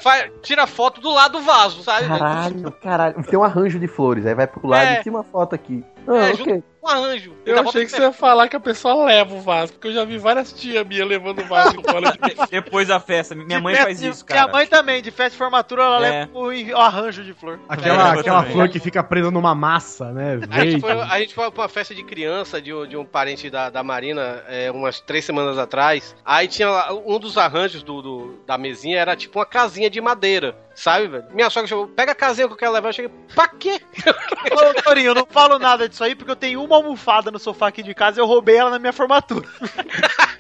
Faz, tira foto do lado do vaso, sabe? Caralho, caralho. Tem um arranjo de flores, aí vai pro lado É. e tira uma foto aqui. Ah, É, ok. junto com um arranjo. Eu achei que você ia falar que a pessoa leva o vaso, porque eu já vi várias tias minhas levando o vaso de [LAUGHS] Depois da festa. Minha mãe De faz festa- isso, cara. Minha mãe também, de festa de formatura, ela É. leva o, o arranjo de flor. Aquela, É, aquela flor que fica presa numa massa, né? A gente, foi, a gente foi pra uma festa de criança de, um- de um parente da, da Marina é, umas três semanas atrás. Aí tinha lá, um dos arranjos do, do- da mesinha era tipo uma casinha de madeira, sabe, velho? Minha sogra chegou, pega a casinha que eu quero levar. Eu cheguei, pra quê? Ô, Torinho, eu não falo nada disso aí porque eu tenho uma almofada no sofá aqui de casa e eu roubei ela na minha formatura. [LAUGHS]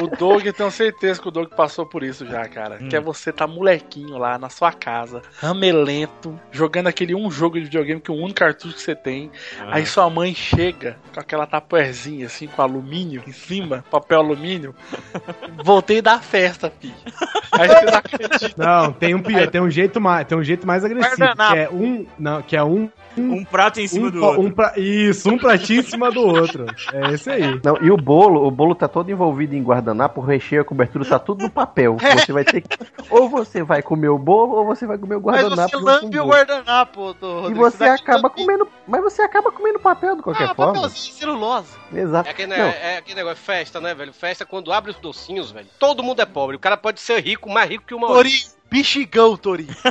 O Doug, eu tenho certeza que o Doug passou por isso já, cara. Hum. Que é você tá molequinho lá na sua casa, ramelento, jogando aquele um jogo de videogame que é o único cartucho que você tem. Ah. Aí sua mãe chega com aquela tapuerzinha assim, com alumínio em cima, papel alumínio. [LAUGHS] Voltei da festa, filho. [LAUGHS] Aí você não acredita. Não, tem um, pi- tem um jeito mais, tem um jeito mais agressivo, que é um, não, que é um Um prato em cima um, do outro. um pra- isso, um pratinho em cima do outro. É esse aí. Não, e o bolo, o bolo tá todo envolvido em guardanapo, o recheio, a cobertura tá tudo no papel. [LAUGHS] Você vai ter que. Ou você vai comer o bolo, ou você vai comer o Mas guardanapo. você junto com lambe o bolo. guardanapo, do E Rodrigo. você acaba comendo. Mas você acaba comendo papel de qualquer Ah, forma. papelzinho, celulose. Exato. É aquele, é, é aquele negócio, festa, né, velho? Festa, quando abre os docinhos, velho, todo mundo é pobre. O cara pode ser rico, mais rico que uma Torinho, bexigão, Torinho. [LAUGHS]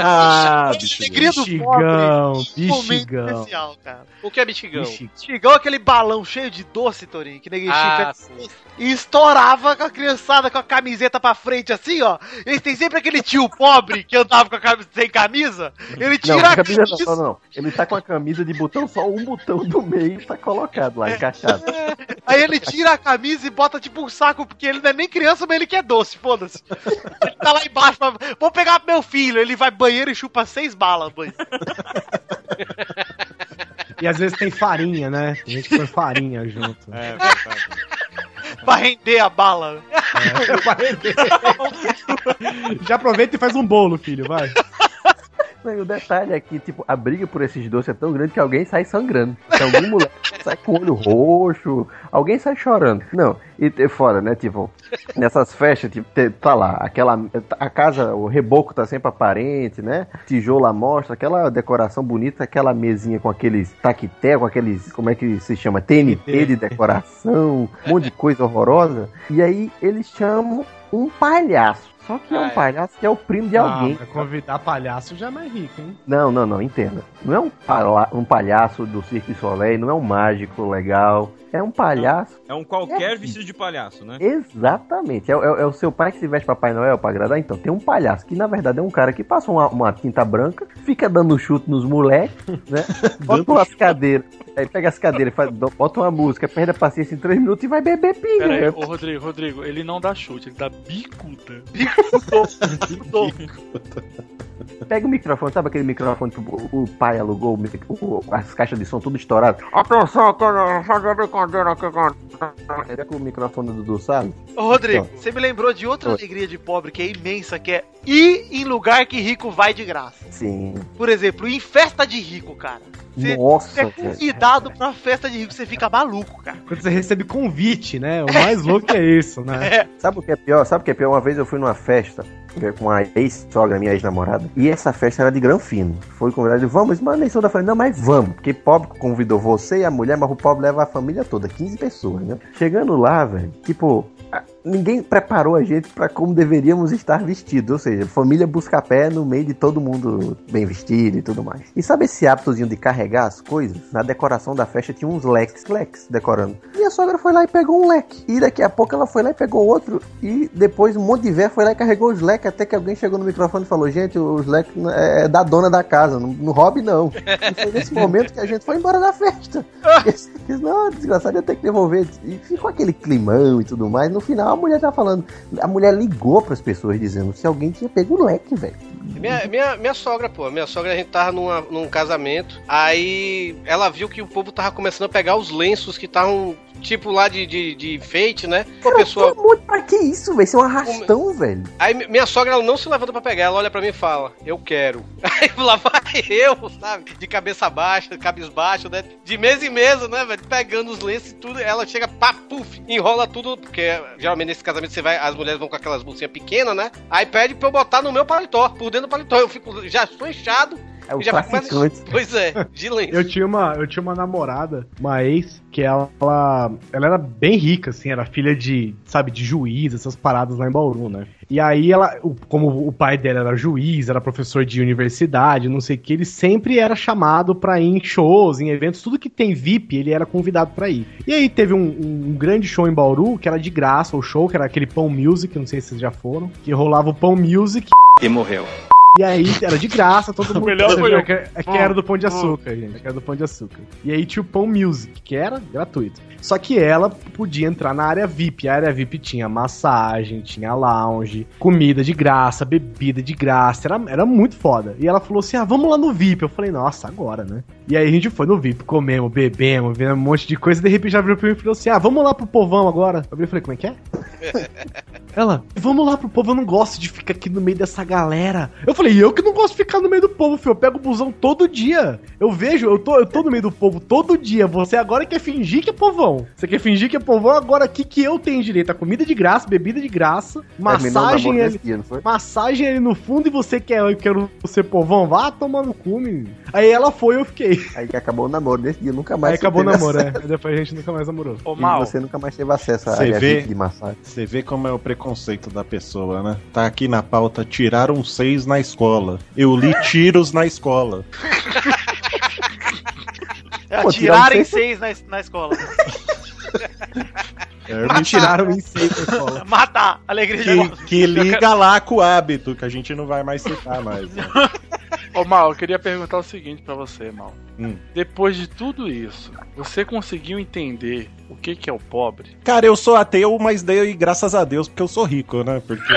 Ah, pobre. um momento bexigão. especial, cara. O que é bichigão? Bexigão é aquele balão cheio de doce, Torinho, que ninguém Ah. E estourava com a criançada com a camiseta pra frente, assim, ó. Eles têm sempre aquele tio pobre que andava com a camisa sem camisa. Ele Não, tira a camisa camisa. não, não, não. Ele tá com a camisa de botão, só um botão do meio tá colocado lá, encaixado. [LAUGHS] Aí ele tira a camisa e bota tipo um saco, porque ele não é nem criança, mas ele quer doce, foda-se. Ele tá lá embaixo, pra... vou pegar meu filho. Ele vai banheiro e chupa seis balas, mãe. E às vezes tem farinha, né? Tem gente que põe farinha junto. É, pra render a bala. Já aproveita e faz um bolo, filho, vai. Não, e o detalhe é que, tipo, a briga por esses doces é tão grande que alguém sai sangrando. Então, algum [LAUGHS] moleque sai com o olho roxo, alguém sai chorando. Não, e, fora, né, tipo, nessas festas, tipo, tá lá, aquela, a casa, o reboco tá sempre aparente, né, tijolo à mostra, aquela decoração bonita, aquela mesinha com aqueles taquité, com aqueles, como é que se chama, TNT de decoração, um monte de coisa horrorosa. E aí eles chamam um palhaço. Só que é Ah, um é. palhaço que é o primo de Ah, alguém. mas convidar palhaço já é mais rico, hein? Não, não, não, entenda. Não é um, pala- um palhaço do Cirque Soleil, não é um mágico legal. É um palhaço. É um qualquer vestido de palhaço, né? Exatamente. É, é- é o seu pai que se veste Papai Noel pra agradar. Então, tem um palhaço que, na verdade, é um cara que passa uma, uma tinta branca, fica dando chute nos moleques, né? [LAUGHS] Bota umas cadeiras. Aí pega as cadeiras, faz, bota uma música, perde a paciência em três minutos e vai beber pinga. Pera aí, ô Rodrigo, Rodrigo, ele não dá chute, ele dá bicuda. [LAUGHS] Pega o microfone, sabe aquele microfone que o, o pai alugou, o as caixas de som tudo estourado? Atenção, cara, fazer brincadeira aqui com... Pega com o microfone do Dudu, sabe? Ô, Rodrigo, Então. você me lembrou de outra Oi. alegria de pobre que é imensa, que é ir em lugar que rico vai de graça. Sim. Por exemplo, em festa de rico, cara. Você, Nossa, você é convidado pra festa de rico, você fica maluco, cara. Quando você recebe convite, né? O mais louco é isso, né? [LAUGHS] Sabe o que é pior? Sabe o que é pior? Uma vez eu fui numa festa com a ex-sogra, minha ex-namorada, e essa festa era de granfino. Foi convidado, vamos, mas nem da falei, não, mas vamos, porque pobre convidou você e a mulher, mas o pobre leva a família toda, 15 pessoas, né? Chegando lá, velho, tipo, ninguém preparou a gente pra como deveríamos estar vestidos, ou seja, família busca pé no meio de todo mundo bem vestido e tudo mais. E sabe esse hábitozinho de carregar as coisas? Na decoração da festa tinha uns leques, leques decorando. E a sogra foi lá e pegou um leque. E daqui a pouco ela foi lá e pegou outro. E depois um monte de véia foi lá e carregou os leques. Até que alguém chegou no microfone e falou: Gente, os leques é é da dona da casa, não, não roube não. [LAUGHS] E foi nesse momento que a gente foi embora da festa. [LAUGHS] E disse, não, desgraçado, ia ter que devolver. E ficou aquele climão e tudo mais. No final mulher tá falando. A mulher ligou pras pessoas dizendo se alguém tinha pego o leque, velho. Minha, minha, minha sogra, pô, minha sogra, a gente tava numa, num casamento, aí ela viu que o povo tava começando a pegar os lenços que estavam tipo lá de, de, de enfeite, né? Uma pessoa. Pô, pra que isso, velho? Isso é um arrastão, velho. Aí mi- minha sogra ela não se levanta pra pegar, ela olha pra mim e fala, eu quero. [LAUGHS] Aí lá vai eu, sabe? De cabeça baixa, cabisbaixo, né? De mesa em mesa, né, velho? Pegando os lenços e tudo, ela chega, pá, puf, enrola tudo, porque geralmente nesse casamento você vai, as mulheres vão com aquelas bolsinhas pequenas, né? Aí pede pra eu botar no meu paletó, por dentro do paletó. Eu fico, já sou inchado. É o e mais- traficante. Pois é, de lenço. Eu tinha uma, eu tinha uma namorada, uma ex, que ela, ela era bem rica, assim, era filha de, sabe, de juiz, essas paradas lá em Bauru, né? E aí ela, como o pai dela era juiz, era professor de universidade, não sei o que, ele sempre era chamado pra ir em shows, em eventos, tudo que tem VIP, ele era convidado pra ir. E aí teve um, um grande show em Bauru, que era de graça, o show, que era aquele Pão Music, não sei se vocês já foram, que rolava o Pão Music, E morreu. E aí era de graça, todo [LAUGHS] mundo. melhor foi eu. É que, é que era do Pão de Açúcar, gente. É que era do Pão de Açúcar. E aí tinha o Pão Music, que era gratuito. Só que ela podia entrar na área VIP. A área VIP tinha massagem, tinha lounge, comida de graça, bebida de graça. Era, era muito foda. E ela falou assim: ah, vamos lá no VIP. Eu falei, nossa, agora, né? E aí a gente foi no VIP, comemos, bebemos, vendo um monte de coisa. E de repente já virou pra mim e falou assim: ah, vamos lá pro povão agora. Eu falei, como é que é? [LAUGHS] Ela, vamos lá pro povo, eu não gosto de ficar aqui no meio dessa galera. Eu falei, eu que não gosto de ficar no meio do povo, filho. Eu pego o busão todo dia. Eu vejo, eu tô, eu tô no meio do povo todo dia. Você agora quer fingir que é povão. Você quer fingir que é povão, agora aqui que eu tenho direito a comida de graça, bebida de graça, o massagem ali, dia, massagem ali no fundo e você quer, eu quero ser povão. Vá tomar no cu, menino. Aí ela foi e eu fiquei. Aí que acabou o namoro nesse dia, nunca mais Aí acabou o namoro, é. acesso. Aí Depois a gente nunca mais namorou. Ô, E Mal, você nunca mais teve acesso área vê, VIP de massagem. você vê como é o preconceito da pessoa, né? Tá aqui na pauta, tiraram seis na escola. Eu li tiros na escola. É, [LAUGHS] Pô, tiraram em seis- na, na escola. [LAUGHS] É, tiraram em seis na escola. [LAUGHS] Matar! Alegria Que, que liga lá com o hábito, que a gente não vai mais citar mais. né? Ô Mal, eu queria perguntar o seguinte pra você, Mal. Hum. Depois de tudo isso, você conseguiu entender o que, que é o pobre? Cara, eu sou ateu, mas dei graças a Deus porque eu sou rico, né? Porque.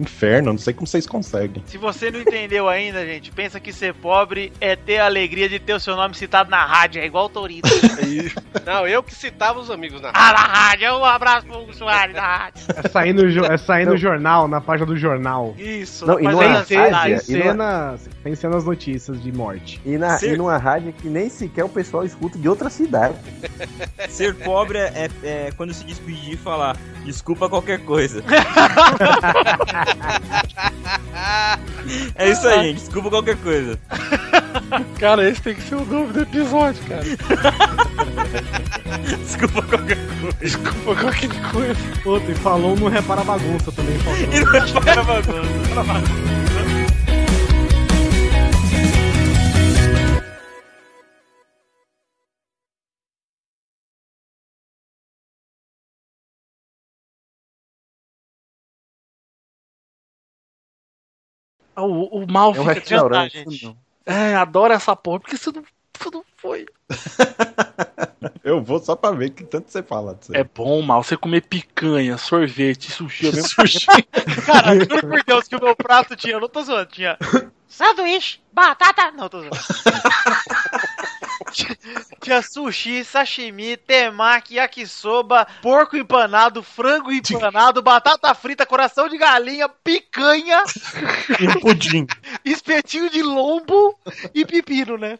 Inferno, não sei como vocês conseguem. Se você não entendeu ainda, gente, pensa que ser pobre é ter a alegria de ter o seu nome citado na rádio, é igual o Torito. [LAUGHS] Não, eu que citava os amigos na ah, na rádio, um abraço pro usuário da rádio. É sair no, jo- é sair no jornal, na página do jornal. Isso, Não, e mas numa Tem, rádio, tem, cenas, tem cenas notícias de morte. E, na, Ser- e numa rádio que nem sequer o pessoal escuta de outra cidade. [LAUGHS] Ser pobre é, é quando se despedir e falar desculpa qualquer coisa. [LAUGHS] é isso aí, gente. Desculpa qualquer coisa. [LAUGHS] Cara, esse tem que ser o nome do episódio, cara. [LAUGHS] Desculpa qualquer coisa. Desculpa qualquer coisa. Puta, e falou não repara bagunça também. faltou. E não é para bagunça. O, o Mal É um fica restaurante. gente. É, adoro essa porra. Por que você não, você não foi? [LAUGHS] Eu vou só pra ver que tanto você fala disso. É bom, Mal, você comer picanha, sorvete, sushi. ao mesmo [LAUGHS] Sushi. Cara, juro por Deus que o meu prato tinha, não tô zoando, tinha sanduíche, batata, não tô zoando. [LAUGHS] [LAUGHS] Tinha- sushi, sashimi, temaki, yakisoba, porco empanado, frango empanado, batata frita, coração de galinha, picanha, E pudim. [LAUGHS] espetinho de lombo e pepino, né?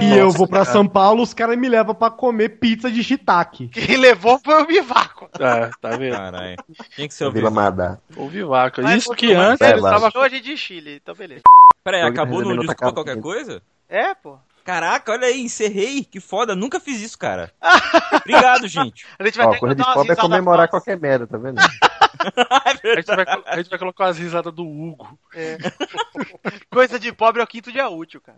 E eu vou pra São Paulo, os caras me levam pra comer pizza de shiitake. Quem levou foi o Bivaco. É, tá vendo? Caralho. Tinha que ser o Vila. Madá. O Vivaca. Mas Isso que antes É, ele tava. Hoje de Chile, então beleza. Peraí, acabou no desculpa qualquer coisa? É, pô. Caraca, olha aí, encerrei. Que foda, nunca fiz isso, cara. [LAUGHS] Obrigado, gente. A gente vai Ó, ter que de pobre é comemorar qualquer merda, tá vendo? [LAUGHS] A gente, vai, a gente vai colocar as risadas do Hugo. É. [LAUGHS] Coisa de pobre é o quinto dia útil, cara.